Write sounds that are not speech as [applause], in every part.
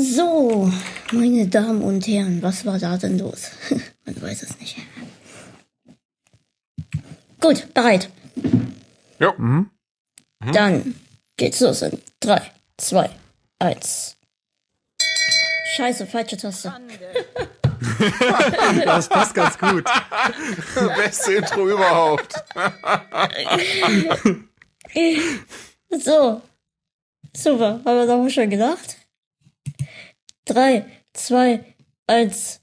So, meine Damen und Herren, was war da denn los? [laughs] Man weiß es nicht. Gut, bereit. Ja. Mhm. Dann geht's los in 3, 2, 1. Scheiße, falsche Taste. [laughs] das passt ganz gut. [laughs] Beste Intro überhaupt. so. Super. Haben wir doch schon gedacht? 3, 2, 1.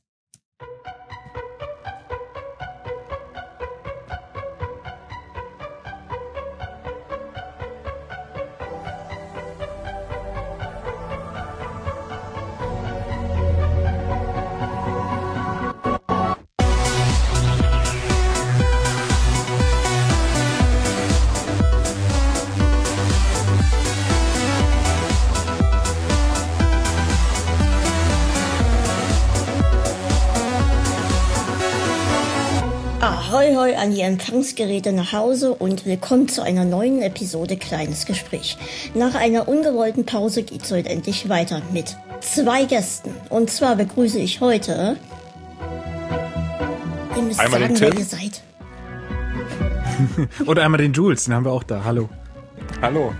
an die Empfangsgeräte nach Hause und willkommen zu einer neuen Episode Kleines Gespräch. Nach einer ungewollten Pause geht's heute endlich weiter mit zwei Gästen. Und zwar begrüße ich heute. Ihr müsst Einmal sagen, den wer Tim. ihr seid. [laughs] Oder einmal den Jules, den haben wir auch da. Hallo. Hallo.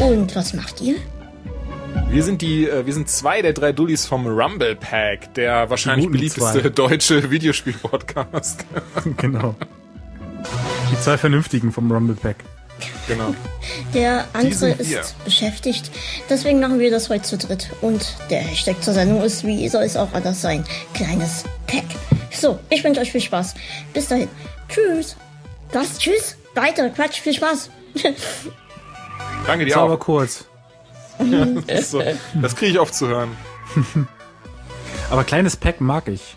Und was macht ihr? Wir sind die, äh, wir sind zwei der drei Dullis vom Rumble Pack, der wahrscheinlich beliebteste zwei. deutsche [laughs] Videospiel-Podcast. [laughs] genau. Die zwei Vernünftigen vom Rumble Pack. genau. Der andere ist beschäftigt. Deswegen machen wir das heute zu dritt. Und der Hashtag zur Sendung ist, wie soll es auch anders sein? Kleines Pack. So, ich wünsche euch viel Spaß. Bis dahin. Tschüss. Was? Tschüss? Weiter. Quatsch. Viel Spaß. [laughs] Danke dir Das aber auch. kurz. [laughs] Das, so, das kriege ich oft zu hören. [laughs] Aber kleines Pack mag ich.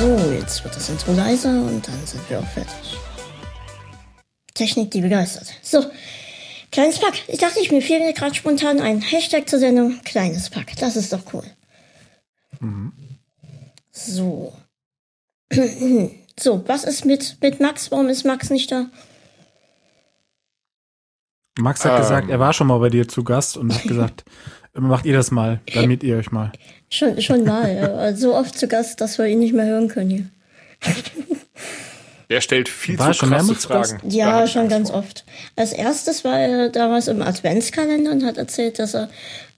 So, jetzt wird das Intro leiser und dann sind wir auch fertig. Technik, die begeistert. So, kleines Pack. Ich dachte, ich mir fiel mir gerade spontan ein Hashtag zur Sendung. Kleines Pack. Das ist doch cool. So. [clears throat] So, was ist mit, mit Max? Warum ist Max nicht da? Max hat Ähm. gesagt, er war schon mal bei dir zu Gast und hat gesagt, [laughs] macht ihr das mal, damit ihr euch mal. Schon, schon mal. ja. so oft zu Gast, dass wir ihn nicht mehr hören können hier. Der stellt viel War zu schon krasse mehrmals zu Gast? Fragen. Ja, schon ganz vor. oft. Als erstes war er damals im Adventskalender und hat erzählt, dass er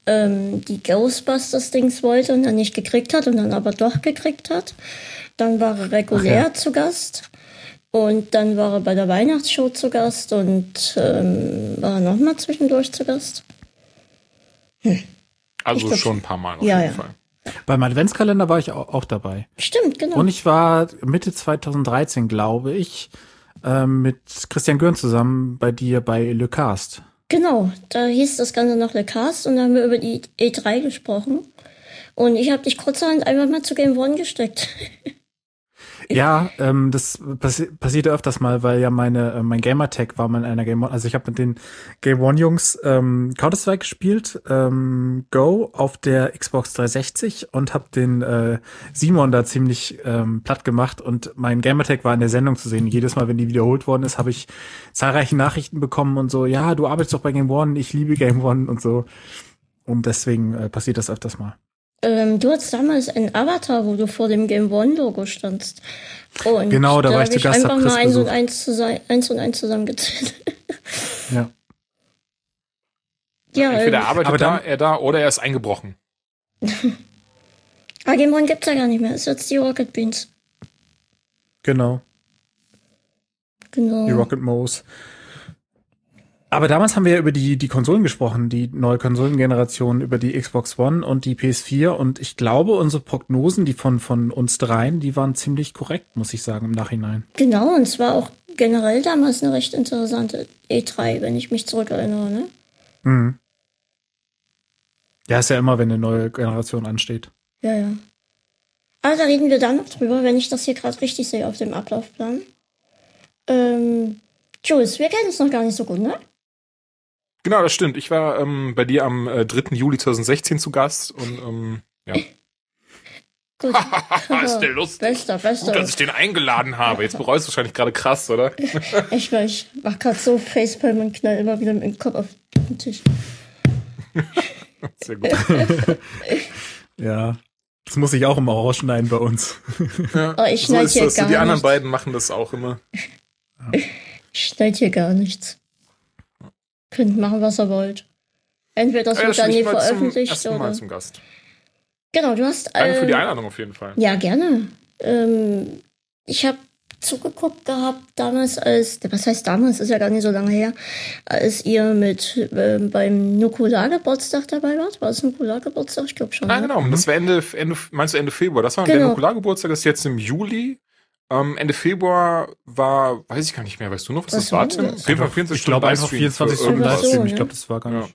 ähm, die Ghostbusters-Dings wollte und dann nicht gekriegt hat und dann aber doch gekriegt hat. Dann war er regulär Ach ja. zu Gast. Und dann war er bei der Weihnachtsshow zu Gast und ähm, war nochmal zwischendurch zu Gast. Also Ich glaub schon ein paar Mal auf Ja, jeden ja. Fall. Beim Adventskalender war ich auch, auch dabei. Stimmt, genau. Und ich war Mitte 2013, glaube ich, ähm, mit Christian Görn zusammen bei dir bei Le Cast. Genau, da hieß das Ganze noch Le Cast und da haben wir über die E3 gesprochen. Und ich habe dich kurzerhand einfach mal zu Game One gesteckt. [laughs] [laughs] Ja, ähm, das passi passierte öfters mal, weil ja meine äh, mein Gamertag war mal in einer Game One. Also ich habe mit den Game One Jungs ähm, Counter Strike gespielt, ähm, Go auf der Xbox 360 und habe den äh, Simon da ziemlich ähm, platt gemacht und mein Gamertag war in der Sendung zu sehen. Jedes Mal, wenn die wiederholt worden ist, habe ich zahlreiche Nachrichten bekommen und so. Ja, du arbeitest doch bei Game One, ich liebe Game One und so. Und deswegen äh, passiert das öfters mal. Ähm, du hattest damals einen Avatar, wo du vor dem Game One Logo standst. Und Genau, da war hab ich zu Gast, einfach hab Chris mal eins und eins, zusammen, eins und eins zusammengezählt. Ja. [laughs] ja, Entweder ähm, arbeitet aber da, dann- er da oder er ist eingebrochen. [laughs] ah, Game One gibt's ja gar nicht mehr. Es ist jetzt die Rocket Beans. Genau. Genau. Die Rocket Mose. Aber damals haben wir ja über die, die Konsolen gesprochen, die neue Konsolengeneration, über die Xbox One und die PS4. Und ich glaube, unsere Prognosen, die von, von uns dreien, die waren ziemlich korrekt, muss ich sagen, im Nachhinein. Genau, und es war auch generell damals eine recht interessante E3, wenn ich mich zurückerinnere, ne? Mhm. Ja, ist ja immer, wenn eine neue Generation ansteht. Ja, ja. Aber da reden wir dann noch drüber, wenn ich das hier gerade richtig sehe auf dem Ablaufplan. Ähm, Jules, wir kennen uns noch gar nicht so gut, ne? Genau, das stimmt. Ich war ähm, bei dir am äh, 3. Juli 2016 zu Gast und ähm, ja. [laughs] Gut. [laughs] ist der lustig. Bester, bester. Gut, dass ich den eingeladen habe. Jetzt bereust du wahrscheinlich gerade krass, oder? [laughs] Ich weiß, ich mach grad so Facepalm und knall immer wieder mit dem Kopf auf den Tisch. Sehr gut. Ja. Das muss ich auch immer rausschneiden bei uns. Ja, Oh, ich so schneid ist hier das. gar Die anderen nichts. beiden machen das auch immer. Ich schneid hier gar nichts. Könnt machen, was ihr wollt. Entweder das Ja, wird dann nie zum veröffentlicht ersten oder. Mal zum Gast. Genau, du hast. Danke für die ähm, Einladung auf jeden Fall. Ja, gerne. Ähm, ich habe zugeguckt gehabt damals, als, was heißt damals, ist ja gar nicht so lange her, als ihr mit ähm, beim Nukulargeburtstag dabei wart. War es Nukulargeburtstag? Ich glaube schon. Ah, ne? genau. Das war Ende, Ende, meinst du Ende Februar? Das war der Genau. Nukulargeburtstag, das ist jetzt im Juli. Ähm, Ende Februar war, weiß ich gar nicht mehr, weißt du noch, was, Was das war, war Tim? das? Auf jeden Fall 24 Ich glaube einfach Livestream 24 für Stunden. Livestream. Ich glaube, das war gar Ja. nicht.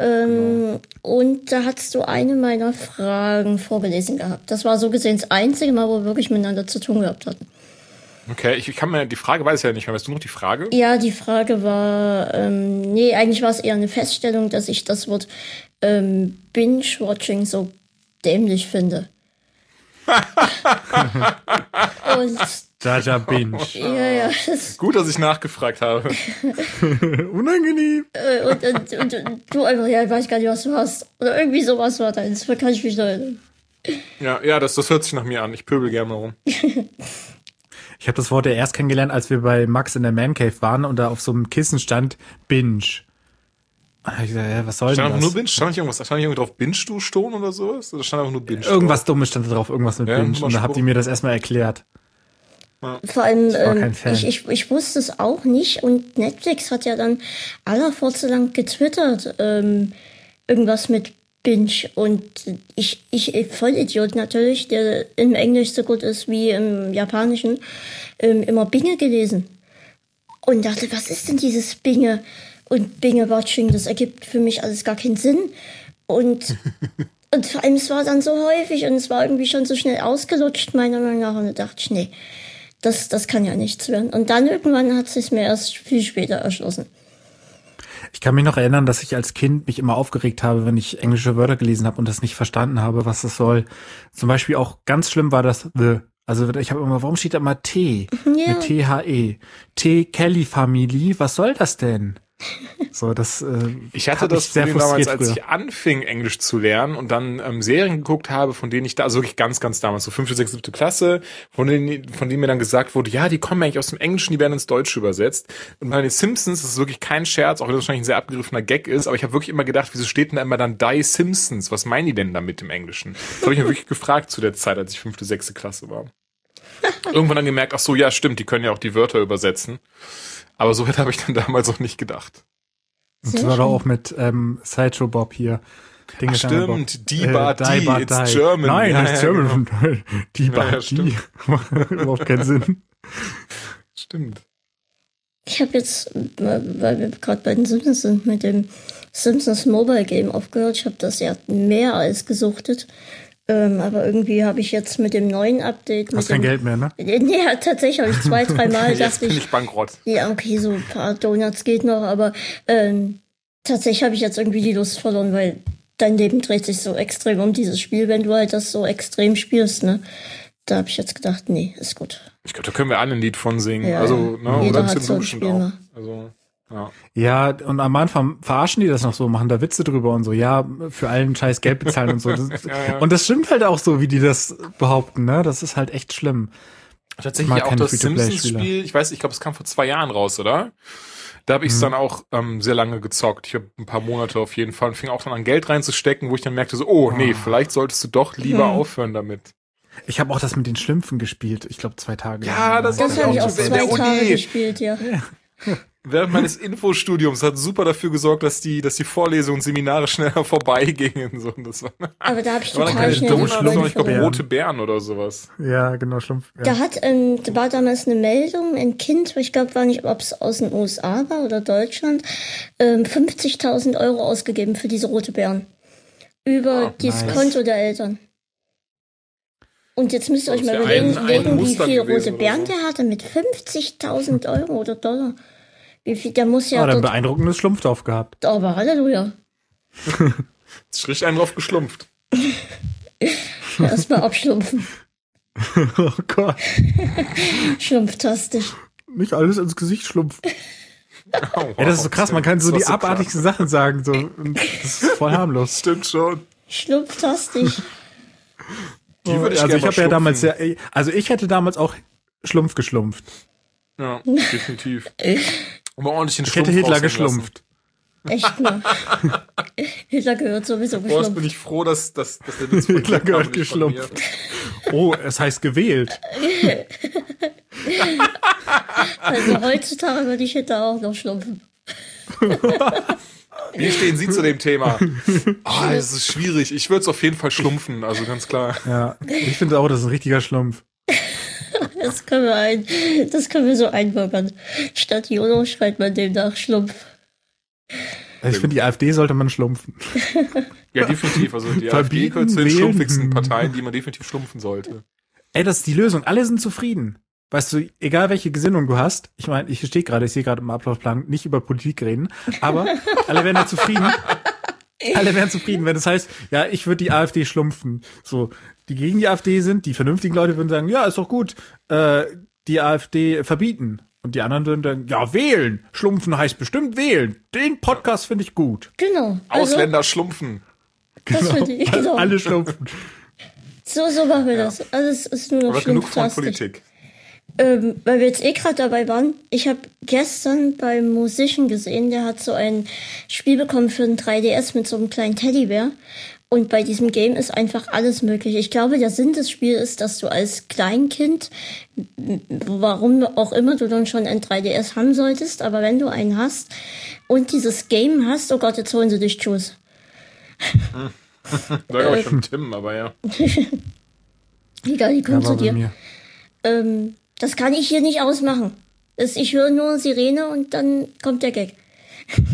Ähm, Und da hast du eine meiner Fragen vorgelesen gehabt. Das war so gesehen das einzige Mal, wo wir wirklich miteinander zu tun gehabt hatten. Okay, ich, ich kann mir, die Frage weiß ich ja nicht mehr. Weißt du noch die Frage? Ja, die Frage war, ähm, nee, eigentlich war es eher eine Feststellung, dass ich das Wort ähm, Binge-Watching so dämlich finde. [laughs] Und Jaja Binge. ja, ja, Gut, dass ich nachgefragt habe. [laughs] Unangenehm. äh, und, und, und, und du einfach, ja, ich weiß gar nicht, was du hast. Oder irgendwie sowas war deins, da kann ich mich noch erinnern. Ja, ja, das, das hört sich nach mir an. Ich pöbel gerne mal rum. Ich habe das Wort ja erst kennengelernt, als wir bei Max in der Man Cave waren und da auf so einem Kissen stand Binge. Ich gesagt, ja, was soll Stand denn einfach das? nur Binge? Stand nicht irgendwas? Stand nicht irgendwie drauf Binge du Stohn oder sowas? Oder stand einfach nur Binge? Irgendwas Dummes stand da drauf, irgendwas mit Ja, Binge. Und da habt ihr mir das erstmal erklärt. Vor allem, ähm, ich, ich, ich wusste es auch nicht und Netflix hat ja dann aller lang getwittert, ähm, irgendwas mit Binge und ich, ich, ich Vollidiot natürlich, der im Englisch so gut ist wie im Japanischen, ähm, immer Binge gelesen und dachte, was ist denn dieses Binge und Binge-Watching, das ergibt für mich alles gar keinen Sinn und [laughs] und vor allem, es war dann so häufig und es war irgendwie schon so schnell ausgelutscht, meiner Meinung nach. Und da dachte ich, nee, das, das kann ja nichts werden. Und dann irgendwann hat es mir erst viel später erschlossen. Ich kann mich noch erinnern, dass ich als Kind mich immer aufgeregt habe, wenn ich englische Wörter gelesen habe und das nicht verstanden habe, was das soll. Zum Beispiel auch ganz schlimm war das The. Also ich habe immer, warum steht da immer T? [laughs] Ja. Mit T-H-E. T Kelly Family, was soll das denn? So, das äh, Ich hatte das Problem damals, als früher. ich anfing, Englisch zu lernen und dann ähm, Serien geguckt habe, von denen ich da, also wirklich ganz, ganz damals, so fünfte, sechste, siebte Klasse, von denen, von denen mir dann gesagt wurde, ja, die kommen eigentlich aus dem Englischen, die werden ins Deutsche übersetzt. Und bei den Simpsons, das ist wirklich kein Scherz, auch wenn das wahrscheinlich ein sehr abgegriffener Gag ist, aber ich habe wirklich immer gedacht, wieso steht denn da immer dann Die Simpsons? Was meinen die denn damit im Englischen? Das habe ich mir wirklich gefragt zu der Zeit, als ich fünfte, sechste Klasse war. Irgendwann dann gemerkt, ach so, ja, stimmt, die können ja auch die Wörter übersetzen. Aber so weit habe ich dann damals auch nicht gedacht. Und das war doch auch mit ähm, Sideshow Bob hier. Dinge Ach, stimmt, die bar die, bar it's die. German. Nein, Ja, das ist ja, German. [laughs] Die Ja, bar ja, die. stimmt. [laughs] Überhaupt keinen Sinn. Stimmt. Ich habe jetzt, weil weil wir gerade bei den Simpsons sind, mit dem Simpsons Mobile Game aufgehört. Ich habe das ja mehr als gesuchtet. Ähm, aber irgendwie habe ich jetzt mit dem neuen Update. Hast kein dem, Geld mehr, ne? Nee, ja, tatsächlich habe ich zwei, [laughs] dreimal Jetzt dachte bin ich, bankrott. Ja, okay, so ein paar Donuts geht noch, aber ähm, tatsächlich habe ich jetzt irgendwie die Lust verloren, weil dein Leben dreht sich so extrem um dieses Spiel, wenn du halt das so extrem spielst, ne? Da habe ich jetzt gedacht, nee, ist gut. Ich glaube, da können wir alle ein Lied von singen. Ja, also, ne, oder Spiel auch. Also, ja. Ja, und am Anfang verarschen die das noch so, machen da Witze drüber und so, ja, für allen Scheiß Geld bezahlen und so. Das, [laughs] ja. Und das stimmt halt auch so, wie die das behaupten, ne? Das ist halt echt schlimm. Tatsächlich auch das. Simpsons-Spiel, ich weiß, ich glaube, es kam vor zwei Jahren raus, oder? Da habe ich es dann auch ähm, sehr lange gezockt. Ich habe ein paar Monate auf jeden Fall und fing auch dann an Geld reinzustecken, wo ich dann merkte so, oh nee, vielleicht solltest du doch lieber Hm. aufhören damit. Ich habe auch das mit den Schlümpfen gespielt, ich glaube zwei Tage. Ja, lang. das Das Ja, habe ich auch auch zwei. Tage gespielt, ja. Während meines Infostudiums hat super dafür gesorgt, dass die, dass die Vorlesungen und Seminare schneller [laughs] vorbeigingen. So, und das war, Aber da habe ich total keine schnell sondern Freude ich glaube rote Beeren oder sowas. Ja, genau, Schlumpf. Ja. Da hat, ähm, da war damals eine Meldung, ein Kind, ich glaube, war nicht, ob es aus den USA war oder Deutschland, ähm, 50.000 Euro ausgegeben für diese rote Beeren. Über dieses nice. Konto der Eltern. Und jetzt müsst ihr euch Das mal überlegen, ein- ein überlegen, wie Muster viel gewesen rote Beeren so. der hatte mit 50.000 Euro oder Dollar. Wie viel, der muss ja Ja, dann dort, beeindruckendes Schlumpfdorf gehabt. aber Halleluja. [laughs] Jetzt richtig einen drauf geschlumpft. [laughs] Erstmal abschlumpfen. [laughs] oh Gott. Schlumpftastisch. Nicht alles ins Gesicht schlumpft. Oh, Ey, das ist so krass, man kann so die so krass. abartigsten Sachen sagen, so. Das ist voll harmlos. Stimmt schon. Schlumpftastisch. Die würde ich also ich habe ja damals schlumpfen. ja, also ich hätte damals auch Schlumpf geschlumpft. Ja, definitiv. Aber ordentlich den Ich hätte Hitler geschlumpft. Echt mal. [laughs] Hitler gehört sowieso lassen. Boah, bin geschlumpft. ich froh, dass, dass, dass der Witz [laughs] von Hitler gehört geschlumpft. Oh, es heißt gewählt. [laughs] Also heutzutage würde ich Hitler auch noch schlumpfen. Wie stehen Sie zu dem Thema? Ah, es ist schwierig. Ich würde es auf jeden Fall schlumpfen, also ganz klar. Ja, ich finde auch, das ist ein richtiger Schlumpf. [laughs] Das können wir ein, das können wir so einbürgern. Statt YOLO schreibt man demnach Schlumpf. Also ich finde, die AfD sollte man schlumpfen. [laughs] Ja, definitiv. Also die AfD Verbieten, gehört zu den schlumpfigsten Parteien, die man definitiv schlumpfen sollte. Ey, das ist die Lösung. Alle sind zufrieden. Weißt du, egal welche Gesinnung du hast, ich meine, ich stehe gerade, ich sehe gerade im Ablaufplan nicht über Politik reden, aber [laughs] alle wären ja zufrieden. Alle wären zufrieden, wenn das heißt, ja, ich würde die AfD schlumpfen. So, die gegen die AfD sind, die vernünftigen Leute würden sagen, ja, ist doch gut, äh, die AfD verbieten. Und die anderen würden dann, ja, wählen. Schlumpfen heißt bestimmt wählen. Den Podcast finde ich gut. Genau. Also, Ausländer schlumpfen. Das finde ich, genau. Alle schlumpfen. So, so machen wir das. Also es ist nur noch Aber genug von. Politik. Ähm, weil wir jetzt eh gerade dabei waren, ich habe gestern beim Musician gesehen, der hat so ein Spiel bekommen für ein 3DS mit so einem kleinen Teddybär. Und bei diesem Game ist einfach alles möglich. Ich glaube, der Sinn des Spiels ist, dass du als Kleinkind, warum auch immer du dann schon ein 3DS haben solltest, aber wenn du einen hast und dieses Game hast, oh Gott, jetzt holen sie dich. Da glaube ich schon Tim, aber ja. [laughs] Egal, die kommt Ja, zu dir. Ähm, das kann ich hier nicht ausmachen. Ich höre nur Sirene und dann kommt der Gag. [laughs]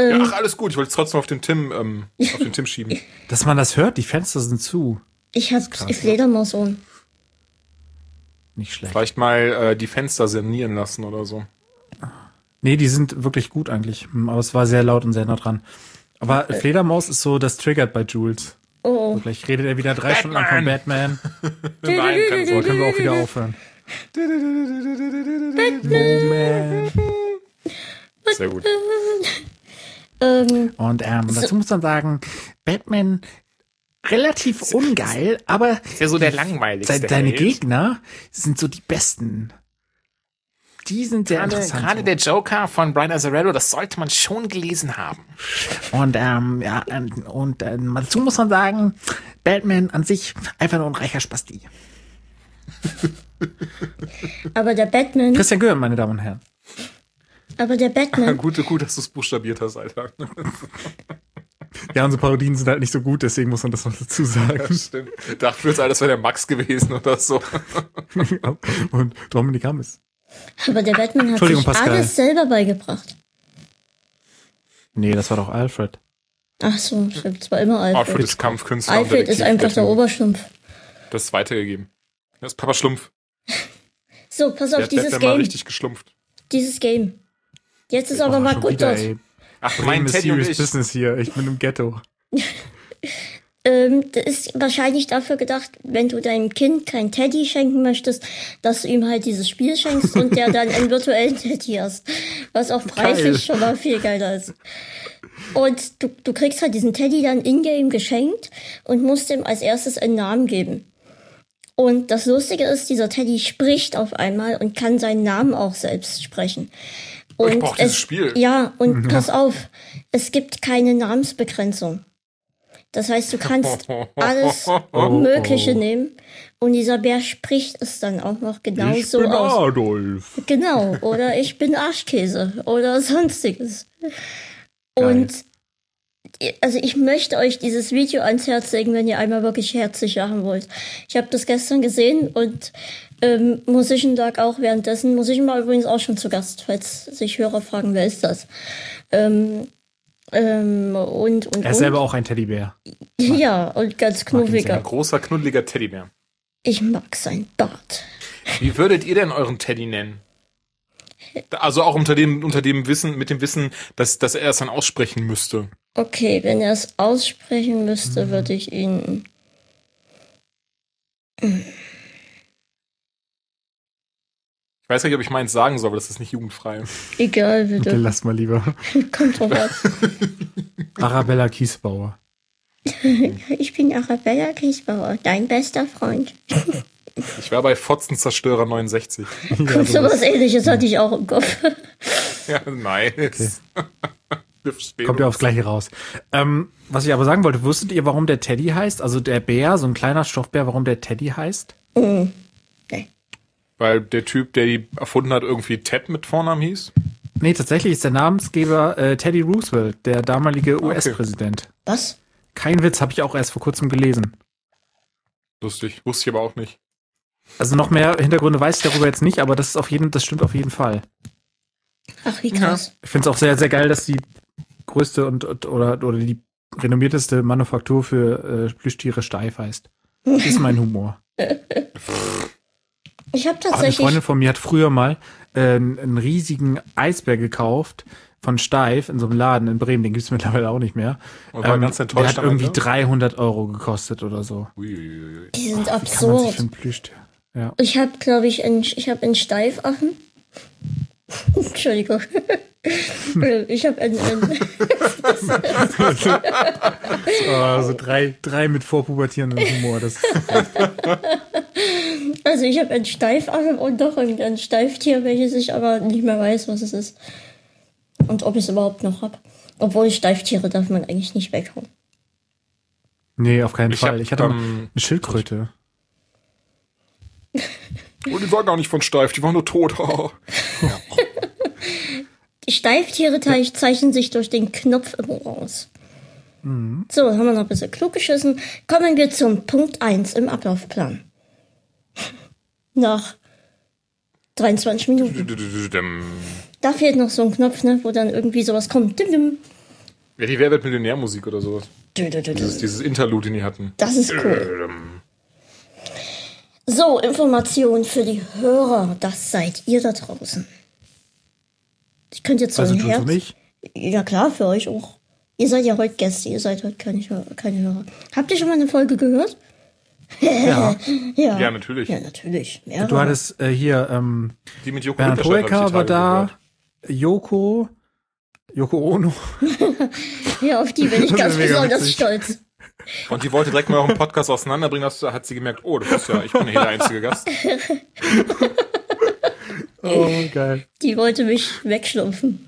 ja. Ach, alles gut. Ich wollte es trotzdem auf den Tim, ähm, auf den Tim [laughs] schieben. Dass man das hört, die Fenster sind zu. Ich hab Fledermausohren. Nicht schlecht. Vielleicht mal äh, die Fenster sanieren lassen oder so. Nee, die sind wirklich gut eigentlich. Hm, Aber es war sehr laut und sehr nah dran. Aber Fledermaus ist so, das triggert bei Jules. Oh, So, gleich redet er wieder drei Stunden lang von Batman. Nein, keine [laughs] So, können wir auch wieder aufhören. Moment. Sehr gut. Ähm, Und ähm, dazu muss man sagen, Batman relativ ungeil, aber Ist ja so der langweiligste. se deine. Gegner sind so die besten. Die sind sehr Gerade, interessant. gerade der Joker von Brian Azzarello, das sollte man schon gelesen haben. Und ähm, ja, ähm, und ähm, dazu muss man sagen, Batman an sich einfach nur ein reicher Spasti. aber der Batman, Christian Göhren, meine Damen und Herren. Aber der Batman, [laughs] Gut, gut, dass du es buchstabiert hast, Alter. [laughs] Ja, unsere Parodien sind halt nicht so gut, deswegen muss man das noch dazu sagen. Stimmt. Dachte jetzt, das wäre der Max gewesen oder so. [laughs] und Dominik Hammes. aber der Batman hat sich Pascal. alles selber beigebracht. Nee, das war doch Alfred. Ach so, stimmt, es war immer Alfred Alfred. ist Kampfkünstler. und Alfred ist einfach der Oberschlumpf. Das weitergegeben. Das ist Papa Schlumpf. So, pass auf, der dieses ja mal Game. richtig geschlumpft. Dieses Game. Jetzt ist aber Oh, mal gut wieder, dort. ey. Ach, Mein mein Teddy und serious ich. Business hier. Ich bin im Ghetto. [laughs] Ähm, das ist wahrscheinlich dafür gedacht, wenn du deinem Kind kein Teddy schenken möchtest, dass du ihm halt dieses Spiel schenkst und der dann einen virtuellen [laughs] Teddy hast. Was auch preislich Geil. schon mal viel geiler ist. Und du, du kriegst halt diesen Teddy dann in-game geschenkt und musst ihm als erstes einen Namen geben. Und das Lustige ist, dieser Teddy spricht auf einmal und kann seinen Namen auch selbst sprechen. Und ich brauch dieses Spiel. Ja, und [laughs] pass auf, es gibt keine Namensbegrenzung. Das heißt, du kannst [laughs] alles Mögliche nehmen und dieser Bär spricht es dann auch noch genau ich so bin aus. Adolf. Genau, [laughs] oder ich bin Arschkäse oder sonstiges. Und also ich möchte euch dieses Video ans Herz legen, wenn ihr einmal wirklich herzlich lachen wollt. Ich habe das gestern gesehen und ähm, Musician Tag auch währenddessen. Musician war übrigens auch schon zu Gast, falls sich Hörer fragen, wer ist das? Ähm, ähm, und, und, Er ist und. selber auch ein Teddybär. [laughs] Ja, und ganz Ein knuffiger. großer, knuddeliger Teddybär. Ich mag sein Bart. Wie würdet ihr denn euren Teddy nennen? Also auch unter dem, unter dem Wissen, mit dem Wissen, dass, dass er es dann aussprechen müsste. Okay, wenn er es aussprechen müsste, würde ich ihn. Ich weiß gar nicht, ob ich meins sagen soll, aber das ist nicht jugendfrei. Egal, Okay, bitte. lass mal lieber. [laughs] Kommt drauf. [laughs] Arabella Kiesbauer. [laughs] Ich bin Arabella Kiesbauer, dein bester Freund. Ich war bei Fotzenzerstörer 69. Ja, So was ähnliches hatte ich auch im Kopf. Ja, nice. Verstehen Kommt ja aufs Gleiche raus. Ähm, was ich aber sagen wollte, wusstet ihr, warum der Teddy heißt? Also der Bär, so ein kleiner Stoffbär, warum der Teddy heißt? Weil der Typ, der die erfunden hat, irgendwie Ted mit Vornamen hieß. Nee, tatsächlich ist der Namensgeber äh, Teddy Roosevelt, der damalige US-Präsident. Was? Kein Witz, habe ich auch erst vor kurzem gelesen. Lustig. Wusste ich aber auch nicht. Also noch mehr Hintergründe weiß ich darüber jetzt nicht, aber das ist auf jeden, das stimmt auf jeden Fall. Ach, wie krass. Ich finde es auch sehr, sehr geil, dass die größte und, und oder, oder die renommierteste Manufaktur für äh, Plüschtiere steif heißt. Das ist mein Humor. [laughs] Ich habe Ach, eine tatsächlich. Freundin von mir hat früher mal äh, einen, riesigen Eisbär gekauft von Steif in so einem Laden in Bremen. Den gibt's [laughs] mittlerweile auch nicht mehr. Und war ganz enttäuscht Der hat irgendwie Ende? 300 Euro gekostet oder so. Uiuiui. die sind Kann man sich absurd. für ein Plüschtier. Ja. Ich habe, glaube ich, ein, ich habe einen Steifaffen. Entschuldigung. [laughs] ich habe einen, einen Also [laughs] drei, drei mit vorpubertierendem Humor. Das also ich habe einen Steifaffen und noch ein, ein Steiftier, welches ich aber nicht mehr weiß, was es ist. Und ob ich es überhaupt noch habe. Obwohl Steiftiere darf man eigentlich nicht weghauen. nee, auf keinen Ich Fall. hab, ich hatte ähm, eine Schildkröte. [laughs] Oh, die war gar nicht von steif, die war nur tot. [laughs] Die Steiftiere teich- zeichnen sich durch den Knopf im Ohr aus. So, haben wir noch ein bisschen klug geschissen. Kommen wir zum Punkt 1 im Ablaufplan. [laughs] Nach 23 Minuten. Da fehlt noch so ein Knopf, ne, wo dann irgendwie sowas kommt. Dim, dim. Ja, die Wer wird Millionärmusik oder sowas. Dieses, dieses Interlude, den die hatten. Das ist cool. So, Information für die Hörer. Das seid ihr da draußen. Ich könnte jetzt so Also ein Herz. für mich? Ja klar, für euch auch. Ihr seid ja heute Gäste, ihr seid heute keine, keine Hörer. Habt ihr schon mal eine Folge gehört? Ja. [laughs] Ja. Ja, natürlich. Ja, natürlich. Mehrere. Du hattest äh, hier ähm, Die mit Joko Bernhard Hoeker die war da, gehört. Joko, Joko Ono. [laughs] ja, auf die bin ich ganz besonders witzig. stolz. Und die wollte direkt mal auch einen Podcast auseinanderbringen, da hat sie gemerkt, oh, das ist ja, ich bin ja hier der einzige Gast. [laughs] Oh, geil. Die wollte mich wegschlumpfen.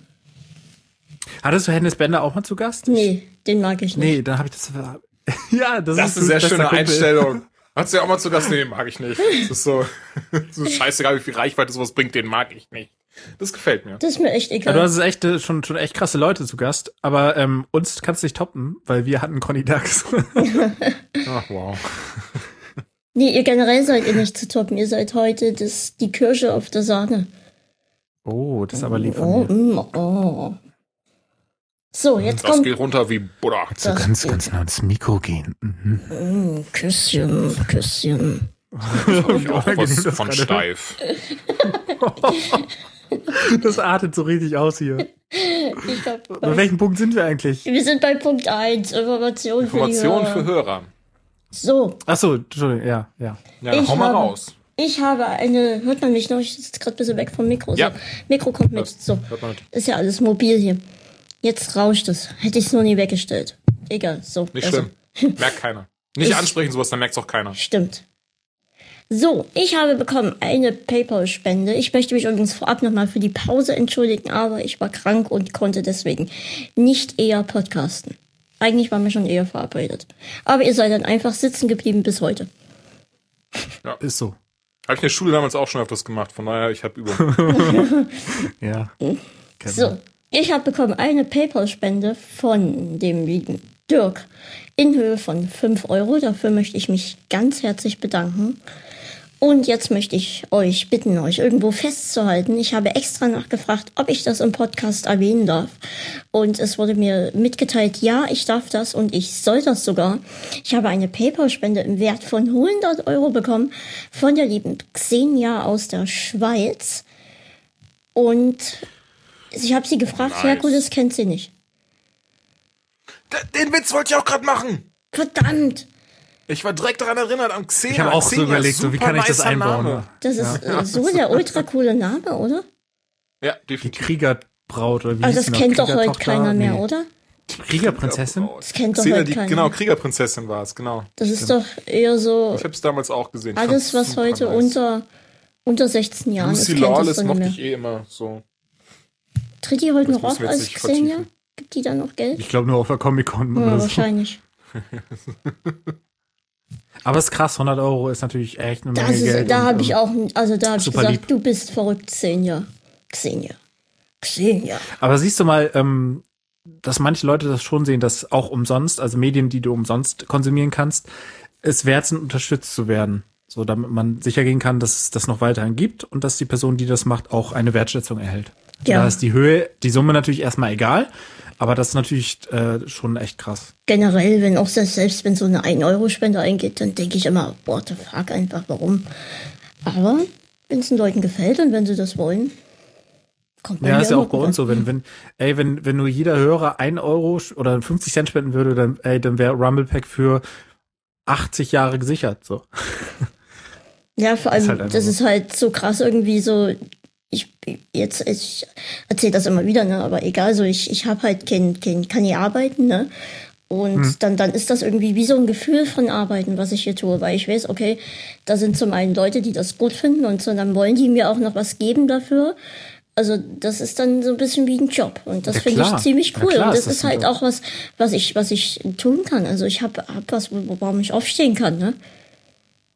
Hattest du Hennes Bender auch mal zu Gast? Nee, den mag ich nicht. Nee, dann habe ich das. [laughs] ja, das, Das ist eine sehr schöne Kumpel. Einstellung. [laughs] Hat sie ja auch mal zu Gast? Nee, mag ich nicht. Das ist so, so scheißegal, wie viel Reichweite sowas bringt, den mag ich nicht. Das gefällt mir. Das ist mir echt Ja, egal. du hast echt äh, schon, schon echt krasse Leute zu Gast, aber ähm, uns kannst du nicht toppen, weil wir hatten Conny Dax. [laughs] Ach, wow. nee, ihr generell seid ihr nicht zu toppen. Ihr seid heute das, die Kirsche auf der Sahne. oh, das ist aber lieb Oh, von mir. mm, oh. So, jetzt Das kommt geht runter wie Buddha. So das ganz, geht. ganz nah ins Mikro gehen. Mhm. Mm, Küsschen, Küsschen. Ich [laughs] auch was das von steif. [laughs] [laughs] Das artet so richtig aus hier. Ich glaub, Bei welchem Punkt sind wir eigentlich? wir sind bei Punkt 1, Information, Information für für die Hörer. Hörer. So, Ach so, Entschuldigung, ja, ja. Ja, dann Ich hau mal habe- raus. ich habe eine, hört man mich noch? Ich sitze gerade ein bisschen weg vom Mikro. Ja. So, Mikro kommt mit. So, hört man mit. ist ja alles mobil hier. Jetzt rauscht es. Hätte ich es nur nie weggestellt. Egal, so. Nicht also, schlimm. Merkt keiner. Nicht [laughs] Ich- ansprechen sowas, dann merkt's auch keiner. Stimmt. So, ich habe bekommen eine PayPal-Spende. Ich möchte mich übrigens vorab nochmal für die Pause entschuldigen, aber ich war krank und konnte deswegen nicht eher podcasten. Eigentlich waren wir schon eher verabredet. Aber ihr seid dann einfach sitzen geblieben bis heute. Ist so. Habe ich in der Schule damals auch schon öfters gemacht, von daher, ich habe über. [laughs] Ja. So, ich habe bekommen eine PayPal-Spende von dem lieben Dirk in Höhe von 5 Euro. Dafür möchte ich mich ganz herzlich bedanken. Und jetzt möchte ich euch bitten, euch irgendwo festzuhalten. Ich habe extra nachgefragt, ob ich das im Podcast erwähnen darf. Und es wurde mir mitgeteilt, ja, ich darf das und ich soll das sogar. Ich habe eine PayPal-Spende im Wert von 100 Euro bekommen von der lieben Xenia aus der Schweiz. Und ich habe sie gefragt, Nice. Herkules kennt sie nicht. Den Witz wollte ich auch gerade machen. Verdammt! Ich war direkt daran erinnert am Xenia. Ich habe auch so Xenia, überlegt, so wie kann ich das einbauen? Name. Das ist äh, so der ultra coole Name, oder? Ja, Die definitiv. Kriegerbraut oder wie Also das kennt doch heute keiner mehr, Nee. oder? Kriegerprinzessin? Das kennt doch Xenia, heute die, keiner. genau, Kriegerprinzessin war es, genau. Das ist doch eher so Ich habe es damals auch gesehen. Ich alles, was heute nice. unter, unter 16 Jahren Lucy ist, kennt das Lawless mochte mehr. ich eh immer so. Tritt die heute Das noch auf als Xenia? vertiefen. Gibt die da noch Geld? Ich glaube nur auf der Comic-Con Ja, oder so. wahrscheinlich. [laughs] Aber es ist krass, 100 Euro ist natürlich echt eine Menge Das ist, Geld. da habe ich ähm, auch, also da habe ich gesagt, lieb. du bist verrückt, Xenia. Xenia. Xenia. Aber siehst du mal, ähm, dass manche Leute das schon sehen, dass auch umsonst, also Medien, die du umsonst konsumieren kannst, es wert sind, unterstützt zu werden. So, damit man sicher gehen kann, dass es das noch weiterhin gibt und dass die Person, die das macht, auch eine Wertschätzung erhält. Ja. Da ist die Höhe, die Summe natürlich erstmal egal, aber das ist natürlich äh, schon echt krass. Generell, wenn auch selbst, selbst wenn so eine 1-Euro-Spende eingeht, dann denke ich immer, what the fuck, einfach warum. Aber wenn es den Leuten gefällt und wenn sie das wollen, kommt man Ja, ist ja auch bei gut uns so, wenn, wenn, ey, wenn, wenn nur jeder Hörer ein Euro sch- oder 50 Cent spenden würde, dann, ey, dann wäre Rumble Pack für 80 Jahre gesichert, so. Ja, vor allem, Ist halt das so. ist halt so krass irgendwie so, ich jetzt, ich erzähle das immer wieder, ne, aber egal, so ich, ich habe halt kein, kein, kann nie arbeiten, ne? Und Hm. dann, dann ist das irgendwie wie so ein Gefühl von Arbeiten, was ich hier tue, weil ich weiß, okay, da sind zum einen Leute, die das gut finden und so, dann wollen die mir auch noch was geben dafür. Also das ist dann so ein bisschen wie ein Job und das Ja, finde ich ziemlich Ja, cool klar und ist das das ist halt auch was, was ich, was ich tun kann. Also ich habe hab was, wo- warum ich aufstehen kann, ne?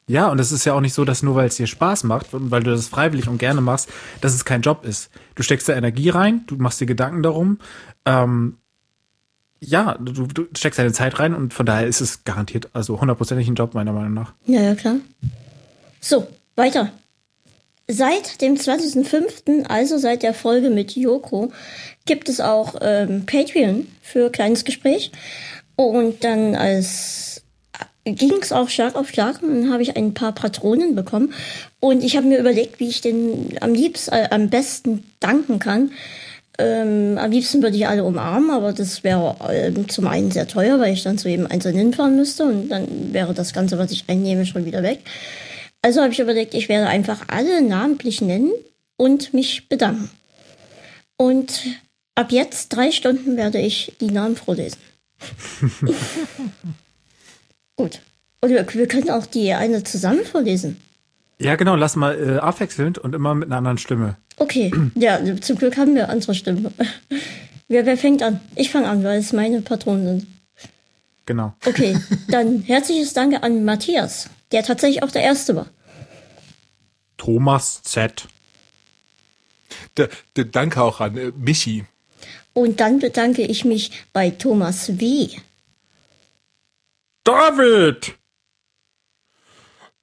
Ja, und es ist ja auch nicht so, dass nur weil es dir Spaß macht und weil du das freiwillig und gerne machst, dass es kein Job ist. Du steckst da Energie rein, du machst dir Gedanken darum. Ähm, ja, du, du steckst deine Zeit rein und von daher ist es garantiert, also hundertprozentig ein Job, meiner Meinung nach. Ja, ja, klar. So, weiter. Seit dem 20.05., also seit der Folge mit Yoko, gibt es auch ähm, Patreon für kleines Gespräch. Und dann als ging es auch Schlag auf Schlag und dann habe ich ein paar Patronen bekommen. Und ich habe mir überlegt, wie ich den am liebsten, äh, am besten danken kann. Ähm, am liebsten würde ich alle umarmen, aber das wäre ähm, zum einen sehr teuer, weil ich dann zu jedem Einzelnen hinfahren müsste und dann wäre das Ganze, was ich einnehme, schon wieder weg. Also habe ich überlegt, ich werde einfach alle namentlich nennen und mich bedanken. Und ab jetzt drei Stunden werde ich die Namen vorlesen. [laughs] Gut. Und wir, wir können auch die eine zusammen vorlesen. Ja, genau, lass mal äh, abwechselnd und immer mit einer anderen Stimme. Okay, ja, zum Glück haben wir unsere Stimme. Wer, wer fängt an? Ich fange an, weil es meine Patronen sind. Genau. Okay, [laughs] dann herzliches Danke an Matthias, der tatsächlich auch der Erste war. Thomas Z. Der Danke auch an äh, Michi. Und dann bedanke ich mich bei Thomas W. David!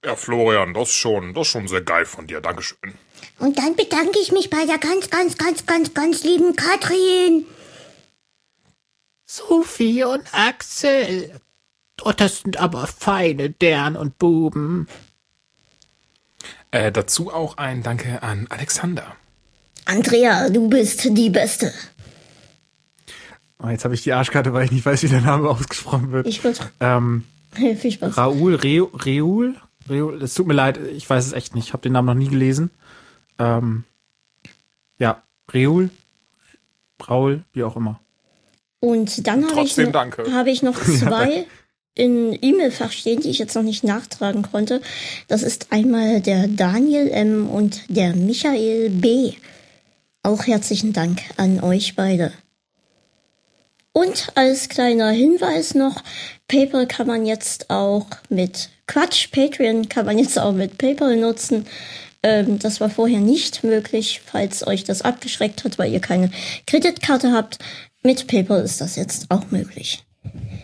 Ja, Florian, das ist schon, das ist schon sehr geil von dir. Dankeschön. Und dann bedanke ich mich bei der ganz, ganz, ganz, ganz, ganz lieben Katrin. Sophie und Axel. Oh, das sind aber feine Dern und Buben. Äh, dazu auch ein Danke an Alexander. Andrea, du bist die Beste. Oh, jetzt habe ich die Arschkarte, weil ich nicht weiß, wie der Name ausgesprochen wird. Ich würde. ähm, [laughs] Viel Spaß. Raoul, Reu, Reul? Reul? Es tut mir leid, ich weiß es echt nicht. Ich habe den Namen noch nie gelesen. Ähm, ja, Reul, Raul, wie auch immer. Und dann habe ich, Trotzdem noch- danke. [laughs] habe ich noch zwei in E-Mail-Fach stehen, die ich jetzt noch nicht nachtragen konnte. Das ist einmal der Daniel M. und der Michael B. Auch herzlichen Dank an euch beide. Und als kleiner Hinweis noch, PayPal kann man jetzt auch mit Quatsch, Patreon kann man jetzt auch mit PayPal nutzen. Ähm, das war vorher nicht möglich, falls euch das abgeschreckt hat, weil ihr keine Kreditkarte habt. Mit PayPal ist das jetzt auch möglich.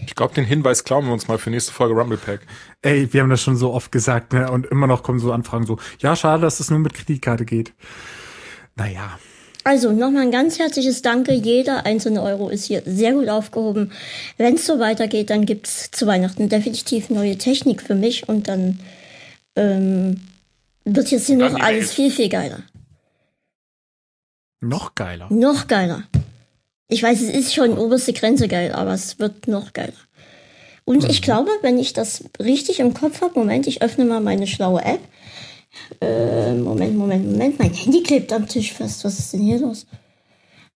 Ich glaube, den Hinweis klauen wir uns mal für nächste Folge Rumble Pack. Ey, wir haben das schon so oft gesagt, ne? Und immer noch kommen so Anfragen so, ja, schade, dass das nur mit Kreditkarte geht. Naja. Also nochmal ein ganz herzliches Danke. Jeder einzelne Euro ist hier sehr gut aufgehoben. Wenn es so weitergeht, dann gibt's zu Weihnachten definitiv neue Technik für mich und dann ähm, wird jetzt hier noch alles viel, viel geiler. Noch geiler. Noch geiler. Ich weiß, es ist schon oberste Grenze geil, aber es wird noch geiler. Und ich glaube, wenn ich das richtig im Kopf habe, Moment, ich öffne mal meine schlaue App. Äh, Moment, Moment, Moment, mein Handy klebt am Tisch fest. Was ist denn hier los?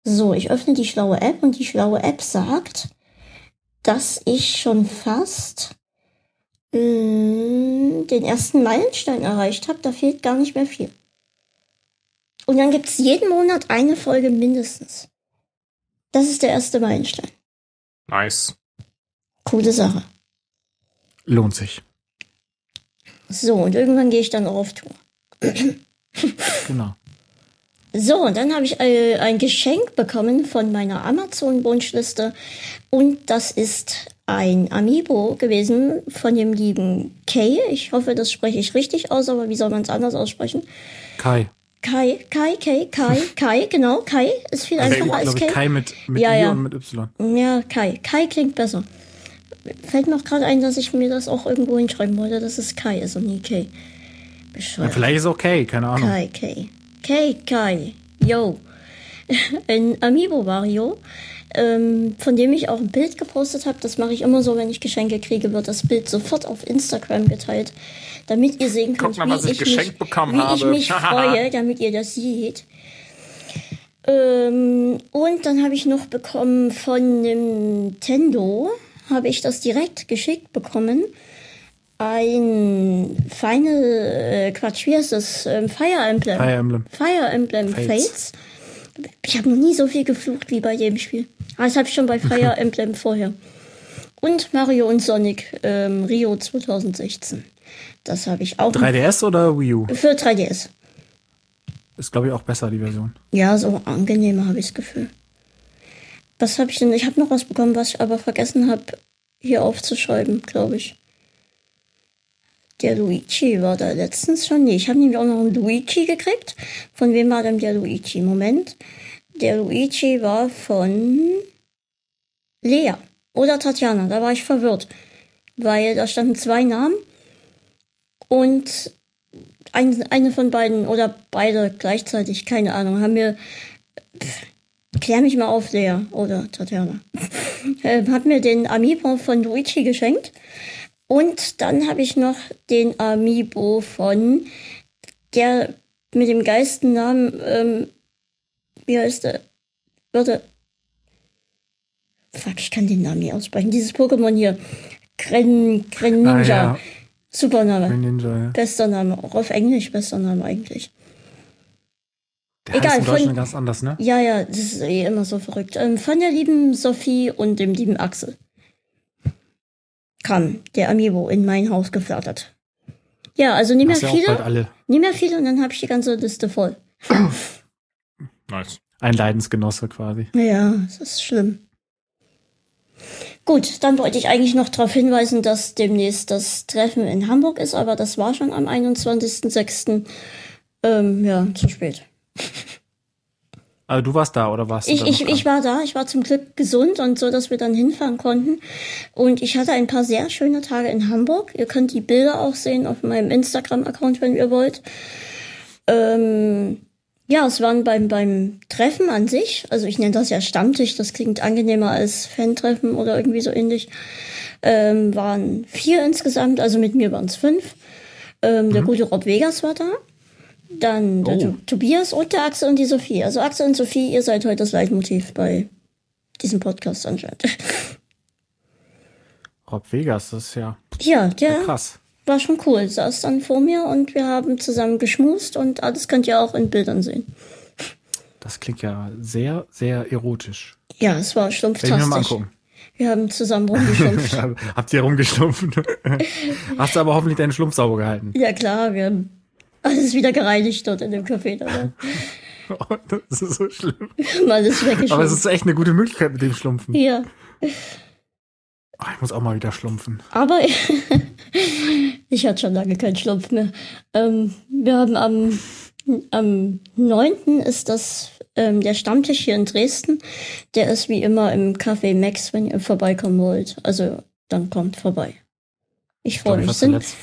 So, ich öffne die schlaue App und die schlaue App sagt, dass ich schon fast äh, den ersten Meilenstein erreicht habe. Da fehlt gar nicht mehr viel. Und dann gibt's jeden Monat eine Folge mindestens. Das ist der erste Meilenstein. Nice. Coole Sache. Lohnt sich. So, und irgendwann gehe ich dann auch auf Tour. Genau. So, und dann habe ich äh, ein Geschenk bekommen von meiner Amazon-Wunschliste. Und das ist ein Amiibo gewesen von dem lieben Kay. Ich hoffe, das spreche ich richtig aus, aber wie soll man es anders aussprechen? Kai. Kai, Kai, Kai, Kai, [laughs] Kai, genau, Kai ist viel Also, einfacher als glaube ich, Kay. Kai mit, mit Ja, I ja. und mit Y. Ja, Kai. Kai klingt besser. Fällt mir auch gerade ein, dass ich mir das auch irgendwo hinschreiben wollte, dass es Kai ist und nie Kay. Ja, Bescheuert. vielleicht ist es auch Kai, keine Ahnung. Kai, Kai. Kai, Kai. Yo. [laughs] Ein Amiibo Mario, ähm, von dem ich auch ein Bild gepostet habe. Das mache ich immer so, wenn ich Geschenke kriege, wird das Bild sofort auf Instagram geteilt, damit ihr sehen könnt, mal, was wie ich ich geschenkt mich, bekommen wie ich habe. mich freue, [laughs] damit ihr das seht. Ähm, und dann habe ich noch bekommen von Nintendo, habe ich das direkt geschickt bekommen. Ein Final, äh, Quatsch, wie heißt das? Ähm, Fire Emblem. Fire Emblem. Fire Emblem Fates. Fates. Ich habe noch nie so viel geflucht wie bei dem Spiel. Ah, das habe ich schon bei Fire [laughs] Emblem vorher. Und Mario und Sonic ähm, Rio 2016. Das habe ich auch 3DS oder Wii U? für 3DS. Ist, glaube ich, auch besser, die Version. Ja, so angenehmer habe ich das Gefühl. Was habe ich denn? Ich habe noch was bekommen, was ich aber vergessen habe, hier aufzuschreiben, glaube ich. Der Luigi war da letztens schon. Nee, ich habe nämlich auch noch einen Luigi gekriegt. Von wem war denn der Luigi? Moment. Der Luigi war von Lea oder Tatjana. Da war ich verwirrt. Weil da standen zwei Namen. Und ein, eine von beiden oder beide gleichzeitig, keine Ahnung, haben mir. Pff, klär mich mal auf, Lea oder Tatjana. [laughs] äh, hat mir den Amiibo von Luigi geschenkt. Und dann habe ich noch den Amiibo von der mit dem Geistennamen, ähm, wie heißt der? Warte. Fuck, ich kann den Namen nicht aussprechen. Dieses Pokémon hier. Gren, Greninja. Ah, ja. Super Name. Green Ninja, ja. Bester Name. Auch auf Englisch bester Name eigentlich. Der Egal, heißt in von- Deutschland ganz anders, ne? Ja, ja, das ist eh immer so verrückt. Ähm, von der lieben Sophie und dem lieben Axel kam der Amiibo in mein Haus geflattert. Ja, also nicht mehr Hast viele, alle. nicht mehr viele und dann habe ich die ganze Liste voll. [coughs] Nice. Ein Leidensgenosse quasi. Ja, das ist schlimm. Gut, dann wollte ich eigentlich noch darauf hinweisen, dass demnächst das Treffen in Hamburg ist, aber das war schon am 21.06. Ähm, ja, zu spät. [laughs] Also du warst da oder warst du Ich, da ich, ich war da, ich war zum Glück gesund und so, dass wir dann hinfahren konnten. Und ich hatte ein paar sehr schöne Tage in Hamburg. Ihr könnt die Bilder auch sehen auf meinem Instagram-Account, wenn ihr wollt. Ähm, ja, es waren beim, beim Treffen an sich, also ich nenne das ja Stammtisch, das klingt angenehmer als Fan-Treffen oder irgendwie so ähnlich, ähm, waren vier insgesamt, also mit mir waren es fünf. Ähm, Der gute Rob Vegas war da. Dann der Oh. To- Tobias und der Axel und die Sophie. Also Axel und Sophie, ihr seid heute das Leitmotiv bei diesem Podcast anscheinend. [laughs] Rob Vegas, das ist ja Ja, der krass. war schon cool. Saß dann vor mir und wir haben zusammen geschmust und alles könnt ihr auch in Bildern sehen. Das klingt ja sehr, sehr erotisch. Ja, es war schlumpftastisch. Wir haben zusammen [laughs] rumgeschumpft. Habt ihr rumgeschlumpfen? [laughs] Hast du aber hoffentlich deinen Schlumpf sauber gehalten. ja klar, wir haben alles wieder gereinigt dort in dem Café. Da. Oh, das ist so schlimm. Wir haben alles Aber es ist echt eine gute Möglichkeit mit dem Schlumpfen. Ja, Oh, ich muss auch mal wieder schlumpfen. aber [laughs] ich hatte schon lange keinen Schlumpf mehr. Ähm, wir haben am, am 9. ist das ähm, der Stammtisch hier in Dresden. Der ist wie immer im Café Max, wenn ihr vorbeikommen wollt. Also dann kommt vorbei. Ich Ich freue ich mich. Sind, zuletzt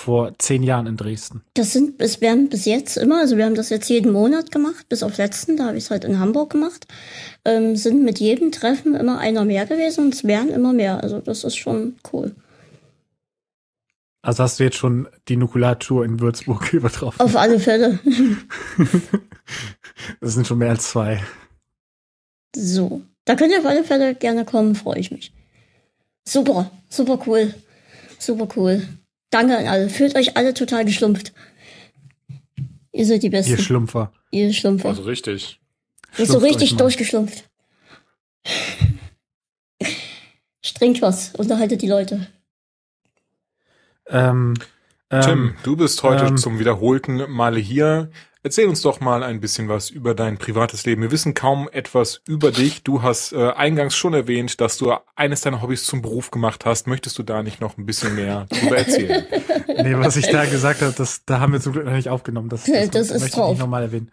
vor zehn Jahren in Dresden. Das sind, es werden bis jetzt immer, also wir haben das jetzt jeden Monat gemacht, bis auf letzten, da habe ich es halt in Hamburg gemacht, ähm, sind mit jedem Treffen immer einer mehr gewesen und es werden immer mehr. Also das ist schon cool. Also hast du jetzt schon die Nukulatur in Würzburg [laughs] übertroffen. Auf alle Fälle. [laughs] Das sind schon mehr als zwei. So. Da könnt ihr auf alle Fälle gerne kommen, freue ich mich. Super, super cool. Super cool. Danke an alle. Fühlt euch alle total geschlumpft. Ihr seid die Besten. Ihr Schlumpfer. Ihr Schlumpfer. Also richtig. Ihr ist so richtig durchgeschlumpft. Strengt was, unterhaltet die Leute. Ähm, ähm, Tim, du bist heute ähm, zum wiederholten Male hier. Erzähl uns doch mal ein bisschen was über dein privates Leben. Wir wissen kaum etwas über dich. Du hast äh, eingangs schon erwähnt, dass du eines deiner Hobbys zum Beruf gemacht hast. Möchtest du da nicht noch ein bisschen mehr drüber erzählen? [laughs] Nee, was ich da gesagt habe, das, da haben wir zum Glück noch nicht aufgenommen. Das, das, [laughs] Das ist möchte ich drauf. nicht nochmal erwähnen.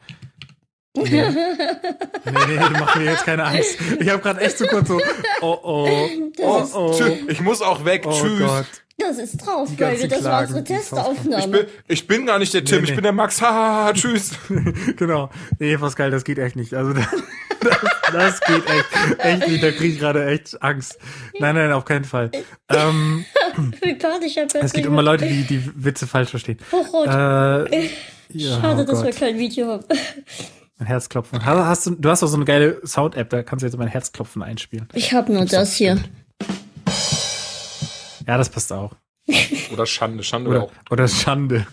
Nee. nee, nee, mach mir jetzt keine Angst. Ich habe gerade echt so kurz so, [laughs] oh oh, oh ist- oh, Tschüss, ich muss auch weg. oh Tschüss. Gott. Das ist drauf, weil wir, das war unsere ist Ich Testaufnahme. bin, ich bin gar nicht der Tim, Nee, ich nee. bin der Max. Hahaha, [laughs] tschüss. [laughs] Genau. Nee, Pascal, das geht echt nicht. Also [laughs] das, das geht echt, echt nicht. Da krieg ich gerade echt Angst. Nein, nein, auf keinen Fall. Ähm, Wie panisch es gibt immer Leute, die die Witze falsch verstehen. Hochrot. Äh, ja, Schade, oh dass wir kein Video haben. Mein Herzklopfen. Hast, hast du, du hast doch so eine geile Sound-App, da kannst du jetzt mein Herzklopfen einspielen. Ich habe nur das hier. Ja, das passt auch. Oder Schande, Schande oder Oder, auch. oder Schande.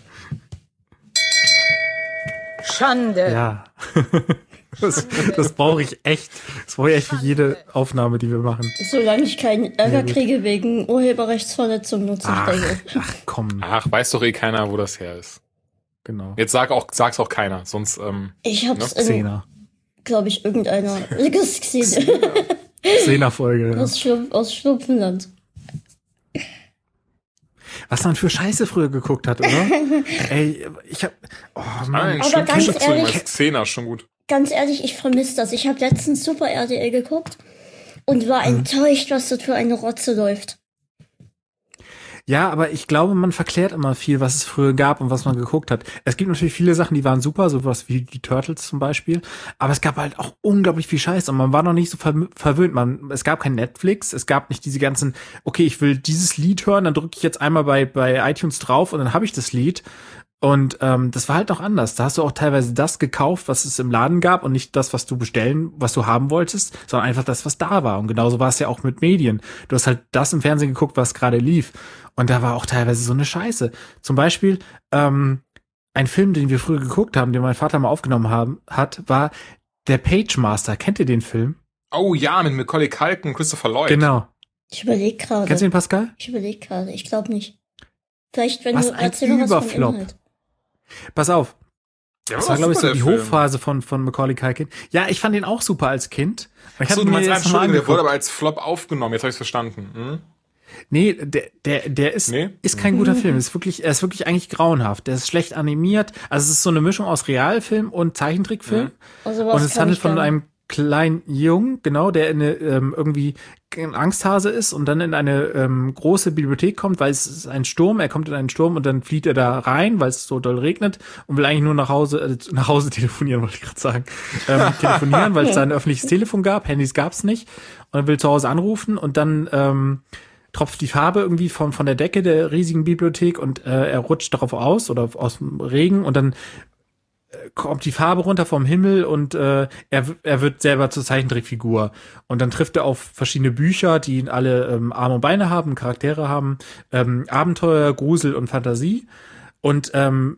Schande. Ja. [laughs] Das, das brauche ich echt. Das brauche ich echt für jede Aufnahme, die wir machen. Solange ich keinen Ärger gut. kriege wegen Urheberrechtsverletzung, nutze ich Ach, Regel. ach komm, Ach, weiß doch eh keiner, wo das her ist. genau. Jetzt sag auch, sag's auch keiner, sonst, ähm, Ich hab's in, Zehner. glaube ich, irgendeiner [laughs] gesehen. Zehner-Folge. Ja. aus, Schlumpf, aus Schlumpfenland. Was man für Scheiße früher geguckt hat, oder? [laughs] Ey, ich hab. Oh Mann. nein, Aber ganz ehrlich- als Zehner, schon gut. Ganz ehrlich, ich vermisse das. Ich habe letztens Super RTL geguckt und war Mhm. enttäuscht, was dort für eine Rotze läuft. Ja, aber ich glaube, man verklärt immer viel, was es früher gab und was man geguckt hat. Es gibt natürlich viele Sachen, die waren super, sowas wie die Turtles zum Beispiel. Aber es gab halt auch unglaublich viel Scheiß und man war noch nicht so verm- verwöhnt. Man, es gab kein Netflix, es gab nicht diese ganzen, okay, ich will dieses Lied hören, dann drücke ich jetzt einmal bei, bei iTunes drauf und dann habe ich das Lied. Und ähm, das war halt noch anders. Da hast du auch teilweise das gekauft, was es im Laden gab und nicht das, was du bestellen, was du haben wolltest, sondern einfach das, was da war. Und genauso war es ja auch mit Medien. Du hast halt das im Fernsehen geguckt, was gerade lief. Und da war auch teilweise so eine Scheiße. Zum Beispiel ähm, ein Film, den wir früher geguckt haben, den mein Vater mal aufgenommen haben, hat, war der Page Master. Kennt ihr den Film? Oh ja, mit Macaulay Culkin, Christopher Lloyd. Genau. Ich überlege Kennst du gerade. den, Pascal? Ich überlege gerade. Ich glaube nicht. Vielleicht, wenn Was du ein erzähl mal was vom Überflop. Inhalt. Pass auf. Der Das war, glaube ich, so die Film. Hochphase von, von Macaulay Culkin. Ja, ich fand den auch super als Kind. Ich Achso, hatte du meinst, Entschuldigung, der wurde aber als Flop aufgenommen. Jetzt habe ich verstanden. Hm? Nee, der, der, der ist, Nee? ist kein guter Film. Ist wirklich, er ist wirklich eigentlich grauenhaft. Der ist schlecht animiert. Also es ist so eine Mischung aus Realfilm und Zeichentrickfilm. Also was Und es handelt von einem kleinen Jungen, genau, der in eine, ähm, irgendwie ein Angsthase ist und dann in eine ähm, große Bibliothek kommt, weil es ist ein Sturm, er kommt in einen Sturm und dann flieht er da rein, weil es so doll regnet und will eigentlich nur nach Hause, äh, [laughs] nach Hause telefonieren, wollte ich gerade sagen. Ähm, [laughs] telefonieren, weil es da ein öffentliches Telefon gab, Handys gab's nicht und er will zu Hause anrufen und dann ähm, tropft die Farbe irgendwie von, von der Decke der riesigen Bibliothek und äh, er rutscht darauf aus oder aus dem Regen und dann äh, kommt die Farbe runter vom Himmel und äh, er, er wird selber zur Zeichentrickfigur. Und dann trifft er auf verschiedene Bücher, die alle ähm, Arme und Beine haben, Charaktere haben, ähm, Abenteuer, Grusel und Fantasie. Und ähm,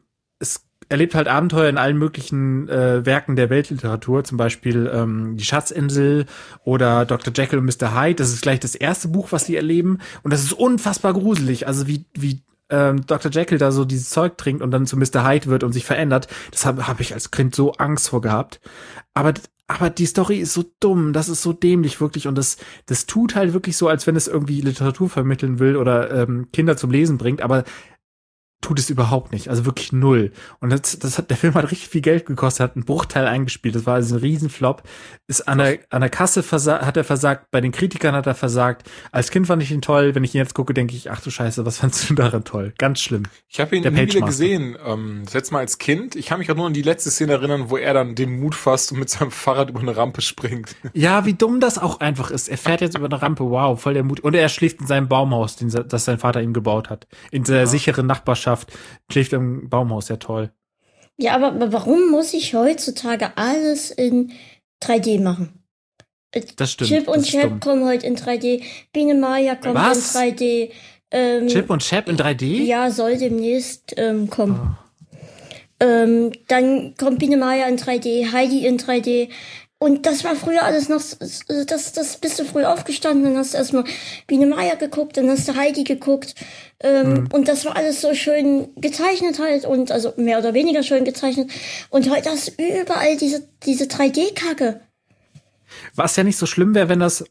erlebt halt Abenteuer in allen möglichen äh, Werken der Weltliteratur, zum Beispiel ähm, die Schatzinsel oder Dr. Jekyll und Mr. Hyde. Das ist gleich das erste Buch, was sie erleben. Und das ist unfassbar gruselig. Also wie, wie ähm, Dr. Jekyll da so dieses Zeug trinkt und dann zu Mr. Hyde wird und sich verändert. Das habe hab ich als Kind so Angst vor gehabt. Aber aber die Story ist so dumm, das ist so dämlich wirklich und das das tut halt wirklich so, als wenn es irgendwie Literatur vermitteln will oder ähm, Kinder zum Lesen bringt. Aber tut es überhaupt nicht. Also wirklich null. Und das, das hat, der Film hat richtig viel Geld gekostet, hat einen Bruchteil eingespielt. Das war also ein Riesenflop. Ist an der, an der Kasse hat er versagt, bei den Kritikern hat er versagt. Als Kind fand ich ihn toll. Wenn ich ihn jetzt gucke, denke ich, ach du Scheiße, was [laughs] fandst du daran toll? Ganz schlimm. Ich habe ihn Der nie wieder gesehen. Ähm, das letzte Mal als Kind. Ich kann mich auch nur an die letzte Szene erinnern, wo er dann den Mut fasst und mit seinem Fahrrad über eine Rampe springt. [laughs] Ja, wie dumm das auch einfach ist. Er fährt jetzt über eine Rampe, wow, voll der Mut. Und er schläft in seinem Baumhaus, den, das sein Vater ihm gebaut hat. In der sicheren Nachbarschaft. Schläft im Baumhaus, ja toll. Ja, aber warum muss ich heutzutage alles in 3D machen? Das stimmt. Chip und Chap kommen heute in 3D. Biene Maya kommt Was? in 3D. Ähm, Chip und Chap in 3D? Ja, soll demnächst ähm, kommen. Ah. Ähm, dann kommt Biene Maya in 3D, Heidi in 3D. Und das war früher alles noch, das, das bist du früh aufgestanden, dann hast du erstmal Biene Maya geguckt, dann hast du Heidi geguckt. Ähm, Mhm. Und das war alles so schön gezeichnet halt und also mehr oder weniger schön gezeichnet. Und heute hast du überall diese, diese 3D-Kacke. Was ja nicht so schlimm wäre, wenn das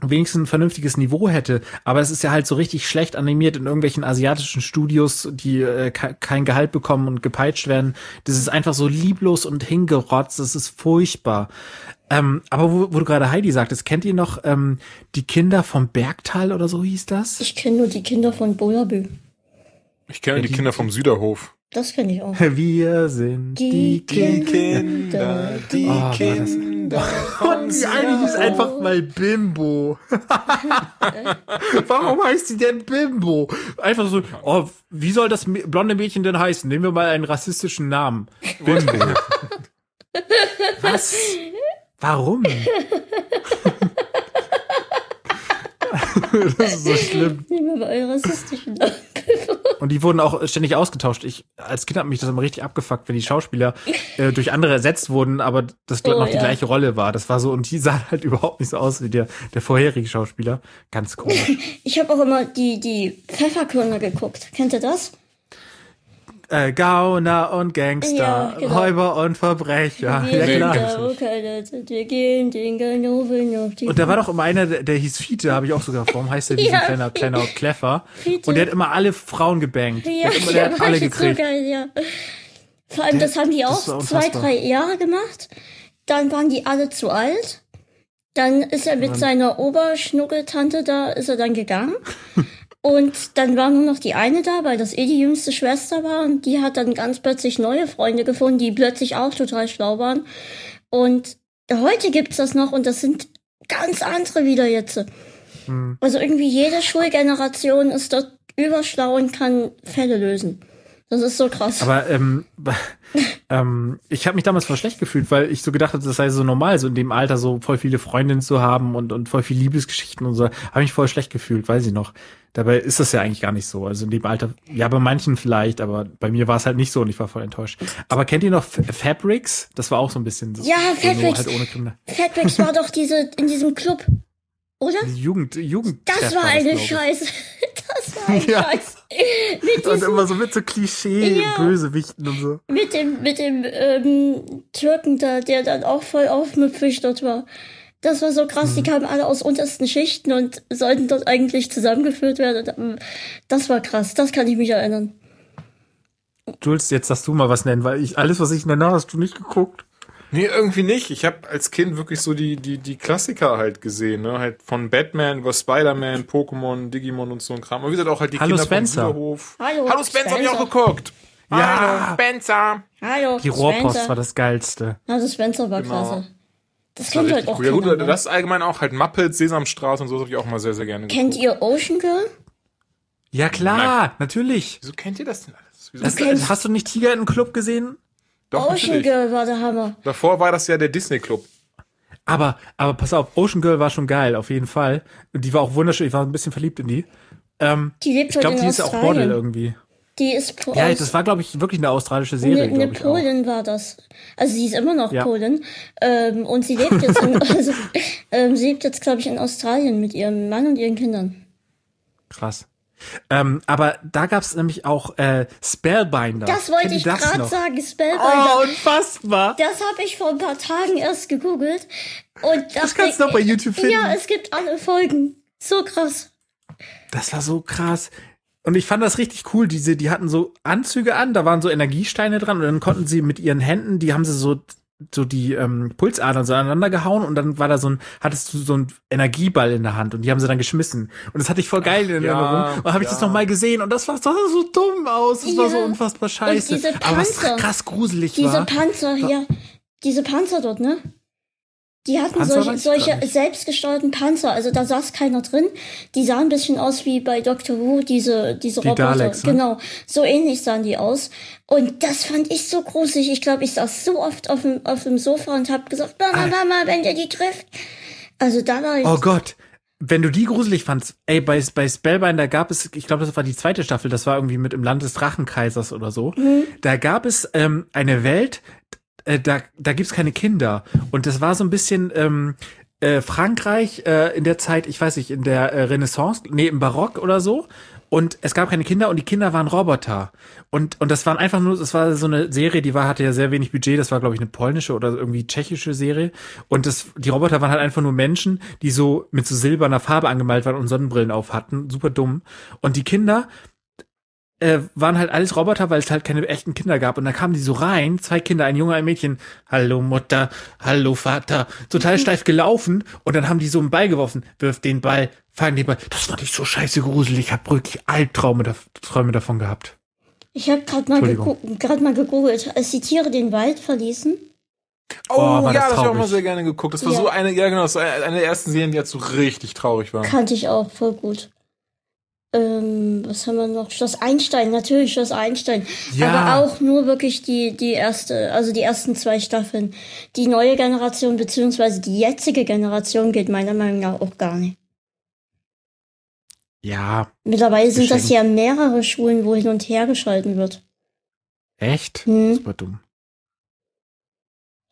wenigstens ein vernünftiges Niveau hätte, aber es ist ja halt so richtig schlecht animiert in irgendwelchen asiatischen Studios, die äh, ke- kein Gehalt bekommen und gepeitscht werden. Das ist einfach so lieblos und hingerotzt, das ist furchtbar. Ähm, aber wo, wo du gerade Heidi sagtest, kennt ihr noch ähm, die Kinder vom Bergtal oder so hieß das? Ich kenne nur die Kinder von Bullabü. Ich kenne die Kinder vom Süderhof. Das kenne ich auch. [laughs] Wir sind die, Kinder. Kinder, die Oh, Kinder. Und die eine ist einfach mal Bimbo. [laughs] Warum heißt sie denn Bimbo? Einfach so, oh, wie soll das blonde Mädchen denn heißen? Nehmen wir mal einen rassistischen Namen. Bimbo. [laughs] Was? Warum? [laughs] das ist so schlimm. [laughs] Rassistischen. Und die wurden auch ständig ausgetauscht. Ich als Kind hat mich das immer richtig abgefuckt, wenn die Schauspieler äh, durch andere ersetzt wurden, aber das Oh, noch die ja. gleiche Rolle war. Das war so und die sahen halt überhaupt nicht so aus wie der der vorherige Schauspieler. Ganz komisch. Ich habe auch immer die, die Pfefferkörner geguckt. Kennt ihr das? Äh, Gauner und Gangster, Ja, genau. Räuber und Verbrecher. Wir Ja, klar. sind. Wir gehen den Ganoven auf die Und da war doch immer einer, der, der hieß Fiete, habe ich auch sogar. Warum heißt der wie so ein kleiner, kleiner Kleffer? Fiete. Und der hat immer alle Frauen gebankt. Ja, der hat, immer, der hat alle gekriegt. So geil, ja. Vor allem, das haben die das auch zwei, drei Jahre gemacht. Dann waren die alle zu alt. Dann ist er mit seiner Oberschnuggeltante da, ist er dann gegangen. [laughs] Und dann war nur noch die eine da, weil das eh die jüngste Schwester war. Und die hat dann ganz plötzlich neue Freunde gefunden, die plötzlich auch total schlau waren. Und heute gibt's das noch und das sind ganz andere wieder jetzt. Hm. Also irgendwie jede Schulgeneration ist dort überschlau und kann Fälle lösen. Das ist so krass. Aber ähm, [laughs] ähm, ich habe mich damals voll schlecht gefühlt, weil ich so gedacht habe, das sei so normal, so in dem Alter so voll viele Freundinnen zu haben und, und voll viel Liebesgeschichten und so. Habe mich voll schlecht gefühlt, weiß ich noch. Dabei ist das ja eigentlich gar nicht so. Also in dem Alter, ja, bei manchen vielleicht, aber bei mir war es halt nicht so und ich war voll enttäuscht. Aber kennt ihr noch F Fabrics? Das war auch so ein bisschen so. Ja, so Fabrics. Halt ohne. Fatbacks war doch diese in diesem Club, oder? Jugend, Jugend. [laughs] Das war eine ich. Scheiße. [laughs] Das war ein Ja. Scheiß. Mit, Und diesem, immer so mit so Klischee-Bösewichten und so. mit dem, mit dem ähm, Türken da, der dann auch voll aufmüpfig dort war. Das war so krass, Mhm. die kamen alle aus untersten Schichten und sollten dort eigentlich zusammengeführt werden. Das war krass, das kann ich mich erinnern. Jules, jetzt darfst du mal was nennen, weil ich alles, was ich nenne, hast du nicht geguckt. Nee, irgendwie nicht. Ich habe als Kind wirklich so die, die, die Klassiker halt gesehen, ne? Halt von Batman über Spider-Man, Pokémon, Digimon und so ein Kram. Und wie gesagt auch halt die Hallo, Kinder Spencer. vom Süderhof. Hallo, Hallo Spencer, hab ich auch Spencer. geguckt. Ja. Hallo, Spencer. Hallo, Die Rohrpost Spencer. war das Geilste. Also Spencer war Genau. klasse. Das Das kennt halt auch cool. Ja gut, mehr. das ist allgemein auch halt Muppets, Sesamstraße und so, das habe ich auch mal sehr, sehr gerne Kennt geguckt. ihr Ocean Girl? Ja klar, natürlich. Wieso kennt ihr das denn alles? Wieso Das, kennst- hast du nicht Tiger in den Club gesehen? Doch, Ocean natürlich. Girl war der Hammer. Davor war das ja der Disney Club. Aber, aber pass auf, Ocean Girl war schon geil, auf jeden Fall. Und die war auch wunderschön, ich war ein bisschen verliebt in die. Ähm, Die lebt ich glaube, in die ist auch Model Australien. irgendwie. Die ist po Ja, das war, glaube ich, wirklich eine australische Serie, eine, eine. Polin war das. Also sie ist immer noch Ja. Polin. Ähm, und sie lebt jetzt, in, [laughs] also, ähm, sie lebt jetzt, glaube ich, in Australien mit ihrem Mann und ihren Kindern. Krass. Ähm, aber da gab's nämlich auch äh, Spellbinder. Das wollte ich gerade noch? sagen, Spellbinder. Oh, unfassbar. Das habe ich vor ein paar Tagen erst gegoogelt. Und Das kannst du auch bei YouTube finden. Ja, es gibt alle Folgen. So krass. Das war so krass. und ich fand das richtig cool. Diese, die hatten so Anzüge an, da waren so Energiesteine dran und dann konnten sie mit ihren Händen, die haben sie so so die ähm, Pulsadern so aneinander gehauen und dann war da so ein, hattest du so ein Energieball in der Hand und die haben sie dann geschmissen. Und das hatte ich voll geil in ja, Erinnerung. Und habe ich ja. das nochmal gesehen und das war, das sah so dumm aus. Das war so Ja. unfassbar scheiße. diese Aber was Panzer. krass gruselig Diese war. Panzer hier, diese Panzer dort, ne? Die hatten solche, solche selbstgesteuerten Panzer, also da saß keiner drin. Die sahen ein bisschen aus wie bei Doctor Who, diese, diese Die Roboter. Daleks, ne? Genau, so ähnlich sahen die aus. Und das fand ich so gruselig. Ich glaube, ich saß so oft auf dem, auf dem Sofa und hab gesagt, Mama, Mama, wenn der die trifft. Also da war ich, Oh Gott. Wenn du die gruselig fandst, ey, bei, bei Spellbinder gab es, ich glaube, das war die zweite Staffel, das war irgendwie mit im Land des Drachenkaisers oder so. Da gab es ähm, eine Welt, äh, da, da gibt's keine Kinder. Und das war so ein bisschen ähm, äh, Frankreich äh, in der Zeit, ich weiß nicht, in der äh, Renaissance, nee, im Barock oder so. Und es gab keine Kinder und die Kinder waren Roboter. Und, und das waren einfach nur, das war so eine Serie, die war, hatte ja sehr wenig Budget, das war, glaube ich, eine polnische oder irgendwie tschechische Serie. Und das, die Roboter waren halt einfach nur Menschen, die so mit so silberner Farbe angemalt waren und Sonnenbrillen auf hatten. Super dumm. Und die Kinder, äh, waren halt alles Roboter, weil es halt keine echten Kinder gab. Und dann kamen die so rein, zwei Kinder, ein Junge, ein Mädchen. Hallo Mutter, hallo Vater. Total [laughs] steif gelaufen. Und dann haben die so einen Ball geworfen. Wirf den Ball, fang den Ball. Das fand ich so scheiße gruselig. Ich habe wirklich Albträume da, Träume davon gehabt. ich habe gerade mal, grad mal gegoogelt, als die Tiere den Wald verließen. Oh, Oh, war ja, das das habe ich auch mal sehr gerne geguckt. Das war Ja. so eine, ja genau, das war eine der ersten Serien, die halt so richtig traurig war. Kannte ich auch voll gut. Ähm, was haben wir noch? Schloss Einstein, natürlich Schloss Einstein. Ja. Aber auch nur wirklich die, die erste, also die ersten zwei Staffeln. Die neue Generation, beziehungsweise die jetzige Generation geht meiner Meinung nach auch gar nicht. Ja, Mittlerweile sind das ja Geschenkt. mehrere Schulen, wo hin und her geschalten wird. echt? Hm. Super dumm.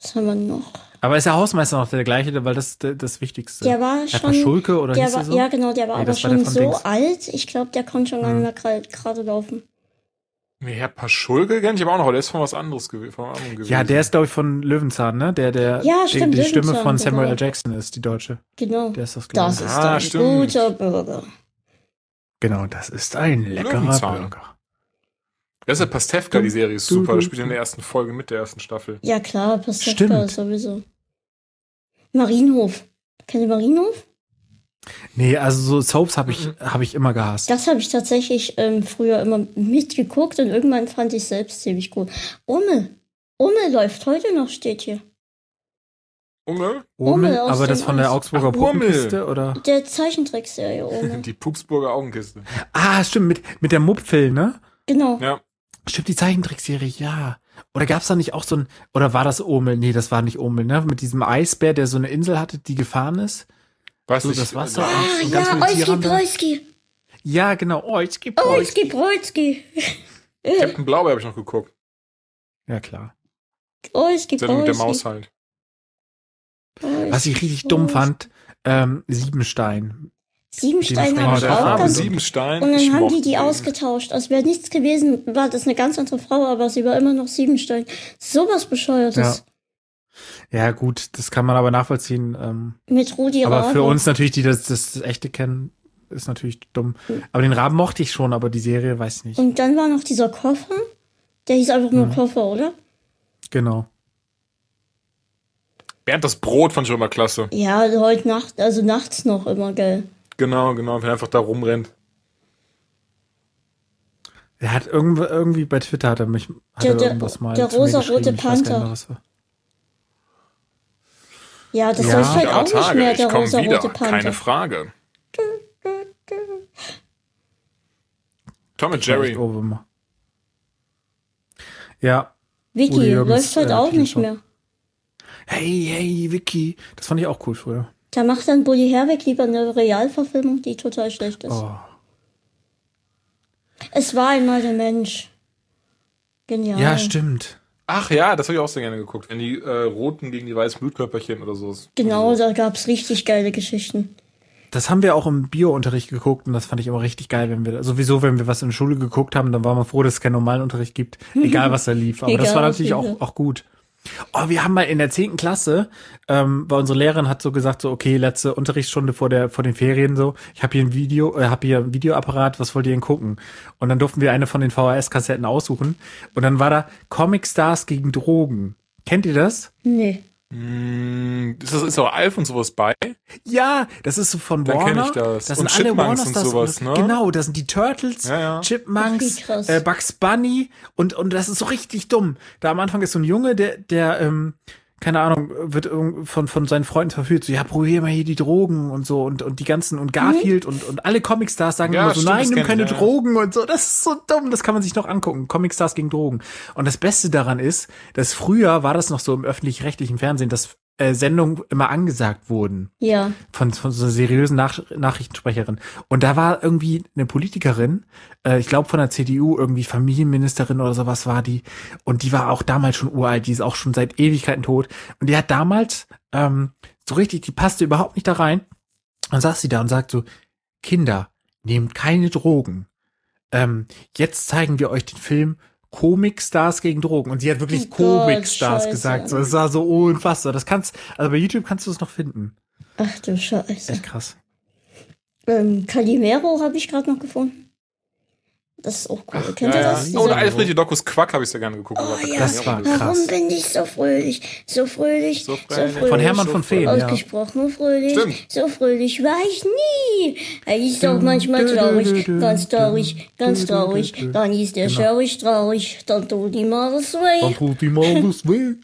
Was haben wir noch? Aber ist der Hausmeister noch der gleiche, weil das der- das Wichtigste. Der war Herr schon. Paschulke oder Der hieß er war, so? Ja, genau, der war Nee, aber war schon der von so Dings. alt. Ich glaube, der konnte schon gar Hm. nicht mehr gra- gerade laufen. Nee, Herr Paschulke kenn ich aber auch noch, aber der ist von was anderes gewesen. Von gewesen. Ja, der ist, glaube ich, von Löwenzahn, ne? Der, der Ja, die, stimmt, die Stimme Löwenzahn, von Samuel L. genau. Jackson ist, die deutsche. Genau. Der ist das, glaube Das ist Ah, ein stimmt. guter Bürger. Genau, das ist ein leckerer Löwenzahn. Burger. Das ist ja Pastewka, die Serie ist super. du, Das spielt in der ersten Folge mit der ersten Staffel. Ja, klar, Pastewka Stimmt. sowieso. Marienhof. Kennt ihr Marienhof? Nee, also so Soaps habe ich, hab ich immer gehasst. Das habe ich tatsächlich ähm, früher immer mitgeguckt und irgendwann fand ich selbst ziemlich cool. Umme. Umme läuft heute noch, steht hier. Urmel aus aber das von der. Augsburger Ach. Puppenkiste, oder? Der Zeichentrickserie Umme. [laughs] Die Pupsburger Augenkiste. Ah, stimmt, mit, mit der Mupfel, ne? genau. Ja. Stimmt, die Zeichentrickserie, ja. Oder gab's da nicht auch so ein, oder war das Omel? Nee, das war nicht Omel, ne? Mit diesem Eisbär, der so eine Insel hatte, die gefahren ist. Weiß So, nicht. das Wasser. Ja. Ah, ja, viele Tiere Oiski. Ja, genau. Jetzt gibt Oiski Proiski. Captain Blaubeer habe ich noch geguckt. Ja, klar. Oiski Sendung mit der. Maus halt. Was ich richtig dumm fand, ähm, Siebenstein. Siebenstein habe ich auch ganz. Siebenstein. Und ich dann haben die die ausgetauscht. Als wäre nichts gewesen, war das eine ganz andere Frau, aber sie war immer noch Siebenstein. Sowas Bescheuertes. Ja, gut, das kann man aber nachvollziehen. Ähm, Mit Rudi aber Rabe. für uns natürlich, die das, das, das echte kennen, ist natürlich dumm. Aber den Raben mochte ich schon, aber die Serie weiß ich nicht. Und dann war noch dieser Koffer. Der hieß einfach Mhm. nur Koffer, oder? Genau. Bernd das Brot fand ich auch immer klasse. Ja, also heute Nacht, also nachts noch immer, gell. Genau, genau, wenn er einfach da rumrennt. Er hat irgendwie, irgendwie bei Twitter hat er mich hat Der- er der- irgendwas mal der rosa-rote geschrieben. Ich weiß gar nicht Panther. war. Ja, das Ja. läuft halt auch nicht Tage, mehr, ich der komme wieder, rosa-rote keine Panther. Frage. Tom und Jerry. Ja. Vicky, läuft heute äh, auch nicht mehr. Hey, hey, Vicky. Das fand ich auch cool früher. Da macht dann Bully Herwig lieber eine Realverfilmung, die total schlecht ist. Oh. Es war einmal der Mensch. Genial. Ja, stimmt. Ach ja, das habe ich auch sehr gerne geguckt. Wenn die äh, roten gegen die weißen Blutkörperchen oder so. Genau, da gab's richtig geile Geschichten. Das haben wir auch im Bio-Unterricht geguckt und das fand ich immer richtig geil, wenn wir, sowieso, wenn wir was in der Schule geguckt haben, dann waren wir froh, dass es keinen normalen Unterricht gibt, [laughs] egal was da lief. Aber das Egal, war was natürlich auch, auch gut. Oh, wir haben mal in der zehnten Klasse, ähm, weil unsere Lehrerin hat so gesagt, so okay, letzte Unterrichtsstunde vor der vor den Ferien so, ich habe hier ein Video, äh, habe hier ein Videoapparat, was wollt ihr denn gucken? Und dann durften wir eine von den VHS-Kassetten aussuchen und dann war da Comic Stars gegen Drogen. Kennt ihr das? Nee. Mm, Ist das ist auch Alf und sowas bei? Ja, das ist so von Dann Warner. kenn ich das. Das Und sind alle Chipmunks Warner und sowas, ne? Genau, das sind die Turtles, Ja, ja. Chipmunks, äh, Bugs Bunny und und das ist so richtig dumm. Da am Anfang ist so ein Junge, der der ähm, keine Ahnung, wird irgend- von, von seinen Freunden verführt, so, ja, probier mal hier die Drogen und so und, und die ganzen, und Garfield und, und alle Comicstars sagen Ja, immer so, stimmt, nein, nimm keine ich, ja. Drogen und so, das ist so dumm, das kann man sich noch angucken, Comicstars gegen Drogen. Und das Beste daran ist, dass früher war das noch so im öffentlich-rechtlichen Fernsehen, dass äh, Sendungen immer angesagt wurden Ja. von, von so einer seriösen Nach Nachrichtensprecherin. Und da war irgendwie eine Politikerin, äh, ich glaube von der CDU, irgendwie Familienministerin oder sowas war die. Und die war auch damals schon uralt, die ist auch schon seit Ewigkeiten tot. Und die hat damals ähm, so richtig, die passte überhaupt nicht da rein. Dann saß sie da und sagt so, Kinder, nehmt keine Drogen. Ähm, jetzt zeigen wir euch den Film Comicstars gegen Drogen. Und sie hat wirklich Oh Comicstars gesagt. So, das war so unfassbar. Das kannst, also bei YouTube kannst du es noch finden. Ach du Scheiße. Echt krass. Ähm, Calimero habe ich gerade noch gefunden. Das ist auch cool. Kennt Ja, ihr ja. das? Oh, Dieser- der Alfred Jodokus Quack habe ich sehr gerne geguckt. Oh, ja. Das war Warum krass. bin ich so fröhlich? So fröhlich, So so fröhlich. fröhlich. Von Hermann von Feen, ja. Ausgesprochen fröhlich. Stimmt. So fröhlich war ich nie. Er ist auch manchmal traurig, ganz traurig, ganz traurig. Dann ist er Genau. schaurig traurig, dann tut ihm alles Dann weh. tut ihm alles [laughs] weh.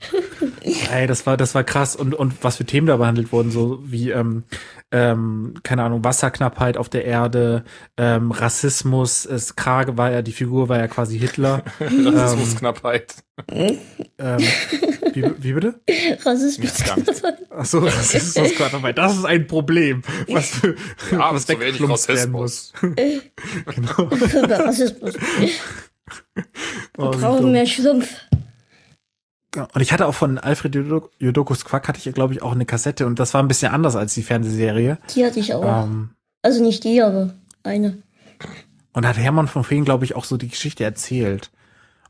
Ey, das war, das war krass. Und, und was für Themen da behandelt wurden, so wie, ähm, ähm, keine Ahnung, Wasserknappheit auf der Erde, ähm, Rassismus, es Krage war ja, die Figur war ja quasi Hitler. [laughs] Rassismusknappheit. ähm, wie, wie bitte? Rassismus. Nichts ganz. Ach so, Rassismus, Gott, aber das ist ein Problem, was, für, Ja, was [laughs] weggeschlumpft werden muss. [laughs] genau. Rassismus. Oh, Wir brauchen mehr Schlumpf. Ja, Und ich hatte auch von Alfred Jodok- Jodokus Quack hatte ich, glaube ich, auch eine Kassette und das war ein bisschen anders als die Fernsehserie. Die hatte ich auch. Ähm, Also nicht die, aber eine. und da hat Hermann von Feen, glaube ich, auch so die Geschichte erzählt.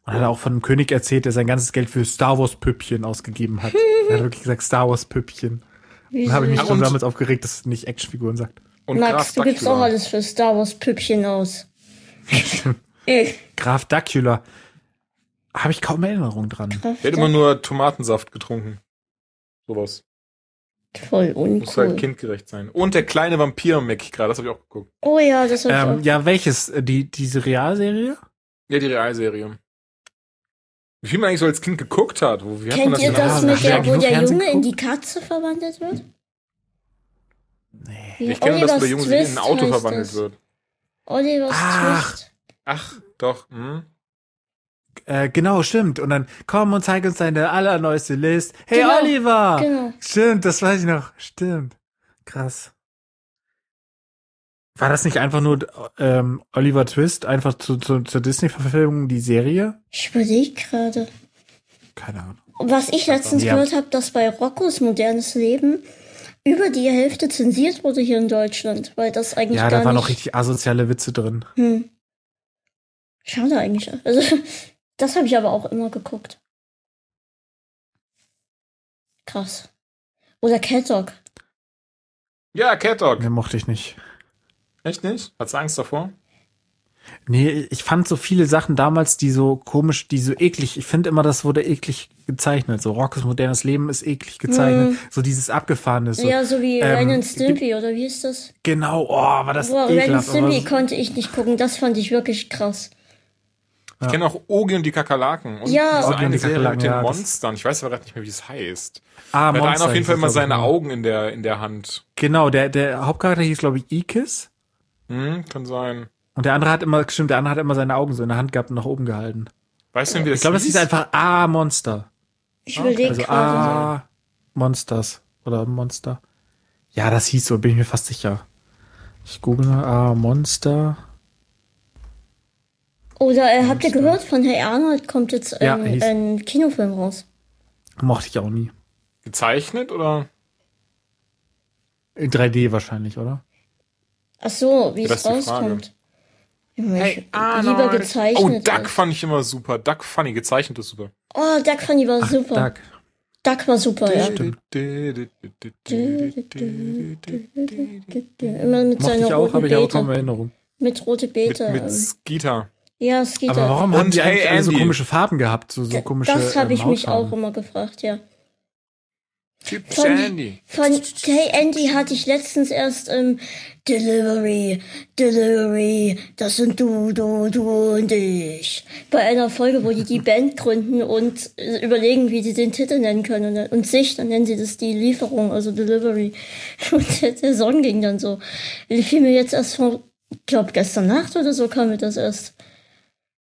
Und hat auch von einem König erzählt, der sein ganzes Geld für Star Wars Püppchen ausgegeben hat. [laughs] er hat wirklich gesagt Star Wars Püppchen. Wie Dann habe ich mich schon und- damals aufgeregt, dass es nicht Actionfiguren sagt. Und Max, Graf du gibst auch alles für Star Wars Püppchen aus. Ich. [laughs] Graf Dracula. Habe ich kaum Erinnerung dran. Der hat immer nur Tomatensaft getrunken. Sowas. Voll Muss halt uncool. kindgerecht sein. Und der kleine Vampir merke ich gerade, das habe ich auch geguckt. Oh ja, das hab ich Ähm, auch. ja, welches? Äh, Die, diese Realserie? Ja, die Realserie. Wie viel man eigentlich so als Kind geguckt hat. Wo, wie hat man Kennt das ihr das Ja, mit der, wo der Junge in die Katze verwandelt wird? Nee. Ich kenne das, wo der Junge in ein Auto verwandelt das. wird. Olivers Ach. Twist. Ach, doch. Hm? Äh, genau, stimmt. Und dann komm und zeig uns deine allerneueste List. Hey Genau, Oliver! genau. Stimmt, das weiß ich noch. Stimmt. Krass. War das nicht einfach nur ähm, Oliver Twist, einfach zu, zu, zur Disney-Verfilmung die Serie? Ich überlege gerade. Keine Ahnung. Was ich letztens Ja. gehört habe, dass bei Roccos modernes Leben über die Hälfte zensiert wurde hier in Deutschland, weil das eigentlich Ja, da waren noch richtig asoziale Witze drin. Hm. Schade eigentlich. Also, das habe ich aber auch immer geguckt. Krass. Oder Cat Dog. Ja, Cat Dog. Den mochte ich nicht. Echt nicht? Hat's Angst davor? Nee, ich fand so viele Sachen damals, die so komisch, die so eklig, ich finde immer, das wurde eklig gezeichnet. So Rockes modernes Leben ist eklig gezeichnet. So dieses Abgefahrene. So, ja, so wie ähm, Ren and Stimpy, oder wie ist das? Genau, oh, war das Boah, Ren and ekelhaft. aber Stimpy so- konnte ich nicht gucken. Das fand ich wirklich krass. Ich kenne auch Ogi und die Kakerlaken. Und Ja. diese Ogi und eine die Serie Kakerlaken, mit den ja, Monstern. Ich weiß aber gerade nicht mehr, wie es heißt. Ah, Da hat einer auf jeden Fall immer seine nur. Augen in der, in der Hand. Genau, der, der Hauptcharakter hieß, glaube ich, Ikis. Hm, kann sein. Und der andere hat immer, stimmt, der andere hat immer seine Augen so in der Hand gehabt und nach oben gehalten. Weißt du wie das Ich glaube, das hieß? einfach Ah, Monster. Ich überlege Also gerade. Ah, Monsters. Oder Monster. Ja, das hieß so, bin ich mir fast sicher. Ich google mal, Ah, Monster. Oder äh, habt ihr gehört, von Hey Arnold kommt jetzt Ja, ein, hieß- ein Kinofilm raus. Mochte ich auch nie. Gezeichnet oder? In 3D wahrscheinlich, oder? Ach so, wie Ja, es ist die rauskommt. Hey, ich- Arnold. lieber gezeichnet. Oh, Duck als- fand ich immer super. Duck Funny, gezeichnet ist super. Oh, Duck Funny war Ach, super. Duck. Duck war super, ja. Stimmt. Immer mit Mochte seiner ich auch, roten habe ich auch kaum Beete. Erinnerung. Mit rote Mit, Beete. mit ähm, Skeeter. Ja, es geht Aber warum Und haben die eigentlich Hey alle so Andy. komische Farben gehabt? So, so komische Das habe ähm, ich mich Hautfarben? auch immer gefragt, ja. Typ Von- Sandy. Von Hey Andy hatte ich letztens erst ähm, Delivery, Delivery, das sind du, du, du und ich. Bei einer Folge, wo die die [laughs] Band gründen und äh, überlegen, wie sie den Titel nennen können. Und, und sich, dann nennen sie das die Lieferung, also Delivery. [laughs] Und der, der Song ging dann so. Die fiel mir jetzt erst vor, ich glaube gestern Nacht oder so kam mir das erst.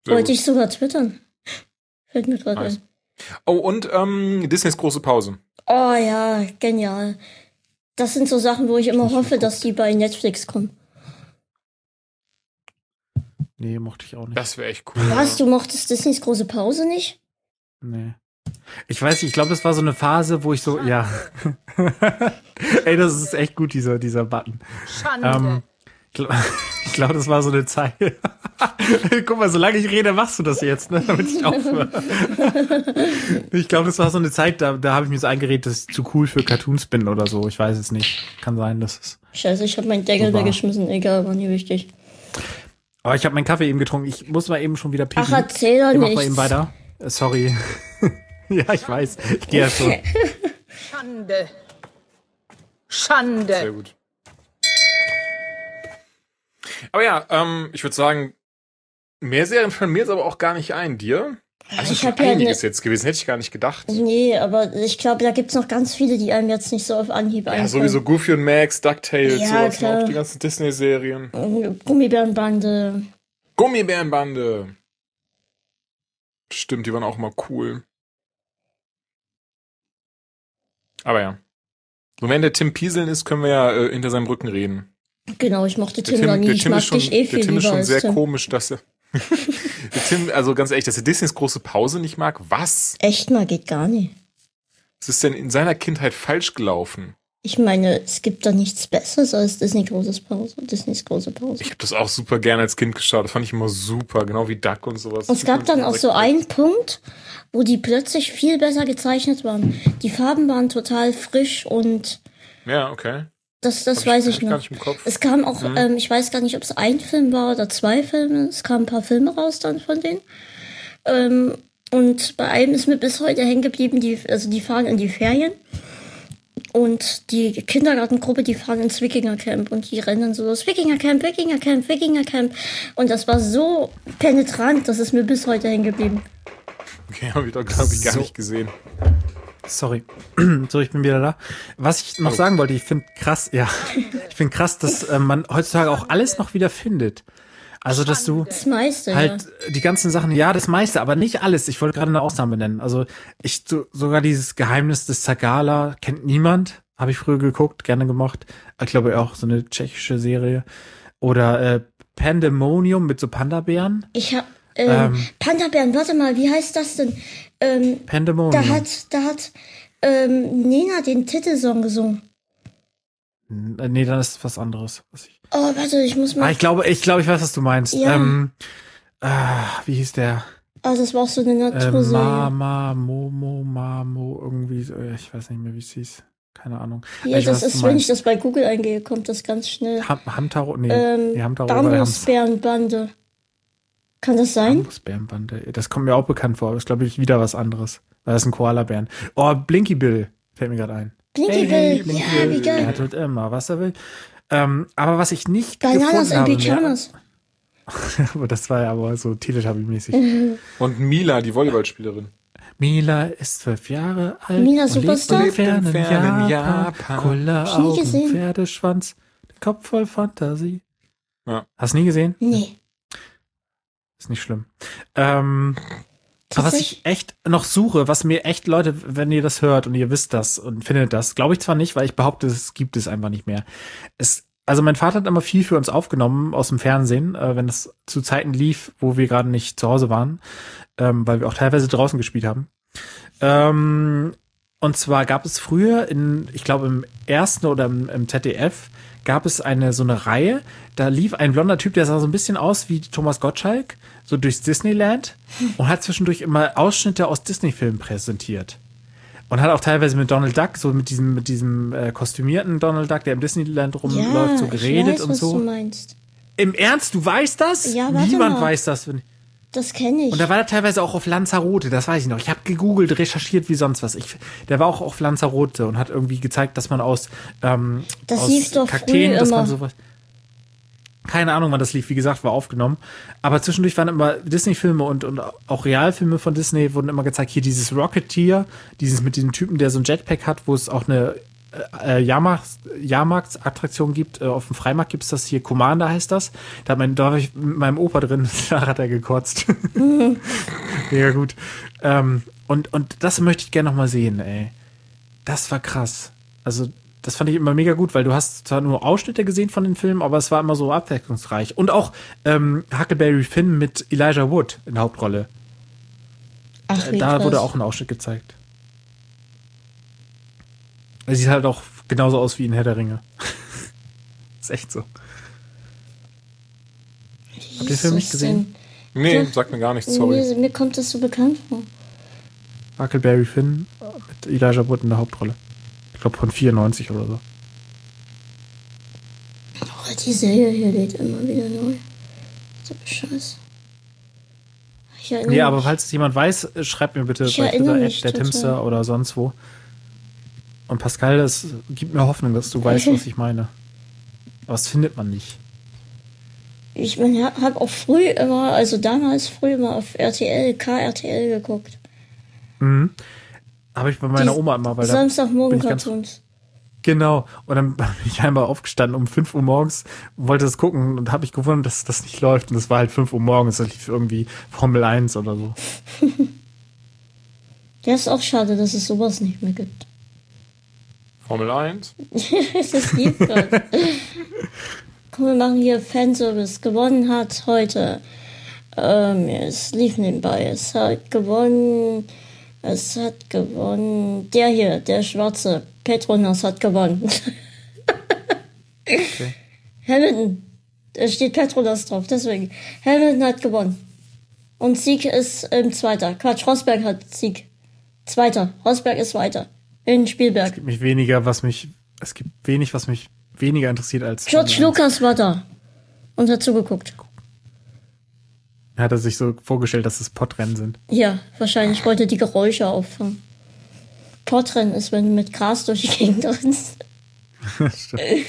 Sehr Wollte gut. ich sogar twittern. Fällt mir gerade Nice. ein. Oh, und ähm, Disneys große Pause. Oh ja, genial. Das sind so Sachen, wo ich immer Nicht hoffe, dass die bei Netflix kommen. Nee, mochte ich auch nicht. Das wäre echt cool. Was, du mochtest Disneys große Pause nicht? Nee. Ich weiß nicht, ich glaube, das war so eine Phase, wo ich so, ja. [laughs] Ey, das ist echt gut, dieser, dieser Button. Schande. Ähm, [laughs] ich glaube, glaub, das war so eine Zeit. [laughs] Guck mal, solange ich rede, machst du das jetzt, ne? damit ich aufhöre. [laughs] ich glaube, das war so eine Zeit, da, da habe ich mir so eingeredet, dass ich zu cool für Cartoons bin oder so. Ich weiß es nicht. Kann sein, dass es. Scheiße, ich habe meinen Deckel So weggeschmissen. Egal, war nie wichtig. Aber ich habe meinen Kaffee eben getrunken. Ich muss mal eben schon wieder pipi. Ach, erzähl doch Ich mach mal eben weiter. Äh, Sorry. [laughs] ja, ich weiß. Ich gehe jetzt so. Schande. Schande. Sehr gut. Aber ja, ähm, ich würde sagen, mehr Serien fallen mir jetzt aber auch gar nicht ein. Dir? Also ich schon hab ja einiges ne- jetzt gewesen, hätte ich gar nicht gedacht. Nee, aber ich glaube, da gibt's noch ganz viele, die einem jetzt nicht so auf Anhieb Ja, einfallen. sowieso Goofy und Max, DuckTales, Ja, sowas, klar. noch, die ganzen Disney-Serien. Gummibärenbande. Gummibärenbande. Stimmt, die waren auch mal cool. Aber ja. Und wenn der Tim Pieseln ist, können wir ja äh, hinter seinem Rücken reden. Genau, ich mochte Der Tim, noch nie. der Ich Tim mag schon, dich eh der viel Tim ist schon sehr Tim. komisch, dass er. [laughs] der Tim, also ganz ehrlich, dass er Disneys große Pause nicht mag. Was? Echt mal, geht gar nicht. Was ist denn in seiner Kindheit falsch gelaufen? Ich meine, es gibt da nichts Besseres als Disney großes Pause. Disneys große Pause. Ich habe das auch super gerne als Kind geschaut. Das fand ich immer super, genau wie Duck und sowas. Und es gab dann auch so einen Punkt, wo die plötzlich viel besser gezeichnet waren. Die Farben waren total frisch und Ja, okay. Das, das weiß ich gar noch. nicht im Kopf. Es kam auch, ähm, ich weiß gar nicht, ob es ein Film war oder zwei Filme. Es kamen ein paar Filme raus dann von denen. Ähm, und bei einem ist mir bis heute hängen geblieben, die, also die fahren in die Ferien. Und die Kindergartengruppe, die fahren ins Wikingercamp und die rennen dann so los, Wikingercamp, Wikingercamp, Wikingercamp. Und das war so penetrant, das ist mir bis heute hängen geblieben. Okay, habe ich doch, glaube ich, gar So. nicht gesehen. Sorry. [clears throat] so, ich bin wieder da. Was ich noch Oh. sagen wollte, ich finde krass, ja, [laughs] ich finde krass, dass äh, man heutzutage auch alles noch wieder findet. Also, dass du Das meiste, halt ja. die ganzen Sachen, ja, das meiste, aber nicht alles. Ich wollte gerade eine Ausnahme nennen. Also, ich so, sogar dieses Geheimnis des Zagala kennt niemand. Habe ich früher geguckt, gerne gemocht. Ich glaube auch so eine tschechische Serie. Oder äh, Pandemonium mit so Panda-Bären. Ich hab, ähm, Ähm. Panda-Bären, warte mal, wie heißt das denn? Ähm, Pandemonium. da hat, da hat, ähm, Nena den Titelsong gesungen. Äh, nee, dann ist was anderes. Was ich, Oh, warte, ich muss ah, mal. ich glaube, ich glaube, ich weiß, was du meinst. Ja. Ähm, ah, wie hieß der? Ah, das war auch so eine Äh, Naturserie. Mama, Momo, Mamo, irgendwie, so, äh, ich weiß nicht mehr, wie es hieß. Keine Ahnung. Hier, Ich das weiß, ist, wenn ich das bei Google eingehe, kommt das ganz schnell. Ham Hamtaro, nee, Ähm, nee Hamtaro. Bambusbärenbande. Kann das sein? Bambusbärenbande. Das kommt mir auch bekannt vor, aber das ist, glaube ich, wieder was anderes. Weil das ist ein Koala-Bären. Oh, Blinky Bill fällt mir gerade ein. Blinky Hey, Bill, Blinky ja, Bill. wie geil. Er tut immer, was er will. Ähm, aber was ich nicht Bananas gefunden habe, mehr, Pyjamas. [laughs] aber das war ja aber so Teletubby-mäßig. [laughs] Und Mila, die Volleyballspielerin. Mila ist zwölf Jahre alt. Mila und Superstar? Lebt im fernen, Japan. Japan. Nie Augen, gesehen. Pferdeschwanz, Kopf voll Fantasie. Ja. Hast du nie gesehen? Nee. Ist nicht schlimm. Ähm, aber was ich echt noch suche, was mir echt Leute, wenn ihr das hört und ihr wisst das und findet das, glaube ich zwar nicht, weil ich behaupte, es gibt es einfach nicht mehr. Es, also mein Vater hat immer viel für uns aufgenommen aus dem Fernsehen, äh, wenn es zu Zeiten lief, wo wir gerade nicht zu Hause waren, ähm, weil wir auch teilweise draußen gespielt haben. Ähm, und zwar gab es früher in, ich glaube im ersten oder im, im ZDF, gab es eine so eine Reihe, da lief ein blonder Typ, der sah so ein bisschen aus wie Thomas Gottschalk, so durchs Disneyland und hat zwischendurch immer Ausschnitte aus Disney-Filmen präsentiert. Und hat auch teilweise mit Donald Duck, so mit diesem, mit diesem äh, kostümierten Donald Duck, der im Disneyland rumläuft, so geredet ich weiß, und was so. du meinst. Im Ernst, du weißt das? Ja, warte Niemand mal. weiß das. Das kenne ich. Und da war er teilweise auch auf Lanzarote, das weiß ich noch. Ich habe gegoogelt, recherchiert wie sonst was. Ich, der war auch auf Lanzarote und hat irgendwie gezeigt, dass man aus, ähm, Das aus Kakteen, dass man sowas. Keine Ahnung, wann das lief. Wie gesagt, war aufgenommen. Aber zwischendurch waren immer Disney-Filme und, und auch Realfilme von Disney wurden immer gezeigt. Hier dieses Rocketeer, dieses mit diesem Typen, der so ein Jetpack hat, wo es auch eine äh, Jahrmarkt, Jahrmarktsattraktion gibt. Äh, auf dem Freimarkt gibt's das hier. Commander heißt das. Da, mein, da war ich mit meinem Opa drin. [laughs] da hat er gekotzt. [laughs] Mega gut. Ähm, und, und das möchte ich gerne noch mal sehen, ey. Das war krass. Also, das fand ich immer mega gut, weil du hast zwar nur Ausschnitte gesehen von den Filmen, aber es war immer so abwechslungsreich. Und auch ähm, Huckleberry Finn mit Elijah Wood in der Hauptrolle. Ach, da krass. wurde auch ein Ausschnitt gezeigt. Er sieht halt auch genauso aus wie in Herr der Ringe. [laughs] ist echt so. Wie Habt ihr den Film nicht gesehen? Nee, Ja. sagt mir gar nichts, sorry. Mir, mir kommt das so bekannt vor. Huckleberry Finn mit Elijah Wood in der Hauptrolle. Ich glaube von 94 oder so. Oh, die Serie hier lädt immer wieder neu. So Scheiß. Ich erinnere Nee, aber falls es jemand weiß, äh, schreibt mir bitte Ich bei Twitter, mich der. Timster oder sonst wo. Und Pascal, das gibt mir Hoffnung, dass du weißt, was ich meine. Aber das findet man nicht. Ich meine, habe auch früh immer, also damals früh immer auf RTL, KRTL geguckt. Habe ich bei meiner Die Oma immer, weil Samstagmorgen ich Cartoons. Genau. Und dann [laughs] bin ich einmal aufgestanden um 5 Uhr morgens, wollte das gucken und habe mich gewundert, dass das nicht läuft. Und es war halt 5 Uhr morgens, das lief irgendwie Formel 1 oder so. [laughs] Ja, ist auch schade, dass es sowas nicht mehr gibt. Formel 1? [laughs] das ist lieb gerade. Komm, wir machen hier Fanservice. Gewonnen hat heute. Ähm, es lief nebenbei. Es hat gewonnen. Es hat gewonnen. Der hier, der schwarze. Petronas hat gewonnen. [laughs] Hamilton. Da steht Petronas drauf, deswegen. Hamilton hat gewonnen. Und Sieg ist ähm, Zweiter. Quatsch, Rosberg hat Sieg. Zweiter. Rosberg ist weiter. In Spielberg. Mich weniger, was mich, es gibt wenig, was mich weniger interessiert als. George Formel 1. Lucas war da und hat zugeguckt. Hat er sich so vorgestellt, dass es Pottrennen sind. Ja, wahrscheinlich wollte die Geräusche auffangen. Portrennen ist, wenn du mit Gras durch die Gegend rennst. [laughs]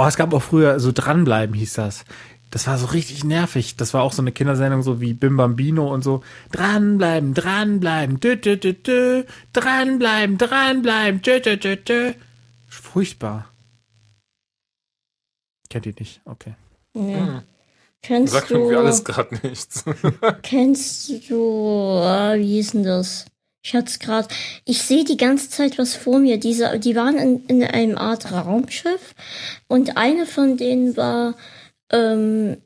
Oh, es gab auch früher so dranbleiben hieß das. Das war so richtig nervig. Das war auch so eine Kindersendung, so wie Bim Bambino und so. Dranbleiben, dranbleiben, dü, dü, dü, dü. dranbleiben, dranbleiben, dü, dü, dü, dü. Furchtbar. Kennt ihr nicht? Okay. Ja. Kennst Sagt du, irgendwie alles gerade nichts. [laughs] kennst du, ah, wie hieß denn das? Ich hatte gerade, ich sehe die ganze Zeit was vor mir. Diese, die waren in, in einem Art Raumschiff und eine von denen war, ähm,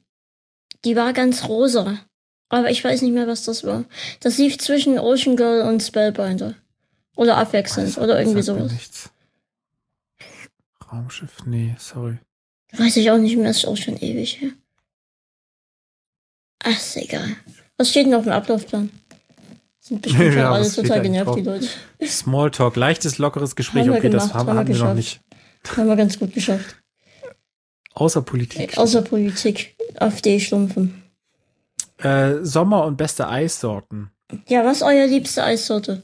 die war ganz rosa. Aber ich weiß nicht mehr, was das war. Das lief zwischen Ocean Girl und Spellbinder. Oder abwechselnd, oder irgendwie sowas. Nichts. Raumschiff, nee, sorry. Weiß ich auch nicht mehr, ist auch schon ewig her. Ach, ist egal. Was steht denn auf dem Ablaufplan? Sind bestimmt [laughs] Ja, schon alle total genervt, die Leute. Smalltalk, leichtes, lockeres Gespräch. Haben wir Okay, das gemacht, haben, haben wir haben wir noch geschafft. nicht. Haben wir ganz gut geschafft. Außer Politik. Außer Politik. AfD-Stumpfen. Äh, Sommer und beste Eissorten. Ja, was ist euer liebste Eissorte?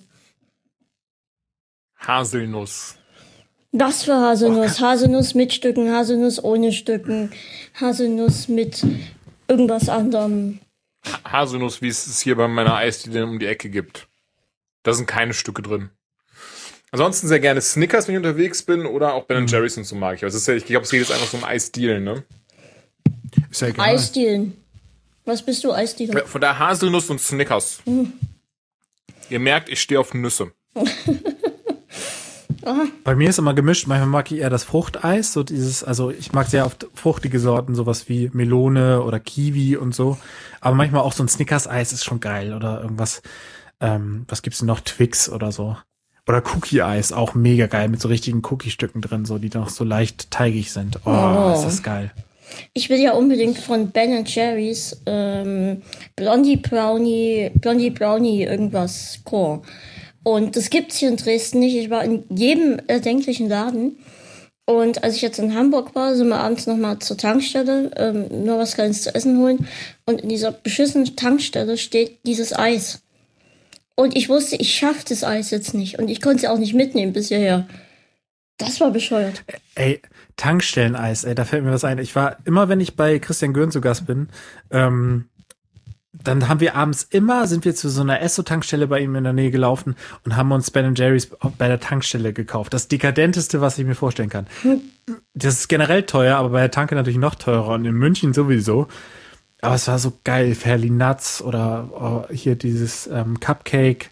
Haselnuss. Was für Haselnuss? Haselnuss mit Stücken, Haselnuss ohne Stücken, Haselnuss mit irgendwas anderem. Haselnuss, wie es es hier bei meiner Eisdiele um die Ecke gibt. Da sind keine Stücke drin. Ansonsten sehr gerne Snickers, wenn ich unterwegs bin, oder auch Ben Jerry's und so mag ich. Also es ist ja, ich glaube, es geht jetzt einfach so um Eisdielen, ne? Ist ja egal. Eisdielen. Was bist du, Eisdielen? Ja, Von der Haselnuss und Snickers. Ihr merkt, ich stehe auf Nüsse. [laughs] Bei mir ist immer gemischt. Manchmal mag ich eher das Fruchteis, so dieses, also ich mag sehr oft fruchtige Sorten, sowas wie Melone oder Kiwi und so. Aber manchmal auch so ein Snickers-Eis ist schon geil oder irgendwas. Ähm, was gibt's denn noch? Twix oder so. Oder Cookie-Eis, auch mega geil mit so richtigen Cookie-Stücken drin, so die noch so leicht teigig sind. Oh, Oh. ist das geil. Ich will ja unbedingt von Ben Jerry's ähm, Blondie Brownie, Blondie Brownie irgendwas Core. Und das gibt's hier in Dresden nicht. Ich war in jedem erdenklichen Laden. Und als ich jetzt in Hamburg war, sind wir abends nochmal zur Tankstelle, ähm, nur was Kleines zu essen holen. Und in dieser beschissenen Tankstelle steht dieses Eis. Und ich wusste, ich schaff das Eis jetzt nicht. Und ich konnte es auch nicht mitnehmen bis hierher. Das war bescheuert. Ey, Tankstelleneis, ey, da fällt mir was ein. Ich war immer, wenn ich bei Christian Göhn zu Gast bin, ähm, dann haben wir abends immer, sind wir zu so einer Esso-Tankstelle bei ihm in der Nähe gelaufen und haben uns Ben Jerry's bei der Tankstelle gekauft. Das dekadenteste, was ich mir vorstellen kann. Das ist generell teuer, aber bei der Tanke natürlich noch teurer und in München sowieso. Aber es war so geil, Fairly Nuts oder oh, hier dieses ähm, Cupcake.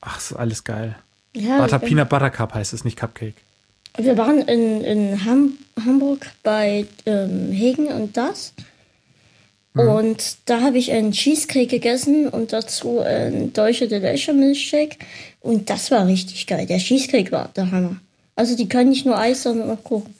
Ach, ist alles geil. Ja, Butter ich- Peanut Butter Cup heißt es, nicht Cupcake. Wir waren in, in Ham Hamburg bei ähm, Hegen und das. Und da habe ich einen Cheesecake gegessen und dazu einen Deutsche Delicia Milkshake. Und das war richtig geil. Der Cheesecake war der Hammer. Also die können nicht nur Eis, sondern auch Kuchen.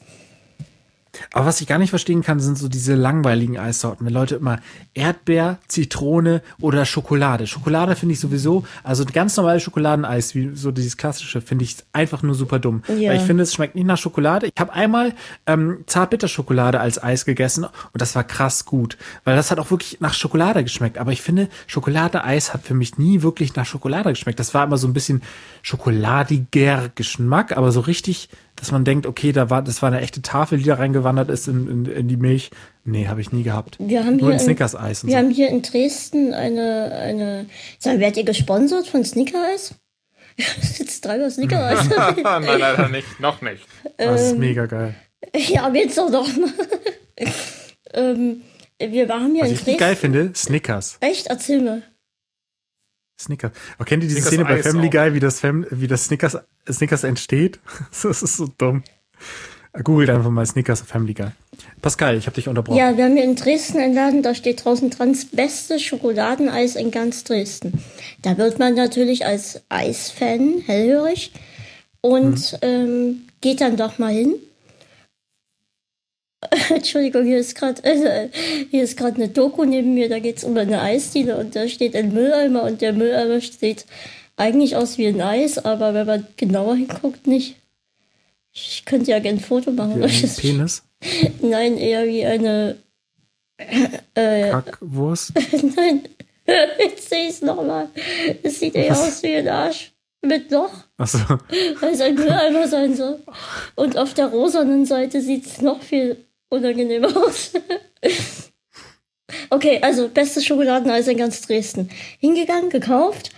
Aber was ich gar nicht verstehen kann, sind so diese langweiligen Eissorten. Wenn Leute immer Erdbeer, Zitrone oder Schokolade. Schokolade finde ich sowieso, also ganz normales Schokoladeneis, wie so dieses klassische, finde ich einfach nur super dumm. Ja. Weil ich finde, es schmeckt nicht nach Schokolade. Ich habe einmal ähm, Zartbitterschokolade als Eis gegessen und das war krass gut. Weil das hat auch wirklich nach Schokolade geschmeckt. Aber ich finde, Schokoladeeis hat für mich nie wirklich nach Schokolade geschmeckt. Das war immer so ein bisschen schokoladiger Geschmack, aber so richtig, dass man denkt, okay, da war, das war eine echte Tafel, die da reingewandert ist in, in, in die Milch. Nee, habe ich nie gehabt. Wir haben Nur hier ein in- Snickers-Eis Wir so. haben hier in Dresden eine, eine, sag, werdet ihr gesponsert von Snicker-Eis? Jetzt [laughs] dreimal Snicker-Eis. [laughs] Nein, leider nicht. Noch nicht. Das ist ähm, mega geil. ja, willst du doch mal. [laughs] ähm, wir waren hier Was in ich Dresden. geil finde, Snickers. Echt? Erzähl mir. Snickers. Aber kennt ihr diese Snickers Szene bei Eis Family auch. Guy, wie das, Fam wie das Snickers, Snickers entsteht? [laughs] Das ist so dumm. Googelt einfach mal Snickers Family Guy. Pascal, ich habe dich unterbrochen. Ja, wir haben hier in Dresden einen Laden, da steht draußen dran, das beste Schokoladeneis in ganz Dresden. Da wird man natürlich als Eisfan hellhörig und ähm, geht dann doch mal hin. [laughs] Entschuldigung, hier ist gerade äh, [laughs] hier ist gerade eine Doku neben mir, da geht's um eine Eisdiele und da steht ein Mülleimer und der Mülleimer sieht eigentlich aus wie ein Eis, aber wenn man genauer hinguckt, nicht. Ich könnte ja gerne ein Foto machen. Wie ein Penis, [laughs] Nein, eher wie eine. Äh, Kackwurst. nein, jetzt sehe ich es nochmal. Es sieht eher Was? aus wie ein Arsch mit Loch, Achso, weil es ein Mülleimer sein soll. Und auf der rosanen Seite sieht es noch viel unangenehmer aus. [laughs] okay, also bestes Schokoladeneis in ganz Dresden. Hingegangen, gekauft.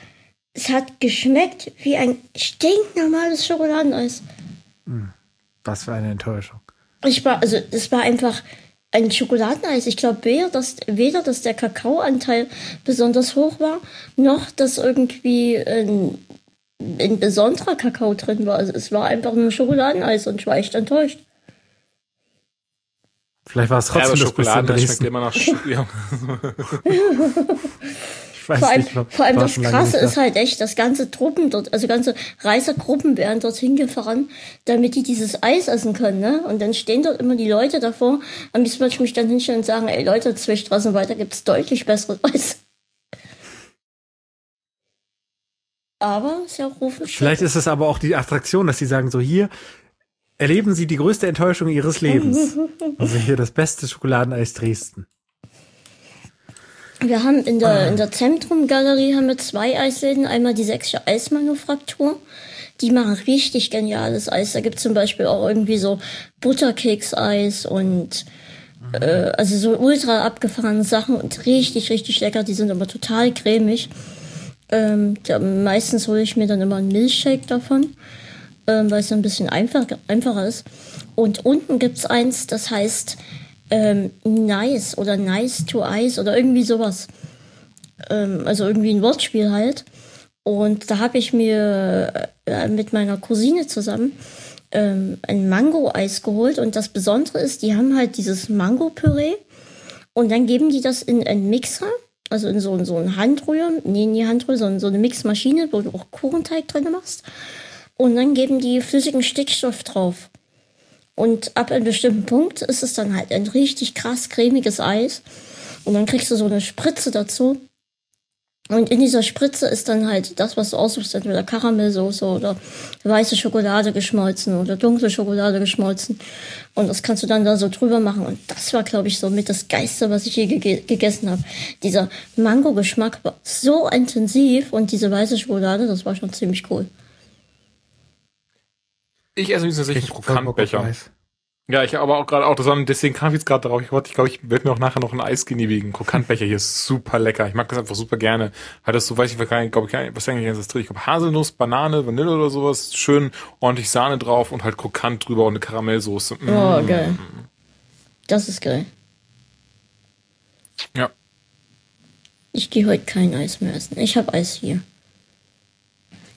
Es hat geschmeckt wie ein stinknormales Schokoladeneis. was für eine Enttäuschung. Ich war, also es war einfach ein Schokoladeneis. Ich glaube weder, dass, weder, dass der Kakaoanteil besonders hoch war, noch dass irgendwie ein, ein besonderer Kakao drin war. Also es war einfach nur Schokoladeneis und ich war echt enttäuscht. Vielleicht war es Ja, aber trotzdem das Schokolade das schmeckt Dresden. immer nach Sch ja. [laughs] Ich weiß Vor allem, nicht, vor allem das Krasse ist halt echt, dass ganze Truppen dort, also ganze Reisergruppen werden dorthin gefahren, damit die dieses Eis essen können, ne? Und dann stehen dort immer die Leute davor. Am liebsten würde ich mich dann hinstellen und sagen, ey Leute, zwei Straßen weiter gibt's deutlich besseres [laughs] Eis. Aber ist ja auch Rufen. Vielleicht ist es aber auch die Attraktion, dass sie sagen, so hier erleben Sie die größte Enttäuschung Ihres Lebens. Also hier das beste Schokoladeneis Dresden. Wir haben in der, in der Zentrumgalerie haben wir zwei Eisläden. Einmal die Sächsische Eismanufaktur. Die machen richtig geniales Eis. Da gibt's zum Beispiel auch irgendwie so Butterkekseis und äh, also so ultra abgefahrene Sachen und richtig, richtig lecker. Die sind aber total cremig. Ähm, da, meistens hole ich mir dann immer einen Milchshake davon, ähm, weil es ein bisschen einfach, einfacher ist. Und unten gibt's eins, das heißt ähm, Nice oder Nice to Ice oder irgendwie sowas. Ähm, also irgendwie ein Wortspiel halt. Und da habe ich mir äh, mit meiner Cousine zusammen ähm, ein Mango-Eis geholt. Und das Besondere ist, die haben halt dieses Mango-Püree und dann geben die das in einen Mixer, also in so, so einen Handrühr, nee, nie Handrühr, sondern so eine Mixmaschine, wo du auch Kuchenteig drin machst. Und dann geben die flüssigen Stickstoff drauf. Und ab einem bestimmten Punkt ist es dann halt ein richtig krass cremiges Eis. Und dann kriegst du so eine Spritze dazu. Und in dieser Spritze ist dann halt das, was du aussuchst, entweder Karamellsoße oder weiße Schokolade geschmolzen oder dunkle Schokolade geschmolzen. Und das kannst du dann da so drüber machen. Und das war, glaube ich, so mit das Geiste, was ich je gege gegessen habe. Dieser Mango-Geschmack war so intensiv und diese weiße Schokolade, das war schon ziemlich cool. Ich esse übrigens Krokantbecher. Eis. Ja, ich aber auch gerade auch, das war, deswegen kam ich jetzt gerade drauf. Ich wollte, ich glaube, ich werde mir auch nachher noch ein Eis genehmigen. Krokantbecher hier ist super lecker. Ich mag das einfach super gerne. Hat das so, weiß ich, glaube ich, was eigentlich ist das drin? Ich glaube, Haselnuss, Banane, Vanille oder sowas. Schön ordentlich Sahne drauf und halt krokant drüber und eine Karamellsoße. Mm. Oh, geil. Das ist geil. Ja. Ich gehe heute kein Eis mehr essen. Ich habe Eis hier.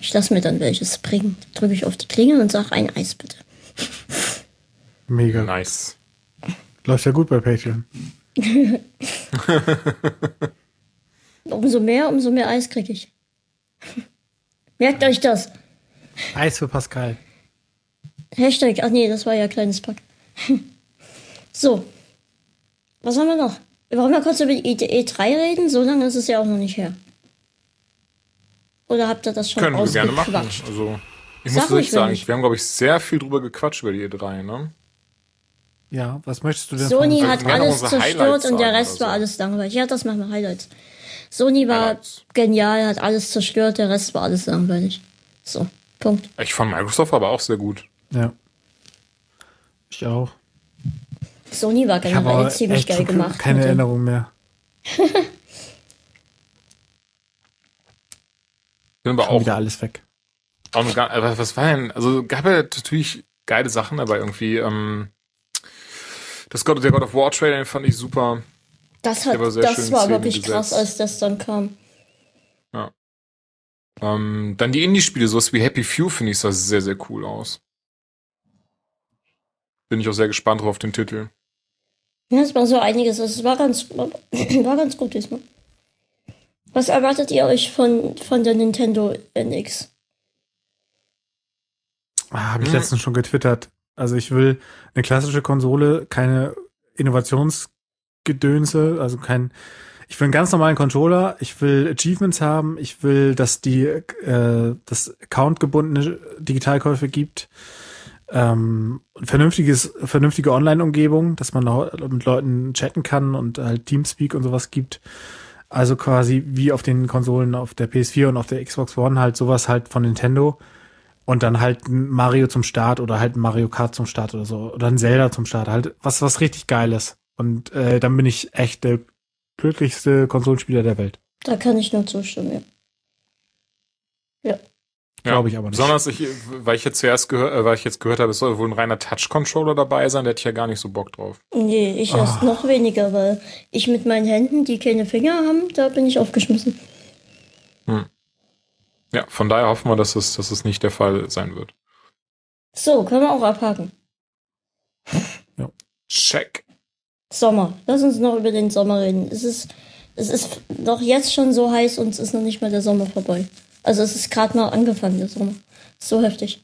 Ich lasse mir dann welches bringen. Drücke ich auf die Klingel und sage ein Eis bitte. Mega. Nice. Läuft ja gut bei Patreon. [laughs] Umso mehr, umso mehr Eis kriege ich. [laughs] Merkt euch das. Eis für Pascal. Hashtag, ach nee, das war ja kleines Pack. [laughs] so. Was haben wir noch? Wir wollen mal kurz über die E3 reden. So lange ist es ja auch noch nicht her. Oder habt ihr das schon Können wir gerne machen. Also, ich Sag muss ehrlich sagen, nicht. wir haben, glaube ich, sehr viel drüber gequatscht über die E3, ne? Ja, was möchtest du denn Sony von- hat alles zerstört Highlights und der Rest so. war alles langweilig. Ja, das machen wir Highlights. Sony war Highlights. genial, hat alles zerstört, der Rest war alles langweilig. So, Punkt. Ich fand Microsoft aber auch sehr gut. Ja. Ich auch. Sony war generell ziemlich geil gemacht. keine Erinnerung mehr. [laughs] Bin aber Schon auch, wieder alles weg. auch noch gar, aber was war denn? Also gab ja natürlich geile Sachen, aber irgendwie, ähm, das God, der God of War Trailer, fand ich super. Das, hat, Der war sehr das war wirklich krass, gesetzt. als das dann kam. Ähm, dann die Indie-Spiele, sowas wie Happy Few, finde ich, sah sehr, sehr cool aus. Bin ich auch sehr gespannt drauf auf den Titel. Ja, es war so einiges. Es war ganz, [clears throat] war ganz gut diesmal. Was erwartet ihr euch von, von der Nintendo NX? Ah, Habe ich Hm. letztens schon getwittert. Also ich will eine klassische Konsole, keine Innovationsgedönse, also kein. Ich will einen ganz normalen Controller. Ich will Achievements haben. Ich will, dass die äh, das accountgebundene Digitalkäufe gibt. Ähm, vernünftiges, vernünftige Online-Umgebung, dass man mit Leuten chatten kann und halt Teamspeak und sowas gibt. Also quasi wie auf den Konsolen auf der PS4 und auf der Xbox One halt sowas halt von Nintendo. Und dann halt ein Mario zum Start oder halt ein Mario Kart zum Start oder so. Oder ein Zelda zum Start. Halt was, was richtig Geiles. Und äh, dann bin ich echt der glücklichste Konsolenspieler der Welt. Da kann ich nur zustimmen, ja. Glaube ich aber nicht. Besonders, ich, weil ich jetzt zuerst gehört, äh, weil ich jetzt gehört habe, es soll wohl ein reiner Touch-Controller dabei sein, da hätte ich ja gar nicht so Bock drauf. Nee, ich erst Ah. noch weniger, weil ich mit meinen Händen, die keine Finger haben, da bin ich aufgeschmissen. Ja, von daher hoffen wir, dass es, dass es nicht der Fall sein wird. So, können wir auch abhaken. Check. Sommer. Lass uns noch über den Sommer reden. Es ist, es ist noch jetzt schon so heiß und es ist noch nicht mal der Sommer vorbei. Also es ist gerade mal angefangen, der Sommer. So heftig.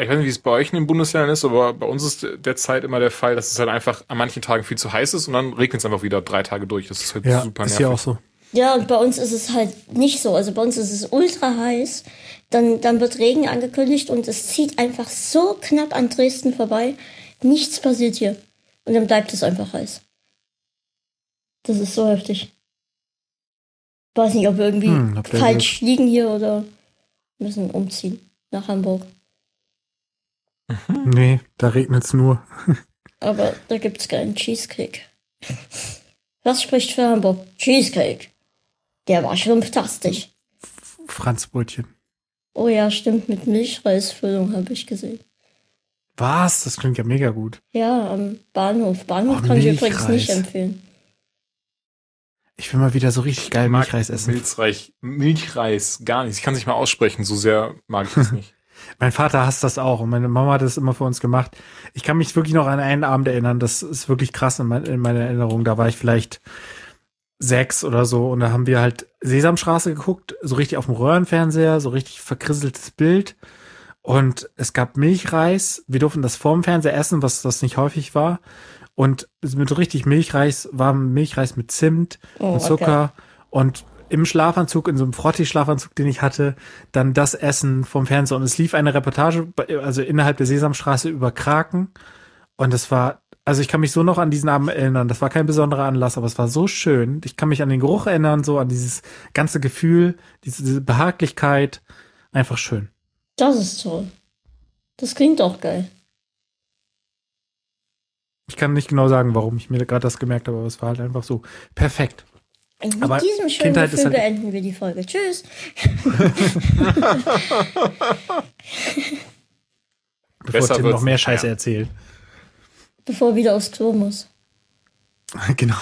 Ich weiß nicht, wie es bei euch in den Bundesländern ist, aber bei uns ist derzeit immer der Fall, dass es halt einfach an manchen Tagen viel zu heiß ist und dann regnet es einfach wieder drei Tage durch. Das ist halt Ja, super ist nervig. hier auch so. Ja, und bei uns ist es halt nicht so. Also bei uns ist es ultra heiß. Dann, dann wird Regen angekündigt und es zieht einfach so knapp an Dresden vorbei. Nichts passiert hier. Und dann bleibt es einfach heiß. Das ist so heftig. Weiß nicht, ob wir irgendwie Hm, falsch liegen hier oder müssen umziehen nach Hamburg. Nee, da regnet's nur. [laughs] Aber da gibt's keinen Cheesecake. Was spricht für Hamburg? Cheesecake. Der war schwimmtastisch. Franzbrötchen. Oh ja, stimmt, mit Milchreisfüllung habe ich gesehen. Was? Das klingt ja mega gut. Ja, am Bahnhof. Bahnhof Oh, kann ich übrigens nicht empfehlen. Ich will mal wieder so richtig geil Milchreis essen. Milchreis, Milchreis, gar nicht. Ich kann es nicht mal aussprechen, so sehr mag ich das nicht. [laughs] Mein Vater hasst das auch und meine Mama hat das immer für uns gemacht. Ich kann mich wirklich noch an einen Abend erinnern, das ist wirklich krass in, mein, in meiner Erinnerung. Da war ich vielleicht sechs oder so und da haben wir halt Sesamstraße geguckt, so richtig auf dem Röhrenfernseher, so richtig verkrisseltes Bild. Und es gab Milchreis. Wir durften das vorm Fernseher essen, was das nicht häufig war. Und mit so richtig Milchreis war Milchreis mit Zimt Oh, und Zucker. Und im Schlafanzug, in so einem Frotti-Schlafanzug, den ich hatte, dann das Essen vom Fernseher und es lief eine Reportage, also innerhalb der Sesamstraße über Kraken und es war, also ich kann mich so noch an diesen Abend erinnern, das war kein besonderer Anlass, aber es war so schön. Ich kann mich an den Geruch erinnern, so an dieses ganze Gefühl, diese, diese Behaglichkeit, einfach schön. Das ist toll. Das klingt auch geil. Ich kann nicht genau sagen, warum ich mir gerade das gemerkt habe, aber es war halt einfach so perfekt. Und mit Aber diesem schönen Kindheit Gefühl halt- beenden wir die Folge. Tschüss. [laughs] Bevor Besser Tim noch mehr Scheiße mehr. erzählt. Bevor er wieder aufs Klo muss. [laughs] Genau.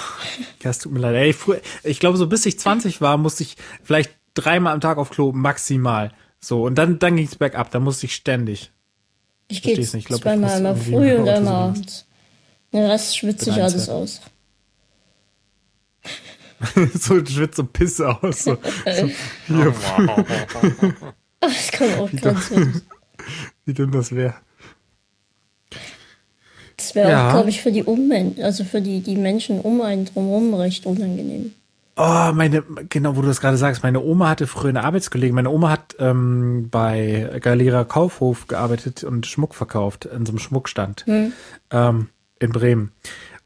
Ja, es tut mir leid. Ey, früher, ich glaube, so bis ich 20 war, musste ich vielleicht dreimal am Tag auf Klo maximal. So, und dann, dann ging es bergab. Da musste ich ständig. Ich gehe zweimal immer früh [laughs] und einmal abends. Den Rest schwitze ich Bin alles [laughs] aus. so schwitzt so Pisse aus. So. Das kann auch ganz witzig. [laughs] Wie denn das wäre. Das wäre Ja. auch, glaube ich, für die Ummen also für die, die Menschen um einen drumherum recht unangenehm. Oh, meine, genau, wo du das gerade sagst, meine Oma hatte früher eine Arbeitskollegin. Meine Oma hat ähm, bei Galera Kaufhof gearbeitet und Schmuck verkauft, in so einem Schmuckstand ähm, in Bremen.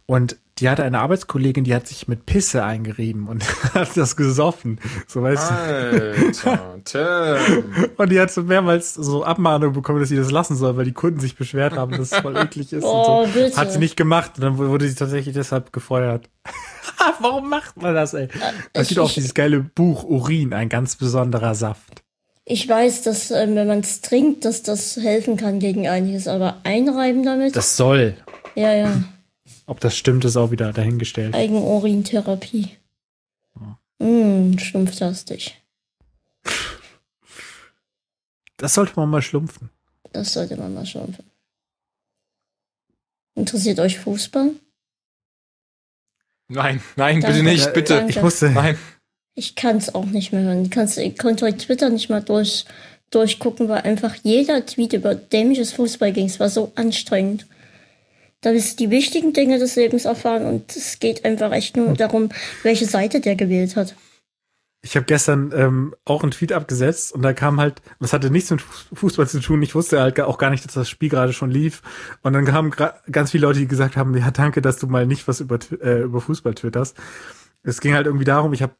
Und die hatte eine Arbeitskollegin, die hat sich mit Pisse eingerieben und [laughs] hat das gesoffen. So weißt Alter, du. Und die hat so mehrmals so Abmahnung bekommen, dass sie das lassen soll, weil die Kunden sich beschwert haben, dass es voll [laughs] eklig ist. Oh, und so. bitte. Hat sie nicht gemacht und dann wurde sie tatsächlich deshalb gefeuert. [laughs] Warum macht man das, ey? Das ich- gibt auch dieses geile Buch Urin, ein ganz besonderer Saft. Ich weiß, dass ähm, wenn man es trinkt, dass das helfen kann gegen einiges, aber einreiben damit? Das soll. Ja, ja. Ob das stimmt, ist auch wieder dahingestellt. Eigenurintherapie. Mm, stumpftastig. Das sollte man mal schlumpfen. Das sollte man mal schauen. Interessiert euch Fußball? Nein, nein, Danke. bitte nicht, Ja, bitte. danke. Ich musste. Nein. Ich kann es auch nicht mehr hören. Ich, kann's, ich konnte heute Twitter nicht mal durch, durchgucken, weil einfach jeder Tweet über dämliches Fußball ging. Es war so anstrengend. Da willst du die wichtigen Dinge des Lebens erfahren und es geht einfach echt nur darum, welche Seite der gewählt hat. Ich habe gestern ähm, auch einen Tweet abgesetzt und da kam halt, das hatte nichts mit Fu- Fußball zu tun. Ich wusste halt auch gar nicht, dass das Spiel gerade schon lief. Und dann kamen ganz viele Leute, die gesagt haben, ja, danke, dass du mal nicht was über, äh, über Fußball twitterst. Es ging halt irgendwie darum, ich habe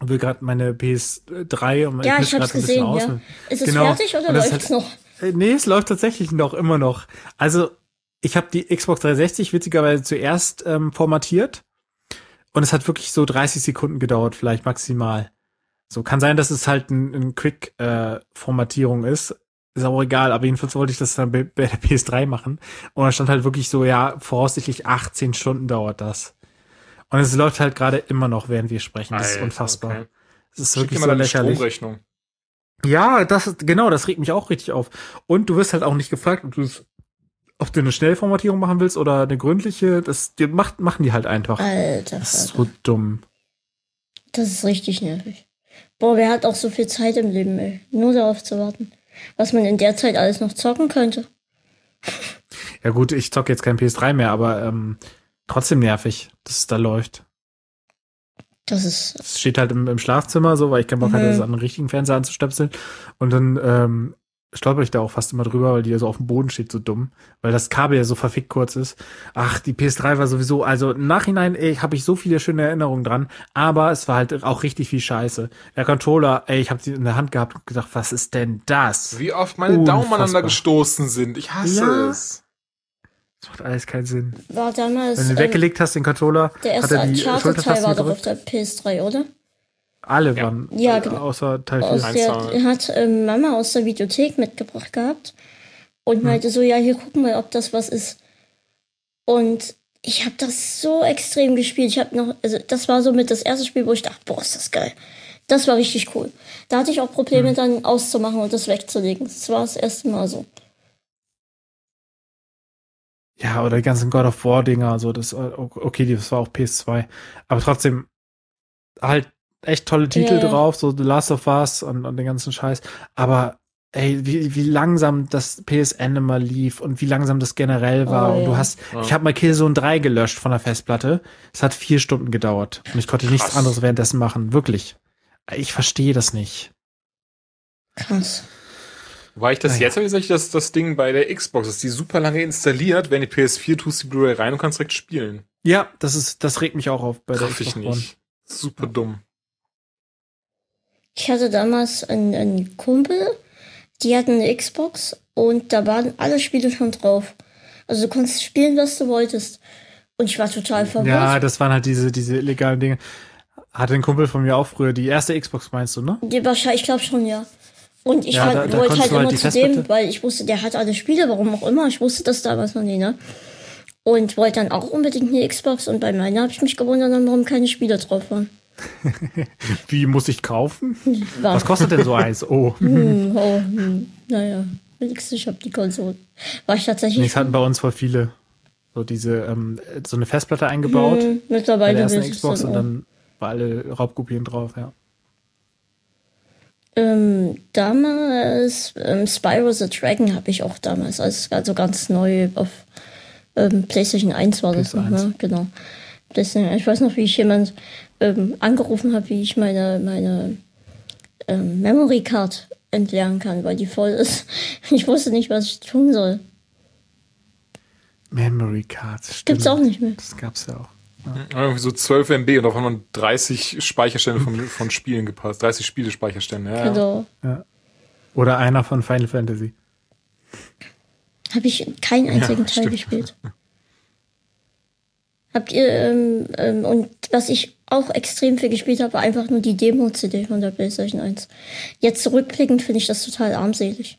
will gerade meine PS3 und Ja, misch ich hab's gesehen, ja. Ist es Genau. fertig oder das läuft's hat- noch? Äh, Nee, es läuft tatsächlich noch, immer noch. Also, ich habe die Xbox 360 witzigerweise zuerst ähm, formatiert und es hat wirklich so 30 Sekunden gedauert, vielleicht maximal. So, kann sein, dass es halt ein, ein Quick-Formatierung ist. Ist auch egal, aber jedenfalls wollte ich das dann bei, bei der PS3 machen. Und da stand halt wirklich so, ja, voraussichtlich 18 Stunden dauert das. Und es läuft halt gerade immer noch, während wir sprechen. Das ist unfassbar. okay. Es ist Schick wirklich so lächerlich. Stromrechnung. Ja, das genau, das regt mich auch richtig auf. Und du wirst halt auch nicht gefragt, ob du es, ob du eine Schnellformatierung machen willst oder eine gründliche. Das die macht, machen die halt einfach. Alter, Das ist so dumm. das ist richtig nervig. Boah, wer hat auch so viel Zeit im Leben, ey. Nur darauf zu warten. Was man in der Zeit alles noch zocken könnte. [laughs] Ja gut, ich zocke jetzt kein PS3 mehr, aber ähm, trotzdem nervig, dass es da läuft. Das ist, Es steht halt im, im Schlafzimmer so, weil ich keinen Bock hatte, Mhm. das an den richtigen Fernseher anzustöpseln. Und dann ähm, stolper ich da auch fast immer drüber, weil die ja so auf dem Boden steht, so dumm. Weil das Kabel ja so verfickt kurz ist. Ach, die PS3 war sowieso, also im Nachhinein, ey, habe ich so viele schöne Erinnerungen dran. Aber es war halt auch richtig viel Scheiße. Der Controller, ey, ich habe sie in der Hand gehabt und gedacht, was ist denn das? Wie oft meine Daumen Unfassbar. aneinander gestoßen sind. Ich hasse Ja. es. Das macht alles keinen Sinn. war damals, Wenn du ähm, gelegt hast, den Controller, der hat erste er die Uncharted-Teil war Schultertasten doch auf der PS3, oder? Alle Ja. waren, Ja, äh, genau. außer Teil Aus 4. Eins, der hat ähm, Mama aus der Videothek mitgebracht gehabt und Hm. meinte so, ja, hier gucken wir, ob das was ist. Und ich habe das so extrem gespielt. Ich habe noch, also das war so mit das erste Spiel, wo ich dachte, boah, ist das geil. Das war richtig cool. Da hatte ich auch Probleme Hm. dann auszumachen und das wegzulegen. Das war das erste Mal so. Ja, oder die ganzen God of War Dinger, so das, äh, okay, das war auch PS2. Aber trotzdem halt echt tolle Titel Ja, ja. drauf, so The Last of Us und, und den ganzen Scheiß. Aber ey, wie, wie langsam das PSN immer lief und wie langsam das generell war. Oh, und du ja. hast, ich habe mal Killzone 3 gelöscht von der Festplatte. Es hat vier Stunden gedauert. Und ich konnte nichts Krass. anderes währenddessen machen. Wirklich. Ich verstehe das nicht. Krass. Weil ich das Naja. jetzt habe ich gesagt, dass das Ding bei der Xbox ist, die super lange installiert, wenn die PS4 tust die Blu-ray rein und kannst direkt spielen. Ja, das ist, das regt mich auch auf bei der Raff ich Xbox One. nicht. Super dumm. Ich hatte damals einen, einen Kumpel, die hatten eine Xbox und da waren alle Spiele schon drauf. Also du konntest spielen, was du wolltest. Und ich war total verwirrt. Ja, das waren halt diese, diese illegalen Dinge. Hatte ein Kumpel von mir auch früher, die erste Xbox meinst du, ne? Die wahrscheinlich, ich glaube schon, ja. Und ich Ja, halt, da- da wollte halt halt immer die zu dem, weil ich wusste, der hat alle Spiele, warum auch immer. Ich wusste das damals noch nie, ne? Und wollte dann auch unbedingt eine Xbox und bei meiner habe ich mich gewundert, warum keine Spiele drauf waren. Wie muss ich kaufen? Was kostet denn so eins? Oh. hm, oh, hm, naja, wenigstens ich habe die Konsole. War ich tatsächlich es hatten bei uns voll viele. So diese, ähm, so eine Festplatte eingebaut. hm, bei mittlerweile der ersten Xbox dann und dann war alle Raubkopien drauf, ja. Ähm, damals ähm, Spyro the Dragon habe ich auch damals, als also ganz neu auf ähm, PlayStation 1 war das noch, PS1. ne? Genau. PlayStation, ich weiß noch, wie ich jemand ähm, angerufen habe, wie ich meine, meine ähm, Memory Card entleeren kann, weil die voll ist. [laughs] Ich wusste nicht, was ich tun soll. Memory Cards. Stimmt. Gibt's auch nicht mehr. Das gab's ja auch. Irgendwie so 12 MB und auf einmal 30 Speicherstände von, von Spielen gepasst. 30 Spiele-Speicherstände, ja. ja. Genau. Oder einer von Final Fantasy. Habe ich keinen einzigen Teil stimmt. gespielt. [laughs] Habt ihr, ähm, ähm, und was ich auch extrem viel gespielt habe, war einfach nur die Demo-CD von der PlayStation 1. Jetzt zurückblickend finde ich das total armselig.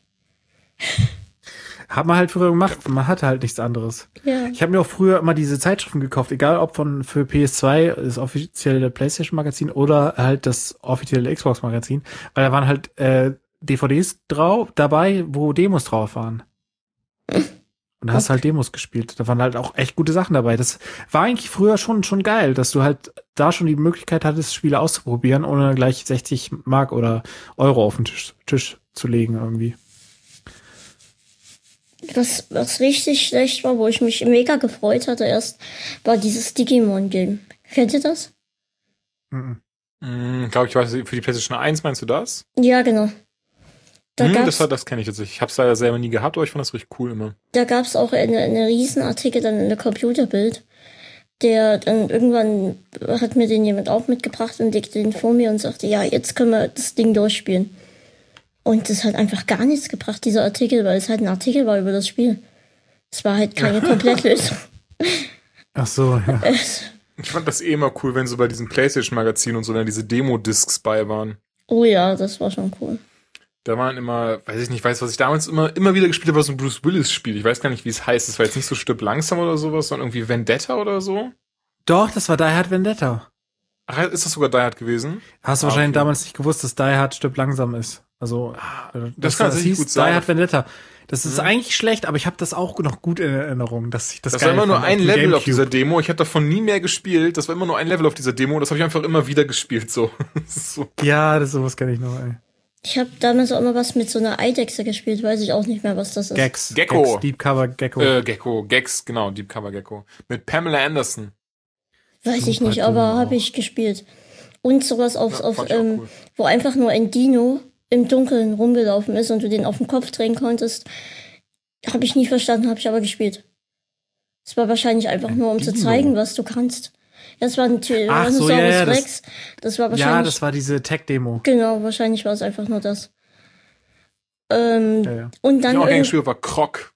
Hat man halt früher gemacht, man hatte halt nichts anderes. Ja. Ich habe mir auch früher immer diese Zeitschriften gekauft, egal ob von für PS2, das offizielle PlayStation Magazin oder halt das offizielle Xbox Magazin, weil da waren halt äh, DVDs drauf dabei, wo Demos drauf waren. [laughs] Und da hast du halt Demos gespielt. Da waren halt auch echt gute Sachen dabei. Das war eigentlich früher schon schon geil, dass du halt da schon die Möglichkeit hattest, Spiele auszuprobieren, ohne gleich 60 Mark oder Euro auf den Tisch, Tisch zu legen irgendwie. Was, was richtig schlecht war, wo ich mich mega gefreut hatte erst, war dieses Digimon-Game. Kennt ihr das? Mhm. Hm, glaube ich, weiß, für die PlayStation 1 meinst du das? Ja, genau. Da Hm, gab's das war, das kenne ich tatsächlich. Ich habe es leider selber nie gehabt, aber ich fand das richtig cool immer. da gab's auch eine, eine Riesenartikel dann in der Computerbild. Der dann irgendwann hat mir den jemand auch mitgebracht und legte den vor mir und sagte, ja, jetzt können wir das Ding durchspielen. Und das hat einfach gar nichts gebracht, dieser Artikel, weil es halt ein Artikel war über das Spiel. Es war halt keine [laughs] Komplettlösung. Ach so, ja. [laughs] Es- Ich fand das eh immer cool, wenn so bei diesem PlayStation-Magazin und so dann diese Demo-Discs bei waren. oh ja, das war schon cool. Da waren immer, weiß ich nicht, weiß, was ich damals immer, immer wieder gespielt habe, war so ein Bruce Willis-Spiel. Ich weiß gar nicht, wie es heißt. Das war jetzt nicht so Stück langsam oder sowas, sondern irgendwie Vendetta oder so. Doch, das war Die Hard Vendetta. Ach, ist das sogar Die Hard gewesen? Hast du Ah, wahrscheinlich okay. damals nicht gewusst, dass Die Hard stirbt langsam ist. Also äh, das kann tatsächlich gut sein. Die Hard Vendetta. Das ist eigentlich schlecht, aber ich habe das auch noch gut in Erinnerung, dass ich das Das war immer nur ein Level auf Gamecube. dieser Demo. Ich habe davon nie mehr gespielt. Das war immer nur ein Level auf dieser Demo. Das habe ich einfach immer wieder gespielt. So. Das [laughs] so. Ja, das sowas kenne ich noch. Ey. Ich habe damals auch immer was mit so einer Eidechse gespielt, weiß ich auch nicht mehr, was das ist. Gex. Gecko. Gex, Deep Cover Gecko. Äh, Gecko, Gex, genau, Deep Cover Gecko. Mit Pamela Anderson. Weiß ich Super nicht, aber habe ich gespielt. Und sowas auf, Ja, auf ich ähm, cool. wo einfach nur ein Dino im Dunkeln rumgelaufen ist und du den auf den Kopf drehen konntest. Habe ich nie verstanden, habe ich aber gespielt. Es war wahrscheinlich einfach nur, um zu Dino? zeigen, was du kannst. Das war ein Tyrannosaurus ja, ja, das- Rex. Das war wahrscheinlich. ja, das war diese Tech-Demo. genau, wahrscheinlich war es einfach nur das. Ähm, Ja, ja. Und Ich dann irgend- gespielt war Croc.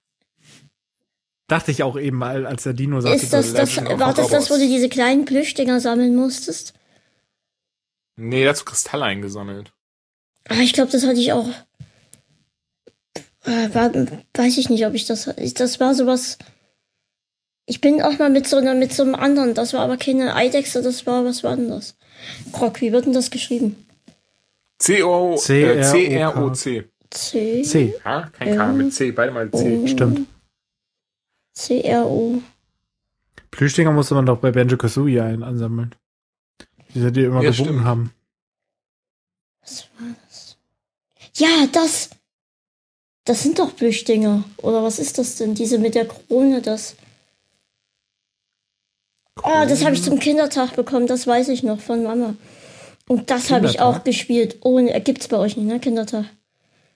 Dachte ich auch eben, al- als der Dino sagte, ist das, so, das, war das das, wo du diese kleinen Plüschdinger sammeln musstest? Nee, dazu Kristalle eingesammelt. Ah, ich glaube, das hatte ich auch. Äh, war, weiß ich nicht, ob ich das. Das war sowas. Ich bin auch mal mit so einer, mit so einem anderen. Das war aber keine Eidechse, das war, was war das? Krog, wie wird denn das geschrieben? C-O, C-R-O-K. äh, C-R-O-C. C. C. Ja, kein K, mit C, beide mal C. Stimmt. C-R-O. Plüschdinger musste man doch bei Banjo Kazooie ein ansammeln. Die, die immer Ja, gewunken stimmt. haben. Was war das? Ja, das. Das sind doch Plüschdinger. Oder was ist das denn? Diese mit der Krone, das. Ah, das habe ich zum Kindertag bekommen, das weiß ich noch von Mama. Und das habe ich auch gespielt. Ohne, äh, gibt's bei euch nicht, ne? Kindertag.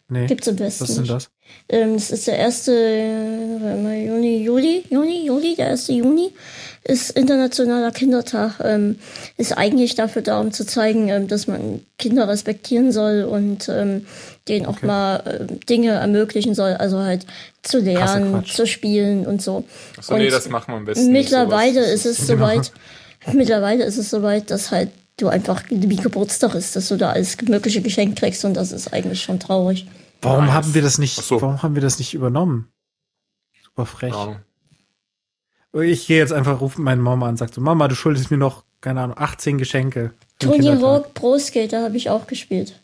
Nee. Gibt's im Westen Was ist denn das? Ähm, das ist der erste äh, Juni, Juli, Juni, Juli, der erste Juni ist internationaler Kindertag. Ähm, ist eigentlich dafür da, um zu zeigen, ähm, dass man Kinder respektieren soll und ähm, denen auch mal ähm, Dinge ermöglichen soll, also halt zu lernen, zu spielen und so. Achso, nee, Und das machen wir am besten. nicht, Mittlerweile ist es soweit, mittlerweile ist es soweit, dass halt du einfach wie Geburtstag ist, dass du da alles mögliche Geschenk kriegst und das ist eigentlich schon traurig. Warum Nice. haben wir das nicht, so. warum haben wir das nicht übernommen? Super frech. Ahnung. Ich gehe jetzt einfach, rufe meine Mama an und sag so, Mama, du schuldest mir noch, keine Ahnung, 18 Geschenke. Tony. Hawk Pro Skater habe ich auch gespielt.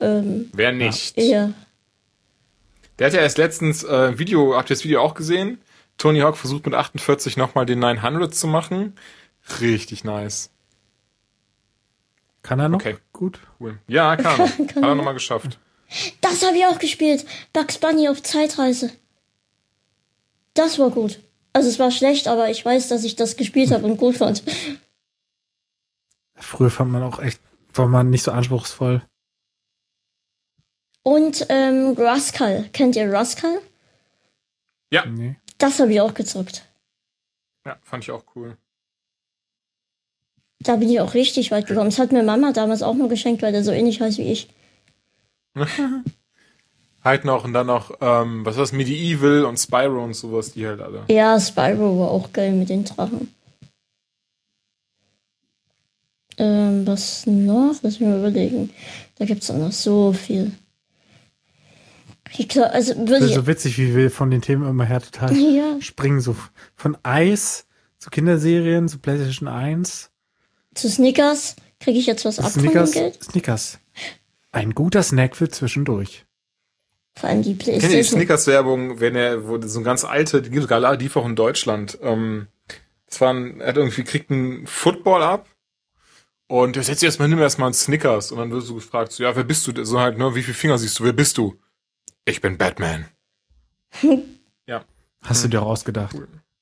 Ähm, Wer nicht? ja. Der hat ja erst letztens äh, Video, habt ihr das Video auch gesehen? Tony Hawk versucht mit 48 nochmal den 900 zu machen. Richtig nice. Kann er noch? Okay. Gut. Cool. Ja, [laughs] kann. er. Hat er nochmal geschafft. Das habe ich auch gespielt. Bugs Bunny auf Zeitreise. Das war gut. Also es war schlecht, aber ich weiß, dass ich das gespielt habe und gut fand. Früher fand man auch echt, war man nicht so anspruchsvoll. Und ähm, Rascal. Kennt ihr Rascal? Ja, Nee. Das habe ich auch gezockt. ja, fand ich auch cool. Da bin ich auch richtig weit gekommen. Das hat mir Mama damals auch nur geschenkt, weil der so ähnlich heißt wie ich. [laughs] Halt noch und dann noch, ähm, was war das, Medieval und Spyro und sowas, die halt alle. Ja, Spyro war auch geil mit den Drachen. Ähm, was noch? Lass mich mal überlegen. Da gibt's auch noch so viel. Ich glaub, also würde Das ist ich. so witzig, wie wir von den Themen immer her total [laughs] Ja, springen. So von Eis zu Kinderserien zu PlayStation 1. zu Snickers kriege ich jetzt was ab von dem Snickers. Geld. Snickers. Ein guter Snack für zwischendurch. Vor allem die Kennt ihr die Playstation. Snickers-Werbung, wenn er, wo so ein ganz alte, die gibt es gerade, die auch in Deutschland. Ähm, das war ein, er hat irgendwie, kriegt einen Football ab und er setzt sich erstmal, nimm erstmal einen Snickers und dann wirst du gefragt, so, ja, wer bist du? So halt, ne, wie viele Finger siehst du? Wer bist du? Ich bin Batman. [laughs] ja. Hast du dir ausgedacht?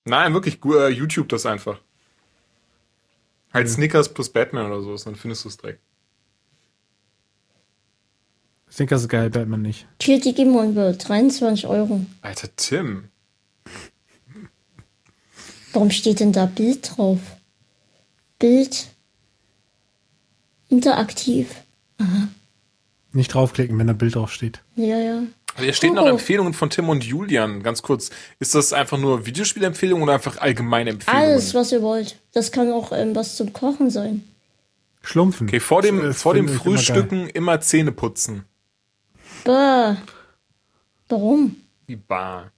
Nein, wirklich, äh, YouTube das einfach. Halt Snickers plus Batman oder sowas, dann findest du es direkt. Snickers ist geil, Batman nicht. Kill Digimon World, 23 Euro. Alter, Tim. Warum steht denn da Bild drauf? Bild. Interaktiv. Nicht draufklicken, wenn da Bild draufsteht. Ja, ja. Also hier stehen noch Oh. Empfehlungen von Tim und Julian, ganz kurz. Ist das einfach nur Videospielempfehlungen oder einfach allgemeine Empfehlungen? Alles, was ihr wollt. Das kann auch ähm, was zum Kochen sein. Schlumpfen. Okay, vor dem, Das vor dem ich immer. Frühstücken immer, Zähne putzen. Bah. Warum? Die Bar.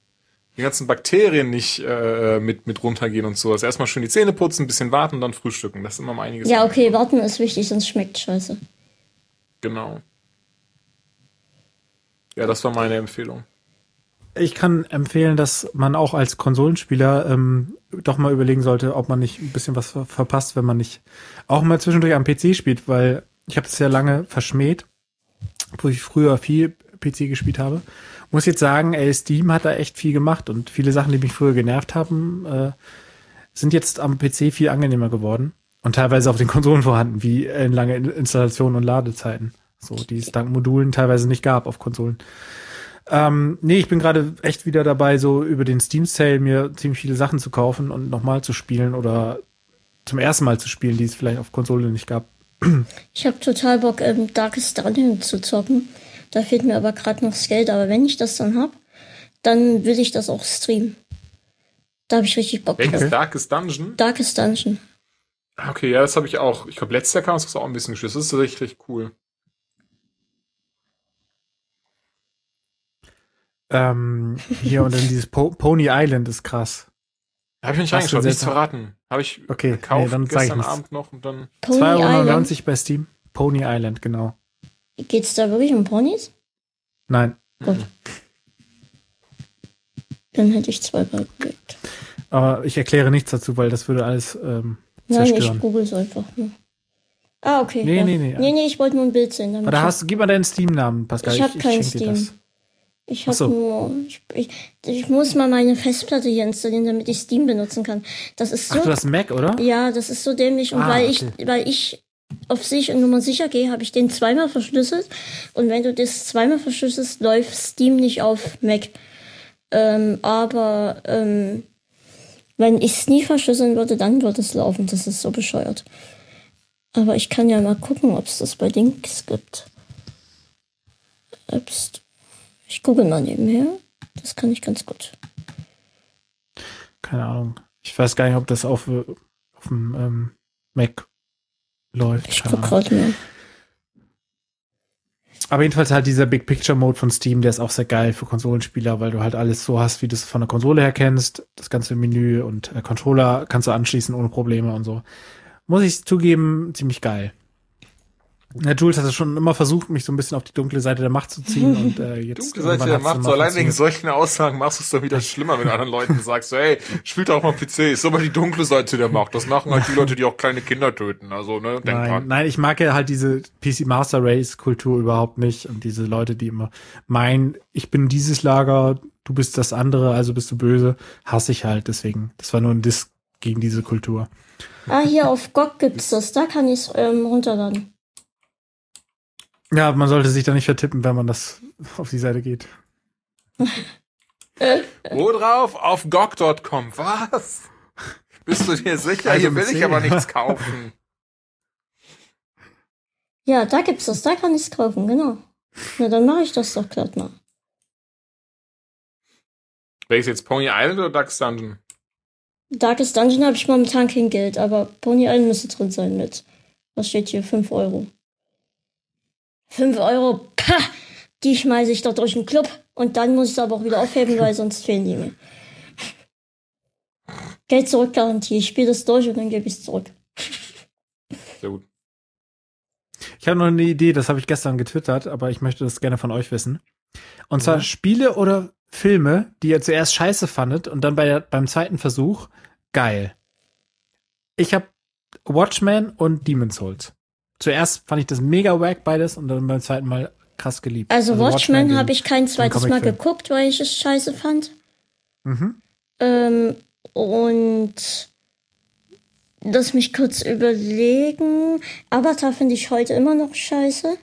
Die ganzen Bakterien nicht äh, mit, mit runtergehen und sowas. Erstmal schön die Zähne putzen, ein bisschen warten und dann frühstücken. Das ist immer mal einiges. Ja, okay, warten ist wichtig, sonst schmeckt scheiße. Genau. Ja, das war meine Empfehlung. Ich kann empfehlen, dass man auch als Konsolenspieler ähm, doch mal überlegen sollte, ob man nicht ein bisschen was ver verpasst, wenn man nicht auch mal zwischendurch am PC spielt, weil ich habe das ja lange verschmäht, wo ich früher viel PC gespielt habe. Muss jetzt sagen, ey, Steam hat da echt viel gemacht und viele Sachen, die mich früher genervt haben, äh, sind jetzt am PC viel angenehmer geworden und teilweise auf den Konsolen vorhanden, wie äh, lange In- Installationen und Ladezeiten, so die es dank Modulen teilweise nicht gab auf Konsolen. Ähm, nee, ich bin gerade echt wieder dabei, so über den Steam Sale mir ziemlich viele Sachen zu kaufen und nochmal zu spielen oder zum ersten Mal zu spielen, die es vielleicht auf Konsole nicht gab. Ich habe total Bock, ähm, Darkest Dungeon zu zocken. Da fehlt mir aber gerade noch das Geld. Aber wenn ich das dann hab, dann will ich das auch streamen. Da habe ich richtig Bock Welches drauf. Darkest Dungeon? Darkest Dungeon. Ah, Okay, ja, das habe ich auch. Ich glaube, letztes Jahr kam es das auch ein bisschen gespielt. Das ist richtig, richtig cool. Ähm, hier und dann dieses po Pony Island ist krass. Habe ich nicht Hast du reingeschaut, nichts verraten. Habe ich Okay, gekauft nee, dann ich gestern nichts. Abend noch und dann. Pony 2,99 Euro bei Steam. Pony Island, genau. Geht's da wirklich um Ponys? Nein. Gut. Dann hätte ich zwei beigelegt. Aber ich erkläre nichts dazu, weil das würde alles ähm, Nein, zerstören. ich google es einfach nur. Ah, okay. Nee, ja. nee, nee. Nee, nee, ich wollte nur ein Bild sehen. damit Aber da ich- hast, gib mal deinen Steam-Namen, Pascal. Ich hab keinen Steam. Ich habe so. nur. Ich, ich, ich muss mal meine Festplatte hier installieren, damit ich Steam benutzen kann. Das ist so. Ach, du hast Mac, oder? ja, das ist so dämlich. Und Ah, weil okay. ich, weil ich auf sich und Nummer sicher gehe, habe ich den zweimal verschlüsselt. Und wenn du das zweimal verschlüsselst, läuft Steam nicht auf Mac. Ähm, aber ähm, wenn ich es nie verschlüsseln würde, dann würde es laufen. Das ist so bescheuert. Aber ich kann ja mal gucken, ob es das bei Dings gibt. Ob's, ich gucke mal nebenher. Das kann ich ganz gut. Keine Ahnung. Ich weiß gar nicht, ob das auf, auf dem ähm, Mac läuft. Ich gucke gerade mal. Aber jedenfalls halt dieser Big Picture Mode von Steam, der ist auch sehr geil für Konsolenspieler, weil du halt alles so hast, wie du es von der Konsole her kennst. Das ganze Menü und äh, Controller kannst du anschließen ohne Probleme und so. Muss ich zugeben, ziemlich geil. Ja, Jules hat es schon immer versucht, mich so ein bisschen auf die dunkle Seite der Macht zu ziehen [laughs] und äh, jetzt Dunkle Seite der Macht, so allein wegen solchen Aussagen machst du es doch wieder schlimmer, wenn du anderen Leuten sagst, so, hey, spielt auch mal PC, ist so mal die dunkle Seite der Macht. Das machen halt die Leute, die auch kleine Kinder töten. Also, ne, denk Nein, dran. nein, ich mag ja halt diese PC Master Race Kultur überhaupt nicht und diese Leute, die immer meinen, ich bin dieses Lager, du bist das andere, also bist du böse, hasse ich halt deswegen. Das war nur ein Diss gegen diese Kultur. Ah, hier auf GOG gibt's das. Da kann ich es ähm, runterladen. Ja, man sollte sich da nicht vertippen, wenn man das auf die Seite geht. [laughs] Wo drauf? Auf GOG.com. Was? Bist du dir sicher? Also Hier will ich aber nichts kaufen. [laughs] Ja, da gibt's das. Da kann ich es kaufen, genau. Na, dann mache ich das doch glatt mal. Welches jetzt Pony Island oder Ducks Dungeon? Darkest Dungeon habe ich momentan kein Geld, aber Pony Island müsste drin sein mit. Was steht hier? 5 Euro. 5 Euro, pah, die schmeiße ich doch durch den Club und dann muss ich es aber auch wieder aufheben, weil sonst fehlen die mir. Geld zurückgarantie. Ich spiele das durch und dann gebe ich es zurück. Sehr gut. Ich habe noch eine Idee, das habe ich gestern getwittert, aber ich möchte das gerne von euch wissen. Und zwar Spiele oder Filme, die ihr zuerst scheiße fandet und dann bei der, beim zweiten Versuch geil. Ich habe Watchmen und Demon's Souls. Zuerst fand ich das mega wack beides und dann beim zweiten Mal krass geliebt. Also, Watchmen den- habe ich kein zweites Mal geguckt, weil ich es scheiße fand. Mhm. Ähm, und lass mich kurz überlegen. Avatar finde ich heute immer noch scheiße.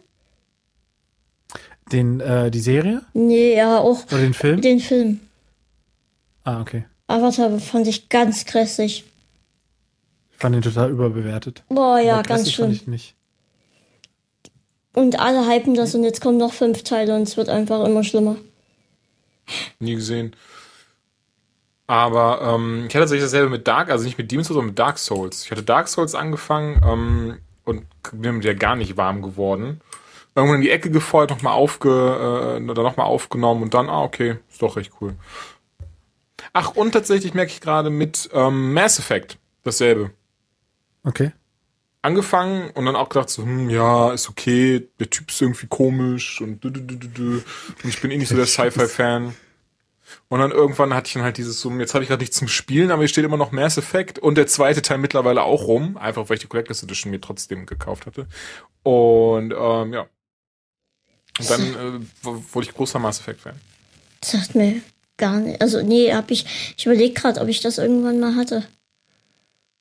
Den, äh, die Serie Nee, ja, auch oder den Film? den Film. Ah, okay. Avatar fand ich ganz grässlich. Ich fand den total überbewertet. Boah, ja, ganz grässlich fand. Ich nicht. Und alle hypen das und jetzt kommen noch fünf Teile und es wird einfach immer schlimmer. Nie gesehen. Aber ähm, ich hatte tatsächlich dasselbe mit Dark, also nicht mit Demon's Souls, sondern mit Dark Souls. Ich hatte Dark Souls angefangen ähm, und bin mit der gar nicht warm geworden. Irgendwann in die Ecke gefeuert, nochmal aufge, äh, oder noch mal aufgenommen und dann, ah, okay, ist doch recht cool. Ach, und tatsächlich merke ich gerade mit ähm, Mass Effect dasselbe. Okay. Angefangen und dann auch gedacht so, hm, ja, ist okay, der Typ ist irgendwie komisch und, du, du, du, du, du. und ich bin eh nicht so der Sci-Fi-Fan. Und dann irgendwann hatte ich dann halt dieses so, jetzt habe ich gerade nichts zum Spielen, aber hier steht immer noch Mass Effect und der zweite Teil mittlerweile auch rum, einfach weil ich die Collectors Edition mir trotzdem gekauft hatte. Und ähm, ja. Und dann [laughs] äh, wurde ich großer Mass Effect Fan. Das sagt mir gar nicht. Also, nee, hab ich. Ich überlege gerade, ob ich das irgendwann mal hatte.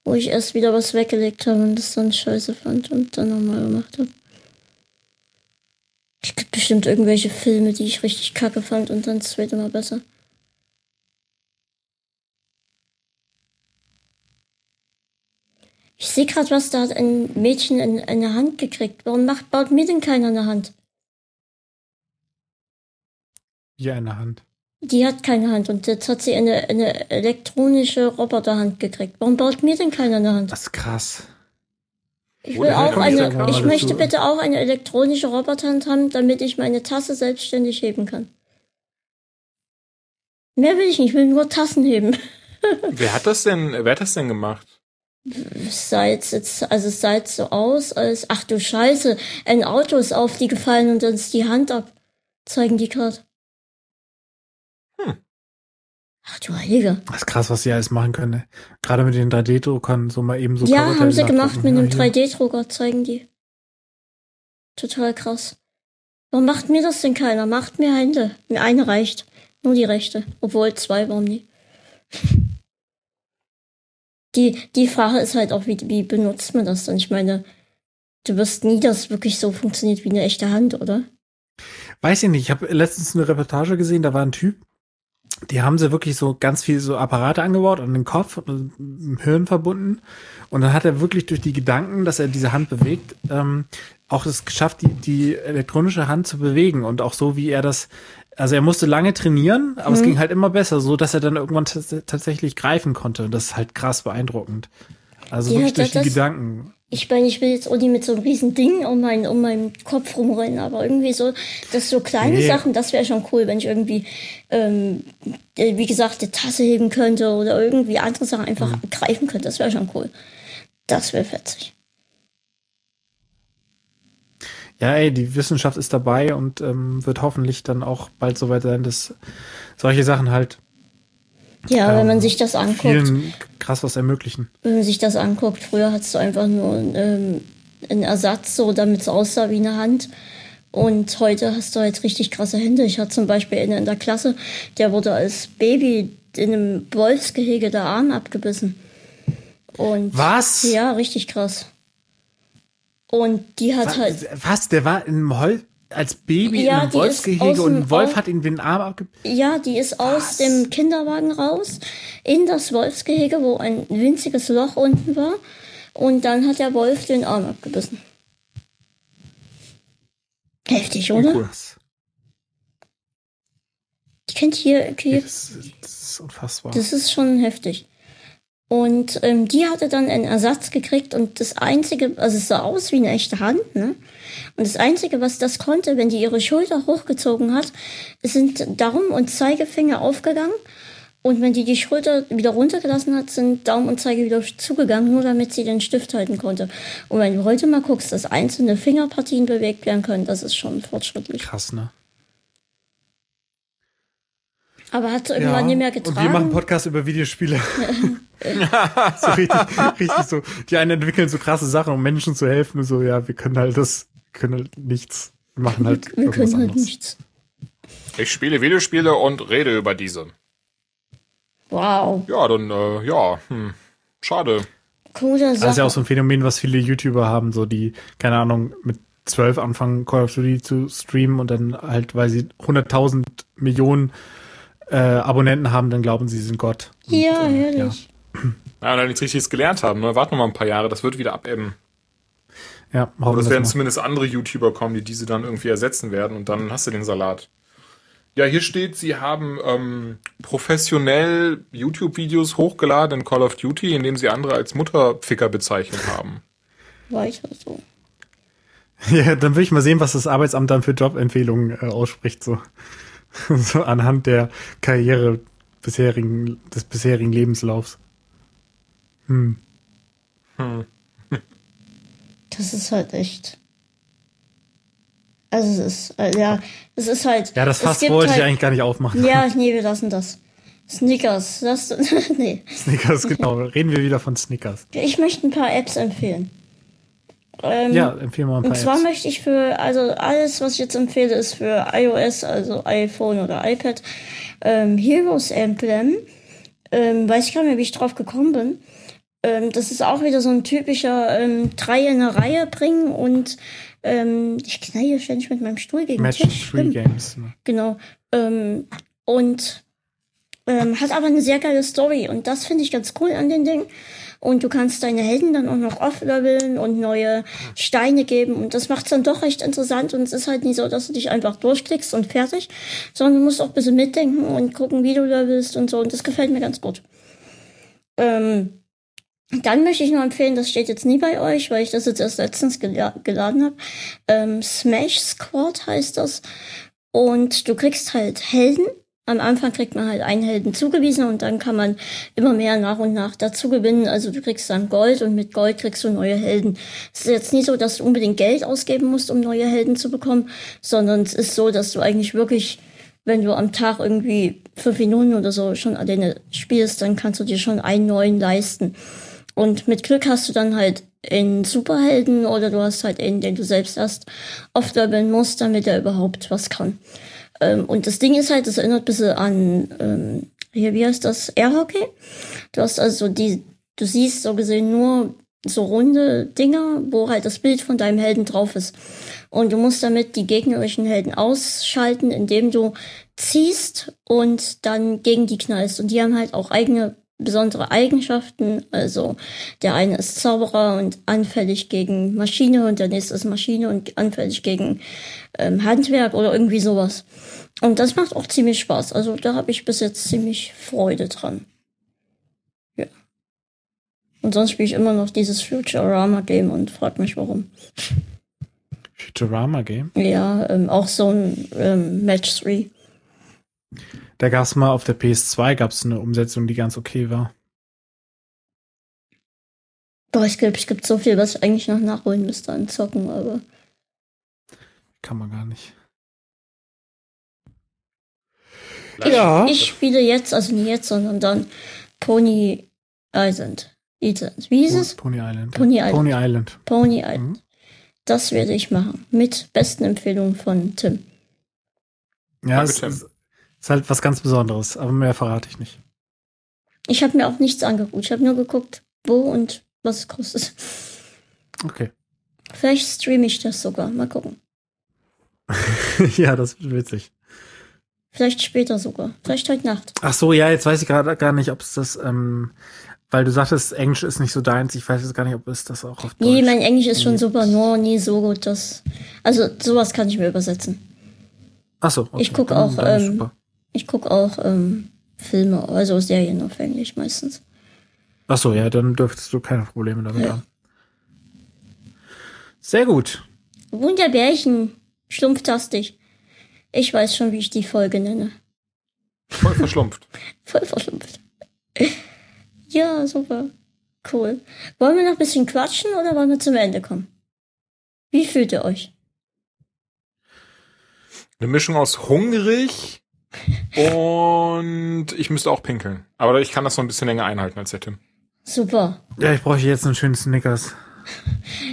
Wo ich erst wieder was weggelegt habe und das dann scheiße fand und dann nochmal gemacht habe. Es gibt bestimmt irgendwelche Filme, die ich richtig kacke fand und dann das zweite Mal besser. Ich sehe gerade was, da hat ein Mädchen in, in eine Hand gekriegt. Warum macht, baut mir denn keiner eine Hand? Hier in der Hand. Die hat keine Hand und jetzt hat sie eine, eine elektronische Roboterhand gekriegt. Warum baut mir denn keiner eine Hand? Das ist krass. Ich will auch ich eine, ich dazu. möchte bitte auch eine elektronische Roboterhand haben, damit ich meine Tasse selbstständig heben kann. Mehr will ich nicht, ich will nur Tassen heben. [laughs] Wer hat das denn, wer hat das denn gemacht? Es sah jetzt, jetzt, also es sah jetzt so aus, als, ach du Scheiße, ein Auto ist auf die gefallen und dann ist die Hand ab. Zeigen die gerade. Ach du Heilige. Das ist krass, was sie alles machen können. Ne? Gerade mit den 3D-Druckern so mal eben so ja, Coverteile haben sie gemacht mit einem Ja, hier. 3D-Drucker, zeigen die. Total krass. Warum macht mir das denn keiner? Macht mir Hände. Mir eine reicht. Nur die rechte. Obwohl zwei, warum nie? [laughs] Die, die Frage ist halt auch, wie, wie benutzt man das dann? Ich meine, du wirst nie, dass es wirklich so funktioniert wie eine echte Hand, oder? Weiß ich nicht. Ich habe letztens eine Reportage gesehen, da war ein Typ, die haben sie wirklich so ganz viel so Apparate angebaut an den Kopf und im Hirn verbunden. Und dann hat er wirklich durch die Gedanken, dass er diese Hand bewegt, ähm, auch es geschafft, die, die elektronische Hand zu bewegen und auch so, wie er das, also er musste lange trainieren, aber es ging halt immer besser, so dass er dann irgendwann tats- tatsächlich greifen konnte. Und das ist halt krass beeindruckend. Also Ja, wirklich durch die Gedanken. Ich meine, ich will jetzt auch nicht mit so einem riesen Ding um meinen, um meinen Kopf rumrennen, aber irgendwie so, dass so kleine Nee. Sachen, das wäre schon cool, wenn ich irgendwie, ähm, äh, wie gesagt, die Tasse heben könnte oder irgendwie andere Sachen einfach Mhm. greifen könnte. Das wäre schon cool. Das wäre fetzig. Ja, ey, die Wissenschaft ist dabei und ähm, wird hoffentlich dann auch bald soweit sein, dass solche Sachen halt Ja, wenn man Ähm, sich das anguckt. krass was ermöglichen. wenn man sich das anguckt, früher hattest du einfach nur ähm, einen Ersatz, so damit es aussah wie eine Hand. Und heute hast du halt richtig krasse Hände. Ich hatte zum Beispiel einen in der Klasse, der wurde als Baby in einem Wolfsgehege der Arm abgebissen. Und Was? Ja, richtig krass. Und die hat halt. Was? Der war im Hol als Baby Ja, in einem Wolfsgehege und ein Wolf hat ihm den Arm abge... Ja, die ist aus dem Kinderwagen raus in das Wolfsgehege, wo ein winziges Loch unten war. Und dann hat der Wolf den Arm abgebissen. Heftig, oder? Cool. Ich kennt hier, hier Das, das ist unfassbar. das ist schon heftig. Und ähm, die hatte dann einen Ersatz gekriegt und das Einzige, also es sah aus wie eine echte Hand, ne? Und das Einzige, was das konnte, wenn die ihre Schulter hochgezogen hat, sind Daumen und Zeigefinger aufgegangen. Und wenn die die Schulter wieder runtergelassen hat, sind Daumen und Zeige wieder zugegangen, nur damit sie den Stift halten konnte. Und wenn du heute mal guckst, dass einzelne Fingerpartien bewegt werden können, das ist schon fortschrittlich. krass, ne? Aber hat sie irgendwann nicht mehr getragen. Und wir machen Podcast über Videospiele. [laughs] so richtig, richtig so. Die einen entwickeln so krasse Sachen, um Menschen zu helfen und so, ja, wir können halt das, wir können halt nichts. Wir machen halt wir irgendwas können halt anderes. nichts. Ich spiele Videospiele und rede über diese. Wow. Ja, dann, äh, ja, hm, schade. Coole Sache. Das ist ja auch so ein Phänomen, was viele YouTuber haben, so die, keine Ahnung, mit zwölf anfangen Call of Duty zu streamen und dann halt, weil sie 100.000 Millionen äh, Abonnenten haben, dann glauben sie, sie sind Gott. Und, Ja, äh, herrlich. Ja, und dann nichts Richtiges gelernt haben. Ne? Warten wir mal ein paar Jahre, das wird wieder abebben. Ja, ja Oder hoffen es werden mal. zumindest andere YouTuber kommen, die diese dann irgendwie ersetzen werden und dann hast du den Salat. Ja, hier steht, sie haben ähm, professionell YouTube-Videos hochgeladen in Call of Duty, indem sie andere als Mutterficker bezeichnet haben. Weiter so. [laughs] Ja, dann will ich mal sehen, was das Arbeitsamt dann für Jobempfehlungen äh, ausspricht, so. [laughs] so anhand der Karriere bisherigen, des bisherigen Lebenslaufs. Hm. Das ist halt echt. Also es ist, äh, ja, es ist halt. Ja, das Fass wollte ich halt, eigentlich gar nicht aufmachen. Ja, [laughs] nee, wir lassen das. Snickers, das, [laughs] nee. Snickers, genau. Reden wir wieder von Snickers. Ich möchte ein paar Apps empfehlen. Ähm, Ja, empfehle mal ein paar Und zwar Apps. möchte ich für, also alles, was ich jetzt empfehle, ist für iOS, also iPhone oder iPad, ähm, Heroes Emblem. Ähm, weiß ich gar nicht mehr, wie ich drauf gekommen bin. Ähm, das ist auch wieder so ein typischer ähm, drei in eine Reihe bringen und ähm, ich knall hier ständig mit meinem Stuhl gegen den Match Tisch. 3 Stimmt. Games. ne? Genau. Ähm, und ähm, hat aber eine sehr geile Story und das finde ich ganz cool an den Ding. Und du kannst deine Helden dann auch noch off-leveln und neue Steine geben und das macht's dann doch recht interessant und es ist halt nicht so, dass du dich einfach durchklickst und fertig, sondern du musst auch ein bisschen mitdenken und gucken, wie du levelst und so und das gefällt mir ganz gut. Ähm, dann möchte ich noch empfehlen, das steht jetzt nie bei euch, weil ich das jetzt erst letztens gela geladen habe. Ähm, Smash Squad heißt das. Und du kriegst halt Helden. Am Anfang kriegt man halt einen Helden zugewiesen und dann kann man immer mehr nach und nach dazu gewinnen. Also du kriegst dann Gold und mit Gold kriegst du neue Helden. Es ist jetzt nicht so, dass du unbedingt Geld ausgeben musst, um neue Helden zu bekommen, sondern es ist so, dass du eigentlich wirklich, wenn du am Tag irgendwie fünf Minuten oder so schon alleine spielst, dann kannst du dir schon einen neuen leisten. Und mit Glück hast du dann halt einen Superhelden oder du hast halt einen, den du selbst erst oft leveln musst, damit er überhaupt was kann. Ähm, und das Ding ist halt, das erinnert ein bisschen an, ähm, hier, wie heißt das, Airhockey? Du hast also die, du siehst so gesehen nur so runde Dinger, wo halt das Bild von deinem Helden drauf ist. Und du musst damit die gegnerischen Helden ausschalten, indem du ziehst und dann gegen die knallst. Und die haben halt auch eigene besondere Eigenschaften. Also der eine ist Zauberer und anfällig gegen Maschine und der nächste ist Maschine und anfällig gegen ähm, Handwerk oder irgendwie sowas. Und das macht auch ziemlich Spaß. Also da habe ich bis jetzt ziemlich Freude dran. Ja. Und sonst spiele ich immer noch dieses Futurama-Game und frag mich warum. Futurama Game. Ja, ähm, auch so ein ähm, Match 3. Da gab's mal auf der PS2 gab's eine Umsetzung, die ganz okay war. Boah, ich glaube, es gibt so viel, was ich eigentlich noch nachholen müsste an Zocken, aber Kann man gar nicht. Ja. ich spiele jetzt, also nicht jetzt, sondern dann Pony Island. Island. Wie hieß es? Pony Island. Pony Island. Pony Island. Pony Island. Mhm. Das werde ich machen. Mit besten Empfehlungen von Tim. Ja, Danke, es Tim. ist, ist halt was ganz Besonderes, aber mehr verrate ich nicht. Ich habe mir auch nichts angeguckt. Ich habe nur geguckt, wo und was es kostet. Okay. Vielleicht streame ich das sogar. Mal gucken. [laughs] ja, das wird witzig. Vielleicht später sogar. Vielleicht heute Nacht. Ach so, ja, jetzt weiß ich gerade gar nicht, ob es das, ähm, weil du sagtest, Englisch ist nicht so deins. Ich weiß jetzt gar nicht, ob es das auch auf Deutsch. Nee, mein Englisch ist schon super, nur nie so gut, dass. Also sowas kann ich mir übersetzen. Ach so. okay. Ich guck Dann- auch, ist ähm. Ich gucke auch ähm, Filme, also Serien auf Englisch meistens. Ach so, ja, dann dürftest du keine Probleme damit Ja. haben. Sehr gut. Wunderbärchen, schlumpftastig. Ich weiß schon, wie ich die Folge nenne. Voll verschlumpft. [laughs] Voll verschlumpft. Ja, super. Cool. Wollen wir noch ein bisschen quatschen oder wollen wir zum Ende kommen? Wie fühlt ihr euch? Eine Mischung aus hungrig [laughs] und ich müsste auch pinkeln. Aber ich kann das noch ein bisschen länger einhalten als der Tim. Super. Ja, ich bräuchte jetzt einen schönen Snickers.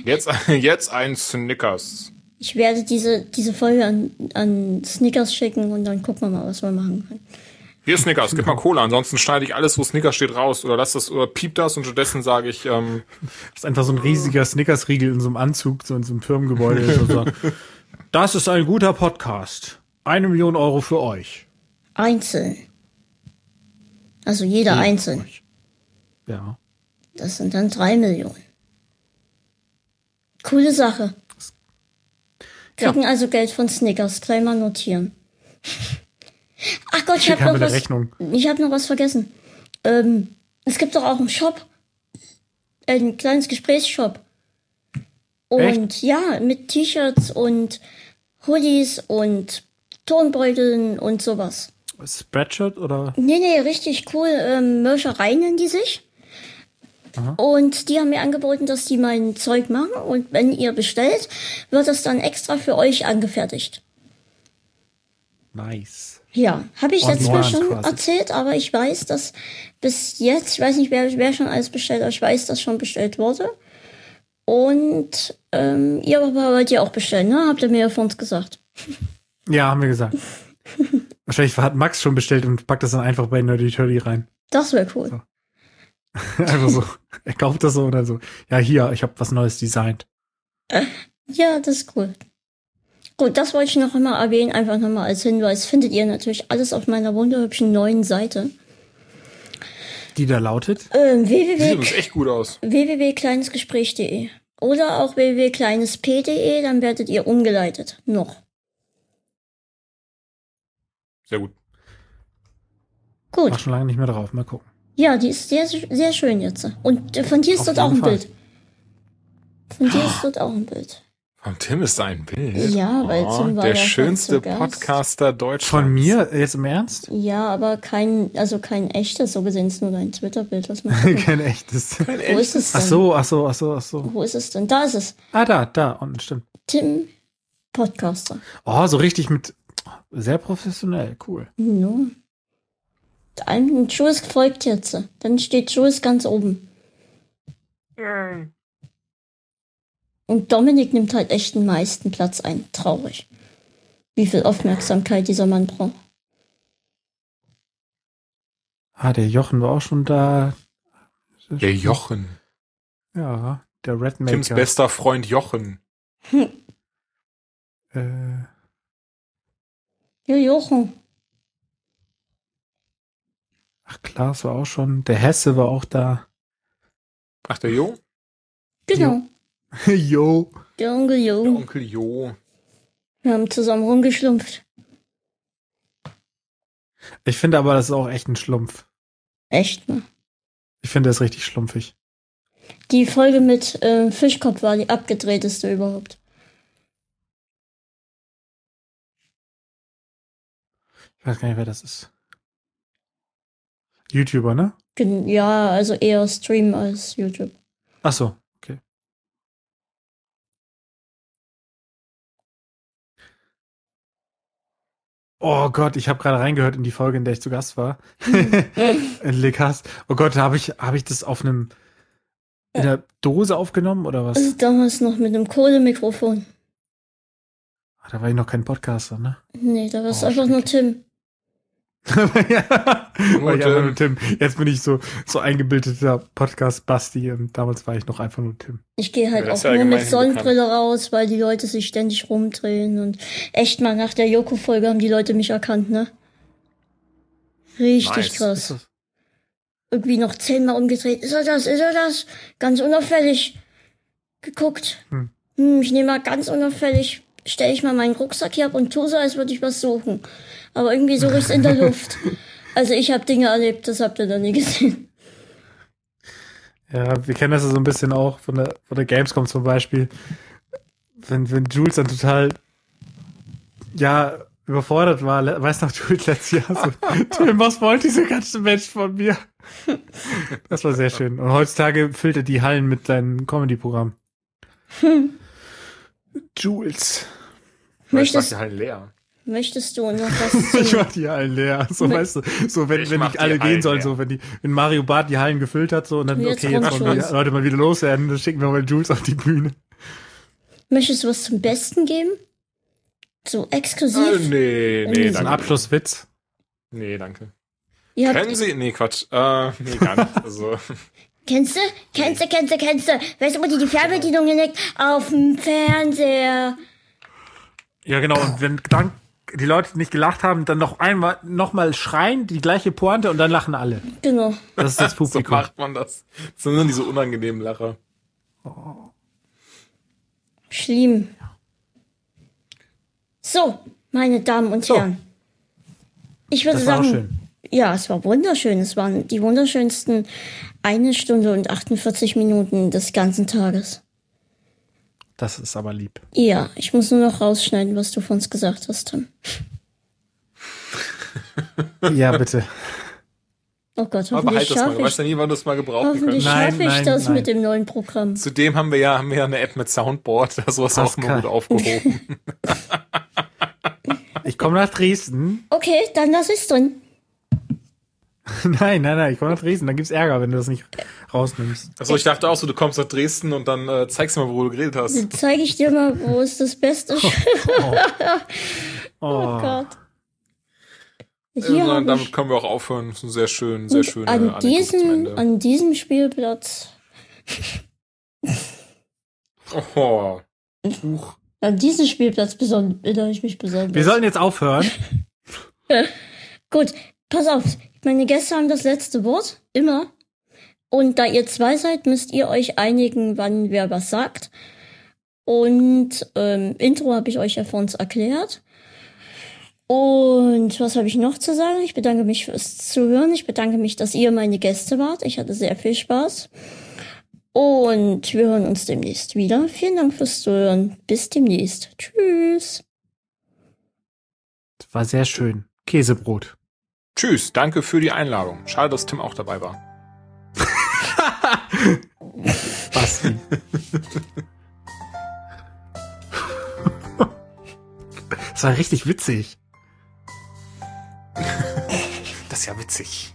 Jetzt, [laughs] jetzt ein Snickers. Ich werde diese, diese Folge an, an Snickers schicken und dann gucken wir mal, was wir machen können. Hier Snickers, gib mal Cola, ansonsten schneide ich alles, wo Snickers steht, raus oder lass das oder piep das und stattdessen sage ich, ähm, Das ist einfach so ein riesiger Snickers-Riegel in so einem Anzug, so in so einem Firmengebäude. so [laughs] das ist ein guter Podcast. Eine Million Euro für euch. Einzeln. Also jeder einzeln. Ja. Das sind dann drei Millionen. Coole Sache. Kriegen also Geld von Snickers. Gleich mal notieren. [laughs] Ach Gott, ich habe noch was. Ich habe noch was vergessen. Ähm, es gibt doch auch einen Shop. Ein kleines Gesprächsshop. Und Echt? ja, mit T-Shirts und Hoodies und Turnbeuteln und sowas. Spreadshirt oder? Nee, nee, richtig cool. Ähm, Mörschereien nennen die sich. Und die haben mir angeboten, dass die mein Zeug machen. Und wenn ihr bestellt, wird das dann extra für euch angefertigt. Nice. Ja, habe ich letztes Mal schon quasi. erzählt, aber ich weiß, dass bis jetzt, ich weiß nicht, wer, wer schon alles bestellt, aber ich weiß, dass schon bestellt wurde. Und ähm, ihr aber wollt ihr auch bestellen, ne? Habt ihr mir ja vor uns gesagt. [laughs] Ja, haben wir gesagt. [laughs] Wahrscheinlich hat Max schon bestellt und packt das dann einfach bei Nerdy Turdy rein. Das wäre cool. So. [laughs] Einfach so. Er kauft das so und dann so. Ja, hier, ich habe was Neues designt. Ja, das ist cool. Gut, das wollte ich noch einmal erwähnen, einfach nochmal als Hinweis. Findet ihr natürlich alles auf meiner wunderhübschen neuen Seite. Die da lautet. Ähm, sieht www, übrigens echt gut aus. www.kleinesgespräch.de oder auch www.kleinesp.de, dann werdet ihr umgeleitet. Noch. Sehr gut. Gut. War schon lange nicht mehr drauf. Mal gucken. Ja, die ist sehr, sehr schön jetzt. Und äh, von dir ist Auf dort auch ein Fall. Bild. Von dir ist dort auch ein Bild. Von Tim ist da ein Bild. Ja, weil oh, Tim war Der schönste zu Gast. Podcaster Deutschlands. Von mir, jetzt im Ernst? Ja, aber kein, also kein echtes, so gesehen ist nur dein Twitter-Bild. Was man. [laughs] Kein echtes. Wo ist es denn? Ach so, ach so, ach so, ach so. Wo ist es denn? Da ist es. Ah, da, da, unten stimmt. Tim Podcaster. Oh, so richtig mit, sehr professionell, cool. No. Ein Jules folgt jetzt. Dann steht Jules ganz oben. Und Dominik nimmt halt echt den meisten Platz ein. Traurig. Wie viel Aufmerksamkeit dieser Mann braucht. Ah, der Jochen war auch schon da. Der Jochen. Ja, der Redmaker. Tims bester Freund Jochen. Äh, Ja, Jochen. Ach, Klaas war auch schon. Der Hesse war auch da. Ach, der Jo? Genau. Jo. [laughs] Der Onkel Der Jo. Onkel Jo. Wir haben zusammen rumgeschlumpft. Ich finde aber, das ist auch echt ein Schlumpf. Echt, ne? Ich finde das richtig schlumpfig. Die Folge mit äh, Fischkopf war die abgedrehteste überhaupt. Ich weiß gar nicht, wer das ist. YouTuber, ne? Ja, also eher Stream als YouTube. Ach so, okay. Oh Gott, ich habe gerade reingehört in die Folge, in der ich zu Gast war. [laughs] in Lekas. Oh Gott, habe ich, hab ich das auf einem in der Dose aufgenommen oder was? Also damals noch mit einem Kohlemikrofon. Ah, Da war ich noch kein Podcaster, ne? Nee, da war es Oh, einfach nur Tim. Ja, Tim. einfach nur Tim. Jetzt bin ich so, so eingebildeter Podcast-Basti und damals war ich noch einfach nur Tim. Ich gehe halt Ja, auch nur mit Sonnenbrille raus, weil die Leute sich ständig rumdrehen. Und echt mal nach der Joko-Folge haben die Leute mich erkannt, ne? Richtig Nice. krass. Irgendwie noch zehnmal umgedreht. Ist er das? Ist er das? Ganz unauffällig geguckt. Hm. Hm, ich nehme mal ganz unauffällig, stelle ich mal meinen Rucksack hier ab und tue so, als würde ich was suchen. Aber irgendwie suche ich es in der [laughs] Luft. Also ich habe Dinge erlebt, das habt ihr noch nie gesehen. Ja, wir kennen das ja so ein bisschen auch von der, von der Gamescom zum Beispiel. Wenn, wenn Jules dann total, ja, überfordert war, weiß noch Jules letztes Jahr so, [laughs] Tim, was wollte diese ganze Mensch von mir? Das war sehr schön. Und heutzutage füllt er die Hallen mit seinem Comedy-Programm. [laughs] Jules. Ich mach Möchtest, die halt leer. Möchtest du noch was [laughs] Ich zu... mach die Hallen leer. So, weißt du, so, wenn, Ich wenn nicht alle Hallen gehen sollen, leer. so, wenn die, wenn Mario Barth die Hallen gefüllt hat, so, und dann, Jetzt okay, jetzt wollen die Jules. Leute mal wieder loswerden, dann schicken wir mal Jules auf die Bühne. Möchtest du was zum Besten geben? So exklusiv? nee, nee, So ein So ein danke. Abschlusswitz. Nee, danke. Ihr habt, Können Sie? Nee, Quatsch. Äh, nee, gar nicht. Also, [laughs] kennst du? Kennst du, kennst du, kennst du? Weißt du, wo die die Fernbedienung hinlegt? Auf dem Fernseher. Ja, genau. Und wenn dann die Leute nicht gelacht haben, dann noch einmal, noch mal schreien, die gleiche Pointe und dann lachen alle. Genau. Das ist das [laughs] so Publikum. macht man das. Das sind dann diese unangenehmen Lacher. Schlimm. So, meine Damen und So. Herren. Ich würde Das war sagen, schön. ja, es war wunderschön. Es waren die wunderschönsten eine Stunde und 48 Minuten des ganzen Tages. Das ist aber lieb. Ja, ich muss nur noch rausschneiden, was du von uns gesagt hast, Tim. [laughs] Ja, bitte. Oh Gott, Aber hoffentlich halt das mal. Du weißt ja ich, nie, wann du es mal gebrauchen hoffentlich kannst. Nein, schaffe ich nein, das nein. mit dem neuen Programm. Zudem haben wir ja, haben wir ja eine App mit Soundboard. Da [laughs] ist sowas auch immer Pascal. gut aufgehoben. [laughs] Ich komme nach Dresden. Okay, dann lass ich's drin. [laughs] Nein, nein, nein, ich komme nach Dresden. Dann gibt's Ärger, wenn du das nicht rausnimmst. Achso, ich dachte auch so, du kommst nach Dresden und dann äh, zeigst du mal, wo du geredet hast. Dann zeige ich dir mal, wo es das Beste ist. [laughs] [laughs] Oh, Oh Gott. Ja, Hier habe damit können wir auch aufhören. Das ist ein sehr schön, sehr schöne an diesem, an diesem Spielplatz, Oh. Huch. an diesem Spielplatz erinnere ich mich besonders. wir sollten jetzt aufhören. Gut, pass auf. Meine Gäste haben das letzte Wort. Immer. Und da ihr zwei seid, müsst ihr euch einigen, wann wer was sagt. Und ähm, Intro habe ich euch ja vor uns erklärt. Und was habe ich noch zu sagen? Ich bedanke mich fürs Zuhören. Ich bedanke mich, dass ihr meine Gäste wart. Ich hatte sehr viel Spaß. Und wir hören uns demnächst wieder. Vielen Dank fürs Zuhören. Bis demnächst. Tschüss. War sehr schön. Käsebrot. Tschüss, danke für die Einladung. Schade, dass Tim auch dabei war. [laughs] Basti. Das war richtig witzig. Das ist ja witzig.